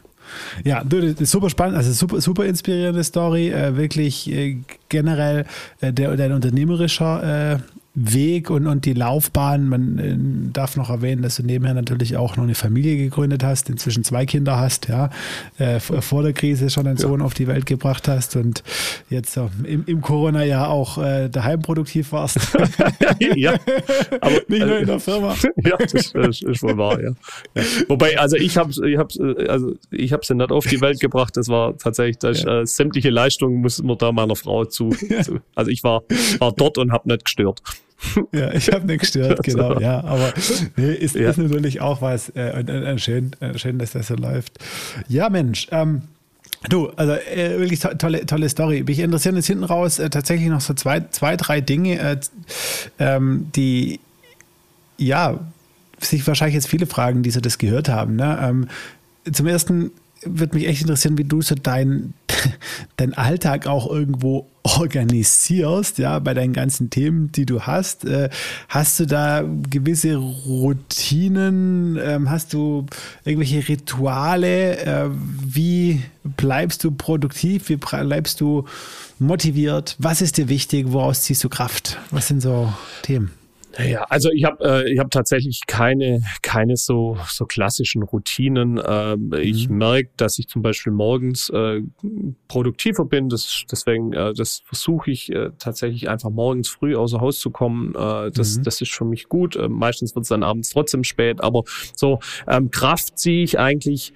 Ja, super spannend, also super, super inspirierende Story, äh, wirklich äh, generell äh, der, dein unternehmerischer äh, Weg und, und die Laufbahn. Man äh, darf noch erwähnen, dass du nebenher natürlich auch noch eine Familie gegründet hast, inzwischen zwei Kinder hast, ja, äh, vor der Krise schon einen Sohn ja. auf die Welt gebracht hast und jetzt äh, im, im Corona-Jahr auch äh, daheim produktiv warst. [LAUGHS] ja, aber [LAUGHS] nicht nur in der Firma. [LAUGHS] ja, das, das ist wohl wahr, ja. ja. Wobei, also ich habe ich hab's, also ich habe sie nicht auf die Welt gebracht, das war tatsächlich, das, ja. äh, sämtliche Leistungen muss man da meiner Frau zu, zu also ich war, war dort und habe nicht gestört. [LAUGHS] Ja, ich habe nicht gestört, [LAUGHS] genau, ja. Aber nee, ist, ja. ist natürlich auch was, äh, äh, schön, äh, schön, dass das so läuft. Ja, Mensch, ähm, Du, also äh, wirklich to tolle, tolle Story. Mich interessieren jetzt hinten raus äh, tatsächlich noch so zwei, zwei drei Dinge, äh, ähm, die ja sich wahrscheinlich jetzt viele fragen, die so das gehört haben. Ne? Ähm, zum ersten würde mich echt interessieren, wie du so dein, [LAUGHS] dein Alltag auch irgendwo organisierst, ja, bei deinen ganzen Themen, die du hast. Äh, hast du da gewisse Routinen? Ähm, hast du irgendwelche Rituale? Äh, wie bleibst du produktiv? Wie bleibst du motiviert? Was ist dir wichtig? Woraus ziehst du Kraft? Was sind so Themen? Ja, also ich habe äh, ich hab tatsächlich keine keine so so klassischen Routinen. Ähm, mhm. Ich merke, dass ich zum Beispiel morgens äh, produktiver bin. Das, deswegen äh, das versuche ich äh, tatsächlich einfach morgens früh außer Haus zu kommen. Äh, das mhm. das ist für mich gut. Äh, meistens wird es dann abends trotzdem spät, aber so ähm, Kraft ziehe ich eigentlich.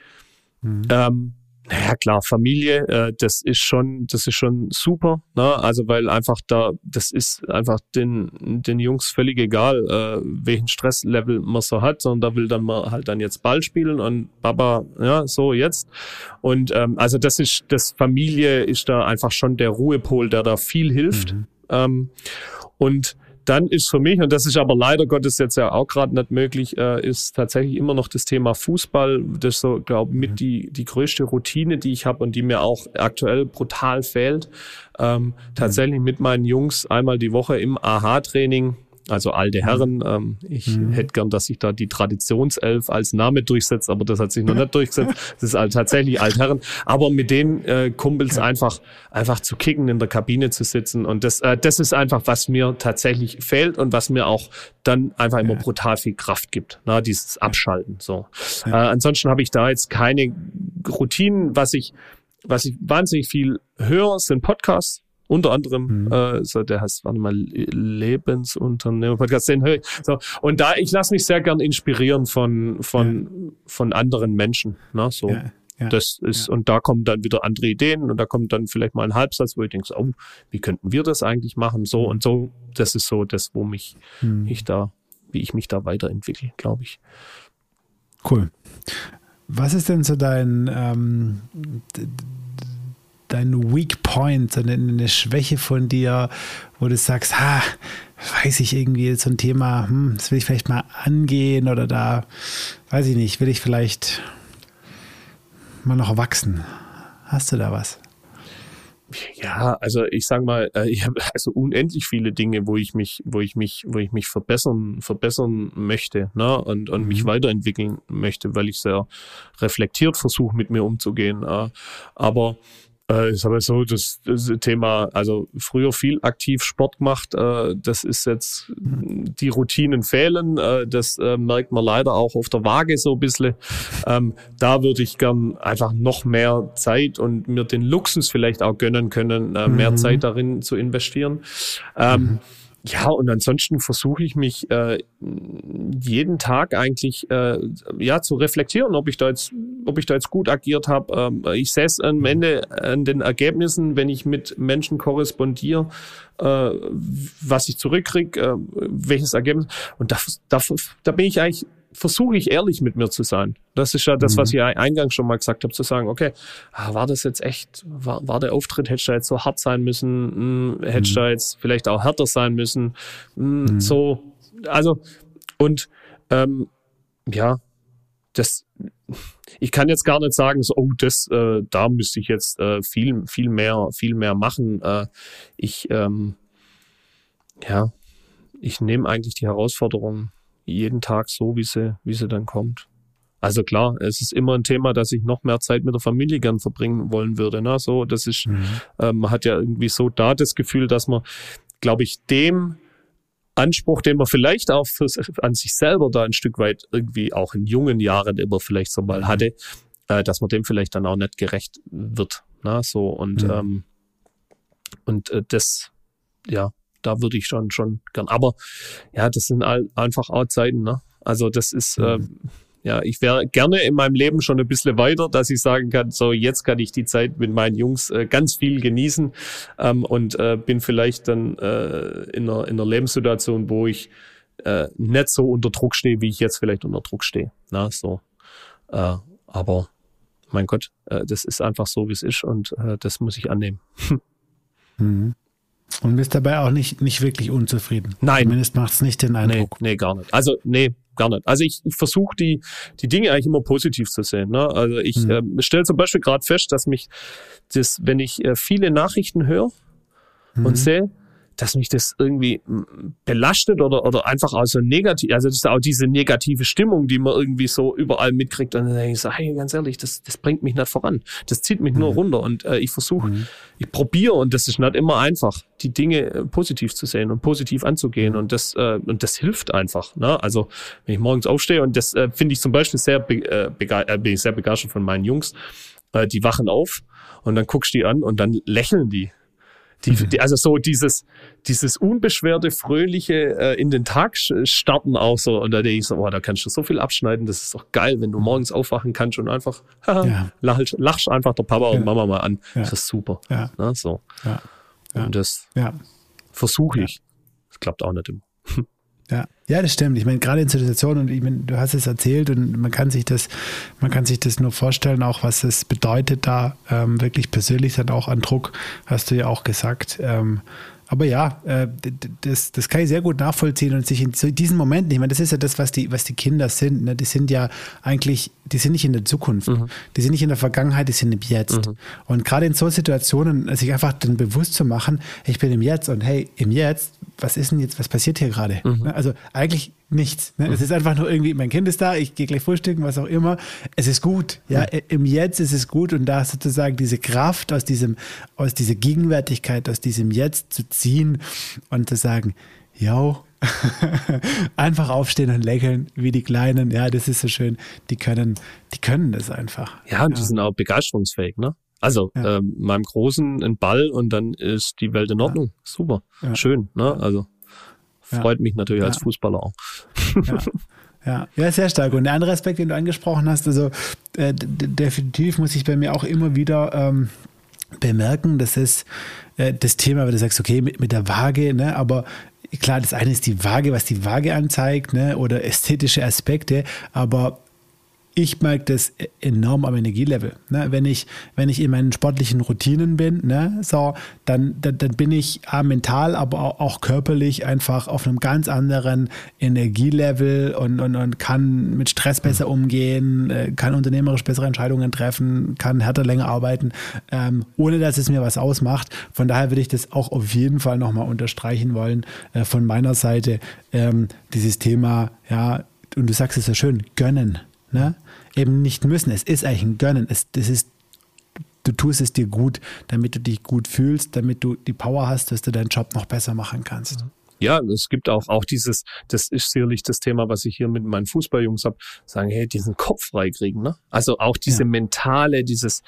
Mhm. Ähm, naja, klar, Familie, äh, das ist schon, das ist schon super, ne? Also weil einfach da, das ist einfach den, den Jungs völlig egal, äh, welchen Stresslevel man so hat, sondern da will dann mal halt dann jetzt Ball spielen und Baba, ja, so jetzt. Und ähm, also das ist, das Familie ist da einfach schon der Ruhepol, der da viel hilft. Mhm. Ähm, und dann ist für mich, und das ist aber leider Gottes jetzt ja auch gerade nicht möglich, äh, ist tatsächlich immer noch das Thema Fußball. Das ist so, glaube ich, mit mhm. die, die größte Routine, die ich habe und die mir auch aktuell brutal fehlt. Ähm, tatsächlich mit meinen Jungs einmal die Woche im AHA-Training also alte mhm. Herren. Ähm, ich mhm. hätte gern, dass sich da die Traditionself als Name durchsetzt, aber das hat sich noch nicht durchgesetzt. [LAUGHS] Das ist halt tatsächlich Altherren. Aber mit den äh, Kumpels einfach, einfach zu kicken, in der Kabine zu sitzen. Und das, äh, das ist einfach, was mir tatsächlich fehlt und was mir auch dann einfach immer ja. brutal viel Kraft gibt. Na, dieses Abschalten. So. Ja. Äh, ansonsten habe ich da jetzt keine Routinen. Was ich, was ich wahnsinnig viel höre, sind Podcasts. Unter anderem, mhm. äh, so der heißt, warte mal, Lebensunternehmer Podcast, den höre ich. So. Und da, ich lasse mich sehr gern inspirieren von, von, ja. von anderen Menschen. Ne? So. Ja. Ja, das ist, und da kommen dann wieder andere Ideen und da kommt dann vielleicht mal ein Halbsatz, wo ich denke, oh, wie könnten wir das eigentlich machen? So mhm. und so, das ist so das, wo mich mhm. ich da, wie ich mich da weiterentwickle, glaube ich. Cool. Was ist denn so dein ähm, dein Weak Point, eine, eine Schwäche von dir, wo du sagst, ha, weiß ich irgendwie so ein Thema, hm, das will ich vielleicht mal angehen oder da, weiß ich nicht, will ich vielleicht mal noch wachsen. Hast du da was? Ja, also ich sag mal, äh, ich habe also unendlich viele Dinge, wo ich mich, wo ich mich, wo ich mich verbessern, verbessern möchte, ne? Und, und mhm. mich weiterentwickeln möchte, weil ich sehr reflektiert versuche, mit mir umzugehen. Äh, aber Äh, ich sage so, das, das Thema, also früher viel aktiv Sport gemacht, äh, das ist jetzt, die Routinen fehlen, äh, das äh, merkt man leider auch auf der Waage so ein bisschen. Ähm, da würde ich gern einfach noch mehr Zeit und mir den Luxus vielleicht auch gönnen können, äh, mehr mhm. Zeit darin zu investieren. Ähm, mhm. Ja, und ansonsten versuche ich mich äh, jeden Tag eigentlich äh, ja zu reflektieren, ob ich da jetzt, ob ich da jetzt gut agiert habe. Ähm, ich sehe es am Ende an den Ergebnissen, wenn ich mit Menschen korrespondiere, äh, was ich zurückkriege, äh, welches Ergebnis. Und da, da, da bin ich eigentlich versuche ich ehrlich mit mir zu sein. Das ist ja das, was mhm. ich eingangs schon mal gesagt habe, zu sagen, okay, ah, war das jetzt echt, war, war der Auftritt, hätte da jetzt so hart sein müssen, hm, hätte mhm. da jetzt vielleicht auch härter sein müssen, hm, mhm. so, also, und ähm, ja, das, ich kann jetzt gar nicht sagen, so, oh, das, äh, da müsste ich jetzt äh, viel, viel mehr, viel mehr machen. Äh, ich, ähm, ja, ich nehme eigentlich die Herausforderung jeden Tag so, wie sie, wie sie dann kommt. Also klar, es ist immer ein Thema, dass ich noch mehr Zeit mit der Familie gern verbringen wollen würde. Ne? So, das ist, mhm. ähm, man hat ja irgendwie so da das Gefühl, dass man, glaube ich, dem Anspruch, den man vielleicht auch für, an sich selber da ein Stück weit irgendwie auch in jungen Jahren immer vielleicht so mal mhm. hatte, äh, dass man dem vielleicht dann auch nicht gerecht wird. Ne? So und mhm. ähm, und äh, das, ja, da würde ich schon, schon gern. Aber ja, das sind all, einfach auch Zeiten, ne? Also das ist, mhm. ähm, ja, ich wäre gerne in meinem Leben schon ein bisschen weiter, dass ich sagen kann, so jetzt kann ich die Zeit mit meinen Jungs äh, ganz viel genießen ähm, und äh, bin vielleicht dann äh, in, einer, in einer Lebenssituation, wo ich äh, nicht so unter Druck stehe, wie ich jetzt vielleicht unter Druck stehe. Na, so. Äh, aber mein Gott, äh, das ist einfach so, wie es ist und äh, das muss ich annehmen. mhm. Und bist dabei auch nicht, nicht wirklich unzufrieden. Nein. Zumindest macht es nicht den Eindruck. Nee, nee, gar nicht. Also, nee, gar nicht. Also ich, ich versuche die, die Dinge eigentlich immer positiv zu sehen. Ne? Also ich mhm. äh, stelle zum Beispiel gerade fest, dass mich das, wenn ich äh, viele Nachrichten höre mhm. und sehe, dass mich das irgendwie belastet oder, oder einfach auch so negativ, also das ist auch diese negative Stimmung, die man irgendwie so überall mitkriegt. Und dann denke ich so, hey, ganz ehrlich, das, das bringt mich nicht voran. Das zieht mich mhm. nur runter. Und äh, ich versuche, mhm. ich probiere, und das ist nicht immer einfach, die Dinge äh, positiv zu sehen und positiv anzugehen. Und das, äh, und das hilft einfach. Ne? Also wenn ich morgens aufstehe, und das äh, finde ich zum Beispiel sehr, äh, äh, bin ich sehr begeistert von meinen Jungs, äh, die wachen auf und dann guckst du die an und dann lächeln die. Die, mhm. die, also so dieses, dieses unbeschwerte, fröhliche äh, in den Tag starten auch so. Und da denke ich so, oh, da kannst du so viel abschneiden. Das ist doch geil, wenn du morgens aufwachen kannst und einfach haha, [LAUGHS] ja. lachst, lachst einfach der Papa ja. und Mama mal an. Ja. Das ist super. Ja. Na, so. Ja. Und das versuche ich. Das klappt auch nicht immer. [LAUGHS] Ja, ja, das stimmt. Ich meine, gerade in Situationen, und ich meine, du hast es erzählt und man kann sich das, man kann sich das nur vorstellen, auch was es bedeutet, da ähm, wirklich persönlich dann auch an Druck, hast du ja auch gesagt. Ähm, aber ja, äh, das, das kann ich sehr gut nachvollziehen und sich in diesen Momenten, ich meine, das ist ja das, was die, was die Kinder sind. Ne? Die sind ja eigentlich, die sind nicht in der Zukunft, mhm. die sind nicht in der Vergangenheit, die sind im Jetzt. Mhm. Und gerade in so Situationen, sich einfach dann bewusst zu machen, ich bin im Jetzt und hey, im Jetzt, was ist denn jetzt, was passiert hier gerade? Mhm. Ne? Also eigentlich nichts. Ne? Es mhm. ist einfach nur irgendwie, mein Kind ist da, ich gehe gleich frühstücken, was auch immer. Es ist gut. Ja, mhm. im Jetzt ist es gut und da sozusagen diese Kraft aus diesem, aus dieser Gegenwärtigkeit, aus diesem Jetzt zu ziehen und zu sagen, ja, [LAUGHS] einfach aufstehen und lächeln, wie die Kleinen. Ja, das ist so schön. Die können, die können das einfach. Ja, und ja. die sind auch begeisterungsfähig, ne? Also ja. ähm, meinem Großen ein Ball und dann ist die Welt in Ordnung. Ja. Super, schön, ne? Also freut mich natürlich als Fußballer auch. [LAUGHS] Ja, ja, sehr stark. Und der andere Aspekt, den du angesprochen hast, also äh, definitiv muss ich bei mir auch immer wieder ähm, bemerken, das ist äh, das Thema, wenn du sagst, okay, mit, mit der Waage, ne, aber klar, das eine ist die Waage, was die Waage anzeigt, ne, oder ästhetische Aspekte, aber ich merke das enorm am Energielevel. Ne? Wenn, ich, wenn ich in meinen sportlichen Routinen bin, ne? so, dann, dann, dann bin ich äh, mental, aber auch, auch, körperlich einfach auf einem ganz anderen Energielevel und, und, und kann mit Stress besser umgehen, äh, kann unternehmerisch bessere Entscheidungen treffen, kann härter länger arbeiten, ähm, ohne dass es mir was ausmacht. Von daher würde ich das auch auf jeden Fall nochmal unterstreichen wollen äh, von meiner Seite. Ähm, dieses Thema, ja, und du sagst es ja schön, gönnen. Ne? Eben nicht müssen. Es ist eigentlich ein Gönnen. Es, das ist, du tust es dir gut, damit du dich gut fühlst, damit du die Power hast, dass du deinen Job noch besser machen kannst. Ja, es gibt auch, auch dieses, das ist sicherlich das Thema, was ich hier mit meinen Fußballjungs habe, sagen, hey, diesen Kopf freikriegen, ne? Also auch diese ja. mentale, dieses,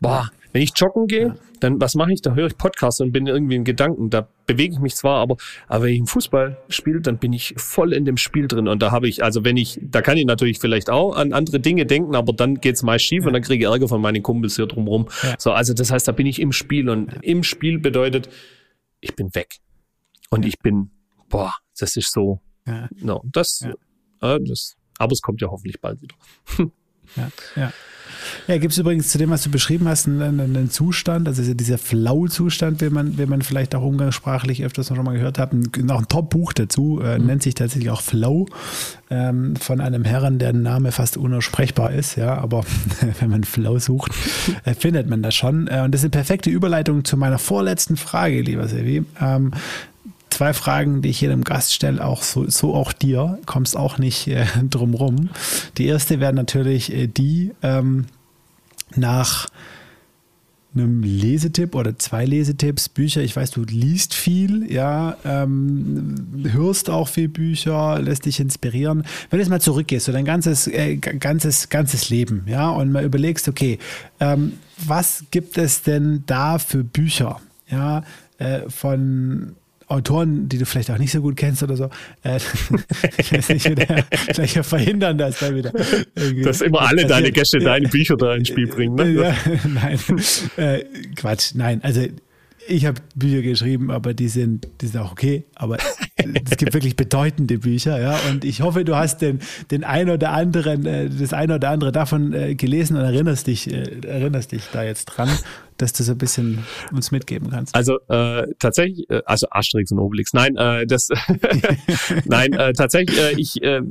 boah, wenn ich joggen gehe, ja. dann was mache ich? Da höre ich Podcasts und bin irgendwie in Gedanken. Da bewege ich mich zwar, aber, aber wenn ich im Fußball spiele, dann bin ich voll in dem Spiel drin. Und da habe ich, also wenn ich, da kann ich natürlich vielleicht auch an andere Dinge denken, aber dann geht's meist schief ja. und dann kriege ich Ärger von meinen Kumpels hier drumherum. Ja. So, also das heißt, da bin ich im Spiel und im Spiel bedeutet, ich bin weg. Und ich bin, boah, das ist so, ja. no, das, äh, das, aber es kommt ja hoffentlich bald wieder. [LAUGHS] ja, ja. Ja, gibt es übrigens zu dem, was du beschrieben hast, einen, einen Zustand, also dieser Flow-Zustand, wie man, wie man vielleicht auch umgangssprachlich öfters noch mal gehört hat, noch ein Top-Buch dazu, äh, mhm. nennt sich tatsächlich auch Flow, ähm, von einem Herren, deren Name fast unaussprechbar ist, ja, aber [LAUGHS] wenn man Flow sucht, äh, findet man das schon. Äh, und das ist eine perfekte Überleitung zu meiner vorletzten Frage, lieber Sevi. Ähm, zwei Fragen, die ich jedem Gast stelle, auch so, so auch dir, kommst auch nicht äh, [LAUGHS] drum rum. Die erste wäre natürlich äh, die ähm, nach einem Lesetipp oder zwei Lesetipps, Bücher. Ich weiß, du liest viel, ja, ähm, hörst auch viel Bücher, lässt dich inspirieren. Wenn du jetzt mal zurückgehst, so dein ganzes, äh, ganzes, ganzes Leben, ja, und mal überlegst, okay, ähm, was gibt es denn da für Bücher, ja, äh, von Autoren, die du vielleicht auch nicht so gut kennst oder so, äh, [LAUGHS] ich weiß nicht, wieder, vielleicht verhindern das dann wieder. Dass immer alle passiert. deine Gäste deine Bücher da ins Spiel bringen. Ne? Ja, nein, äh, Quatsch, nein. Also ich habe Bücher geschrieben, aber die sind, die sind auch okay. Aber es gibt wirklich bedeutende Bücher, ja. Und ich hoffe, du hast den, den ein oder anderen, äh, das ein oder andere davon äh, gelesen und erinnerst dich, äh, erinnerst dich da jetzt dran dass du so ein bisschen uns mitgeben kannst. Also äh, tatsächlich, also Asterix und Obelix. Nein, äh, das, [LAUGHS] nein, äh, tatsächlich, äh, ich äh,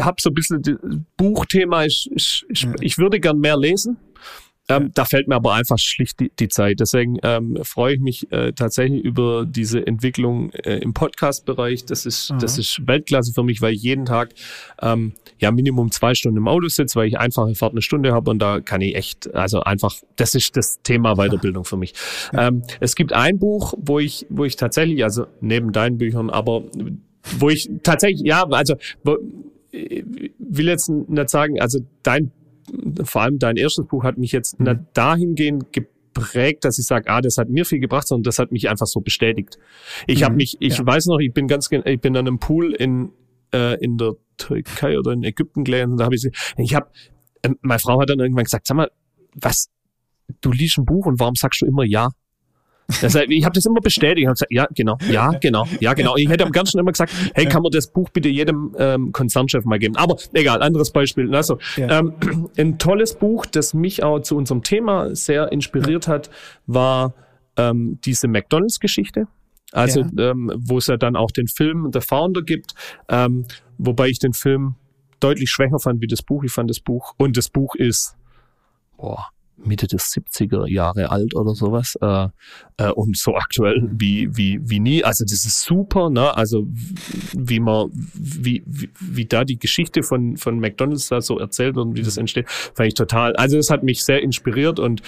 habe so ein bisschen Buchthema. Ich, ich, ich, ich würde gern mehr lesen. Ähm, da fällt mir aber einfach schlicht die, die Zeit. Deswegen ähm, freue ich mich äh, tatsächlich über diese Entwicklung äh, im Podcast-Bereich. Das ist, mhm. das ist Weltklasse für mich, weil ich jeden Tag ähm, ja Minimum zwei Stunden im Auto sitze, weil ich einfache Fahrt eine Stunde habe und da kann ich echt, also einfach, das ist das Thema Weiterbildung für mich. [LAUGHS] Ähm, es gibt ein Buch, wo ich, wo ich tatsächlich, also neben deinen Büchern, aber wo ich tatsächlich, ja, also wo, ich will jetzt nicht sagen, also dein vor allem dein erstes Buch hat mich jetzt mhm. dahingehend geprägt, dass ich sage, ah, das hat mir viel gebracht, sondern das hat mich einfach so bestätigt. Ich mhm. habe mich, ich ja. weiß noch, ich bin ganz, ich bin an einem Pool in äh, in der Türkei oder in Ägypten gelesen, da habe ich, ich habe, äh, meine Frau hat dann irgendwann gesagt, sag mal, was, du liest ein Buch und warum sagst du immer ja? Das heißt, ich habe das immer bestätigt. Ich habe gesagt, ja, genau, ja, genau, ja, genau. Ich hätte am ganzen immer gesagt, hey, kann man das Buch bitte jedem ähm, Konzernchef mal geben? Aber egal, anderes Beispiel. Also, ja. ähm, [CLEARS THROAT] ein tolles Buch, das mich auch zu unserem Thema sehr inspiriert hat, war ähm, diese McDonalds-Geschichte. Also, ja. ähm, wo es ja dann auch den Film The Founder gibt, ähm, wobei ich den Film deutlich schwächer fand wie das Buch. Ich fand das Buch und das Buch ist, boah, Mitte des 70er Jahre alt oder sowas äh, äh, und so aktuell wie wie wie nie. Also das ist super, ne? Also wie man wie wie, wie da die Geschichte von von McDonald's da so erzählt und wie das entsteht, fand ich total. Also das hat mich sehr inspiriert und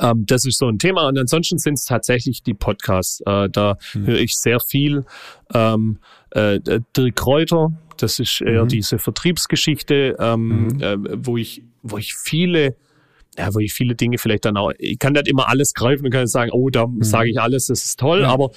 ähm, das ist so ein Thema. Und ansonsten sind es tatsächlich die Podcasts. Äh, da mhm. höre ich sehr viel. Ähm, äh, Dirk Kräuter, das ist eher mhm. diese Vertriebsgeschichte, ähm, mhm. äh, wo ich wo ich viele ja, wo ich viele Dinge vielleicht dann auch, ich kann nicht immer alles greifen und kann sagen, oh, da mhm. sage ich alles, das ist toll, ja. aber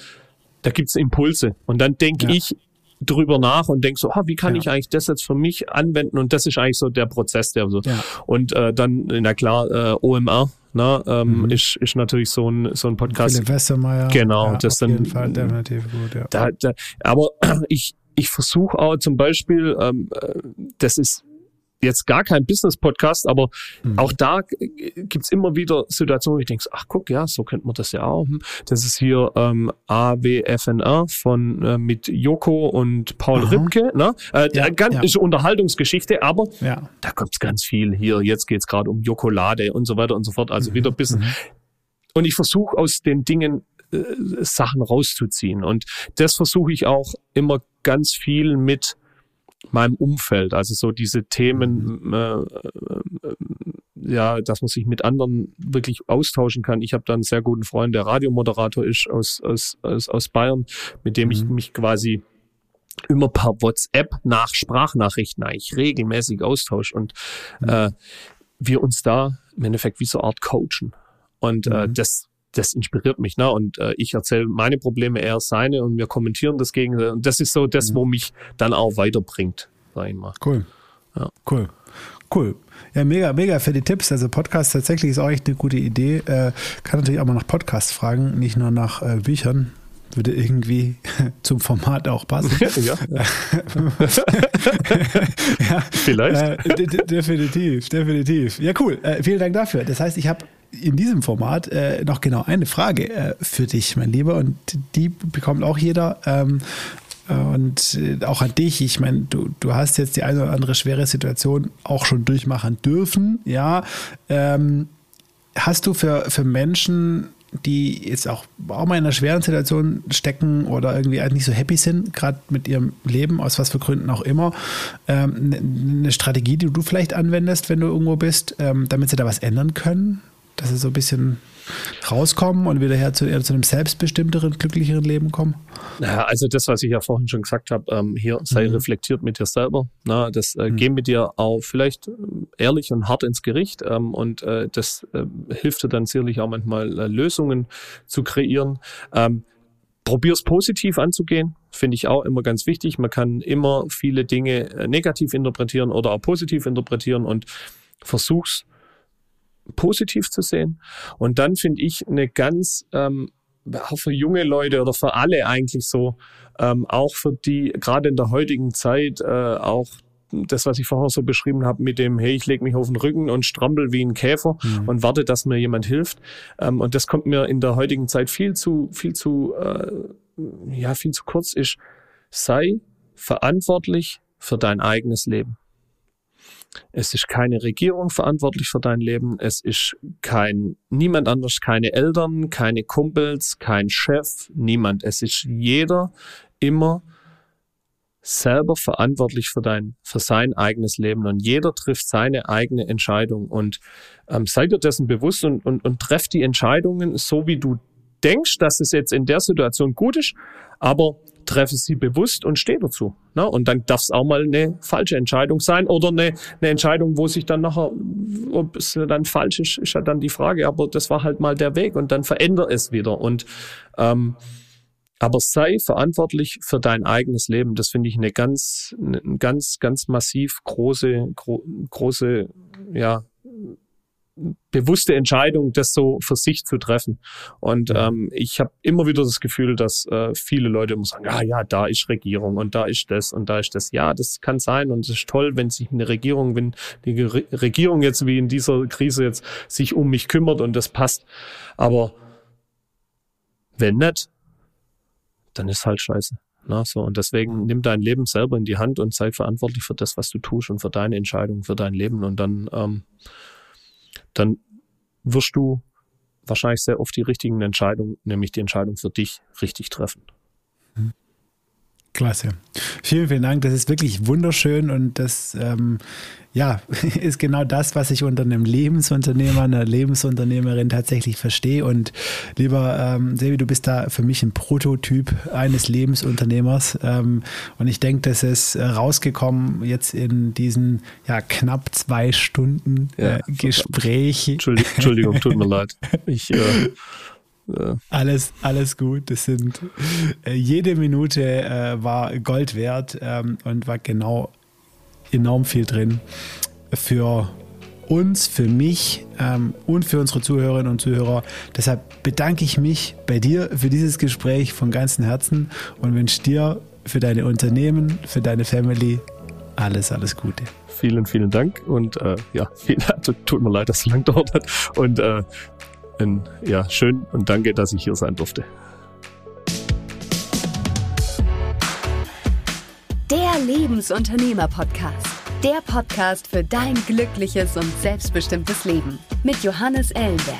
da gibt's Impulse. Und dann denke ja. ich drüber nach und denke so, ah, wie kann ja. ich eigentlich das jetzt für mich anwenden? Und das ist eigentlich so der Prozess, der so. Ja. Und äh, dann, na klar, äh, OMR, ne, ähm, mhm. ist, ist natürlich so ein, so ein Podcast. Philipp Westermeier. Genau, ja, das auf dann, jeden Fall definitiv gut, ja. Da, da, aber [CLEARS THROAT] ich, ich versuche auch zum Beispiel, ähm, äh, das ist jetzt gar kein Business-Podcast, aber mhm. auch da gibt's immer wieder Situationen, wo ich denke, ach guck, ja, so könnte man das ja auch. Hm. Das ist hier ähm, AWFNR von äh, mit Joko und Paul Aha. Ripke. Ne? Äh, ja, ganz, ja. Ist Unterhaltungsgeschichte, aber ja. da kommt's ganz viel hier. Jetzt geht's gerade um Jokolade und so weiter und so fort. Also mhm. wieder Business. Mhm. Und ich versuche aus den Dingen äh, Sachen rauszuziehen. Und das versuche ich auch immer ganz viel mit meinem Umfeld. Also so diese Themen, mhm. äh, äh, ja, dass man sich mit anderen wirklich austauschen kann. Ich habe da einen sehr guten Freund, der Radiomoderator ist aus, aus, aus, aus Bayern, mit dem mhm. ich mich quasi immer per WhatsApp nach Sprachnachrichten eigentlich regelmäßig austausche und mhm. äh, wir uns da im Endeffekt wie so eine Art coachen. Und äh, mhm. äh, das, das inspiriert mich, ne? Und äh, ich erzähle meine Probleme, er seine und wir kommentieren das gegen. Und das ist so das, mhm. wo mich dann auch weiterbringt, sag ich mal. Cool. Ja. Cool. Cool. Ja, mega, mega für die Tipps. Also Podcast tatsächlich ist auch echt eine gute Idee. Äh, kann natürlich auch mal nach Podcasts fragen, nicht nur nach äh, Büchern. Würde irgendwie [LAUGHS] zum Format auch passen. [LAUGHS] ja. [LAUGHS] ja. Vielleicht. Äh, definitiv, definitiv. Ja, cool. Äh, vielen Dank dafür. Das heißt, ich habe in diesem Format äh, noch genau eine Frage äh, für dich, mein Lieber, und die bekommt auch jeder. Ähm, und äh, auch an dich, ich meine, du, du hast jetzt die eine oder andere schwere Situation auch schon durchmachen dürfen, ja. Ähm, hast du für, für Menschen, die jetzt auch, auch mal in einer schweren Situation stecken oder irgendwie nicht so happy sind, gerade mit ihrem Leben, aus was für Gründen auch immer, ähm, eine ne Strategie, die du vielleicht anwendest, wenn du irgendwo bist, ähm, damit sie da was ändern können? Dass sie so ein bisschen rauskommen und wieder her zu, zu einem selbstbestimmteren, glücklicheren Leben kommen? Naja, also das, was ich ja vorhin schon gesagt habe, ähm, hier sei mhm. reflektiert mit dir selber. Na, das äh, mhm. geh mit dir auch vielleicht äh, ehrlich und hart ins Gericht ähm, und äh, das äh, hilft dir dann sicherlich auch manchmal äh, Lösungen zu kreieren. Ähm, Probier's positiv anzugehen, finde ich auch immer ganz wichtig. Man kann immer viele Dinge äh, negativ interpretieren oder auch positiv interpretieren und versuch's positiv zu sehen. Und dann finde ich eine ganz, ähm, auch für junge Leute oder für alle eigentlich so, ähm, auch für die, gerade in der heutigen Zeit, äh, auch das, was ich vorher so beschrieben habe, mit dem, hey, ich lege mich auf den Rücken und strampel wie ein Käfer mhm. und warte, dass mir jemand hilft. Ähm, und das kommt mir in der heutigen Zeit viel zu, viel zu, äh, ja, viel zu kurz ist. Sei verantwortlich für dein eigenes Leben. Es ist keine Regierung verantwortlich für dein Leben. Es ist kein, niemand anders, keine Eltern, keine Kumpels, kein Chef, niemand. Es ist jeder immer selber verantwortlich für dein, für sein eigenes Leben und jeder trifft seine eigene Entscheidung und ähm, sei dir dessen bewusst und, und, und treff die Entscheidungen so, wie du denkst, dass es jetzt in der Situation gut ist, aber treffe sie bewusst und stehe dazu. Ne? Und dann darf es auch mal eine falsche Entscheidung sein oder eine, eine Entscheidung, wo sich dann nachher, ob es dann falsch ist, ist ja dann die Frage. Aber das war halt mal der Weg und dann verändert es wieder. Und ähm, aber sei verantwortlich für dein eigenes Leben. Das finde ich eine ganz, eine ganz, ganz massiv große, gro große, ja, bewusste Entscheidung, das so für sich zu treffen. Und ähm, ich habe immer wieder das Gefühl, dass äh, viele Leute immer sagen, ja, ja, da ist Regierung und da ist das und da ist das. Ja, das kann sein und es ist toll, wenn sich eine Regierung, wenn die Re Regierung jetzt wie in dieser Krise jetzt sich um mich kümmert und das passt. Aber wenn nicht, dann ist halt scheiße. Na, so, und deswegen nimm dein Leben selber in die Hand und sei verantwortlich für das, was du tust und für deine Entscheidung, für dein Leben. Und dann ähm, dann wirst du wahrscheinlich sehr oft die richtigen Entscheidungen, nämlich die Entscheidung für dich, richtig treffen. Klasse. Vielen, vielen Dank. Das ist wirklich wunderschön und das ähm, ja, [LAUGHS] ist genau das, was ich unter einem Lebensunternehmer, einer Lebensunternehmerin tatsächlich verstehe. Und lieber ähm, Sebi, du bist da für mich ein Prototyp eines Lebensunternehmers. Ähm, und ich denke, das ist rausgekommen jetzt in diesen ja, knapp zwei Stunden äh, ja, Gespräch. Entschuldigung, Entschuldigung, tut mir leid. [LAUGHS] Ich äh, alles, alles gut. Das sind äh, jede Minute äh, war Gold wert ähm, und war genau enorm viel drin für uns, für mich ähm, und für unsere Zuhörerinnen und Zuhörer. Deshalb bedanke ich mich bei dir für dieses Gespräch von ganzem Herzen und wünsche dir für deine Unternehmen, für deine Family alles, alles Gute. Vielen, vielen Dank und äh, ja, vielen, tut mir leid, dass es so lange dauert hat und äh, in, ja, schön und danke, dass ich hier sein durfte. Der Lebensunternehmer-Podcast. Der Podcast für dein glückliches und selbstbestimmtes Leben mit Johannes Ellenberg.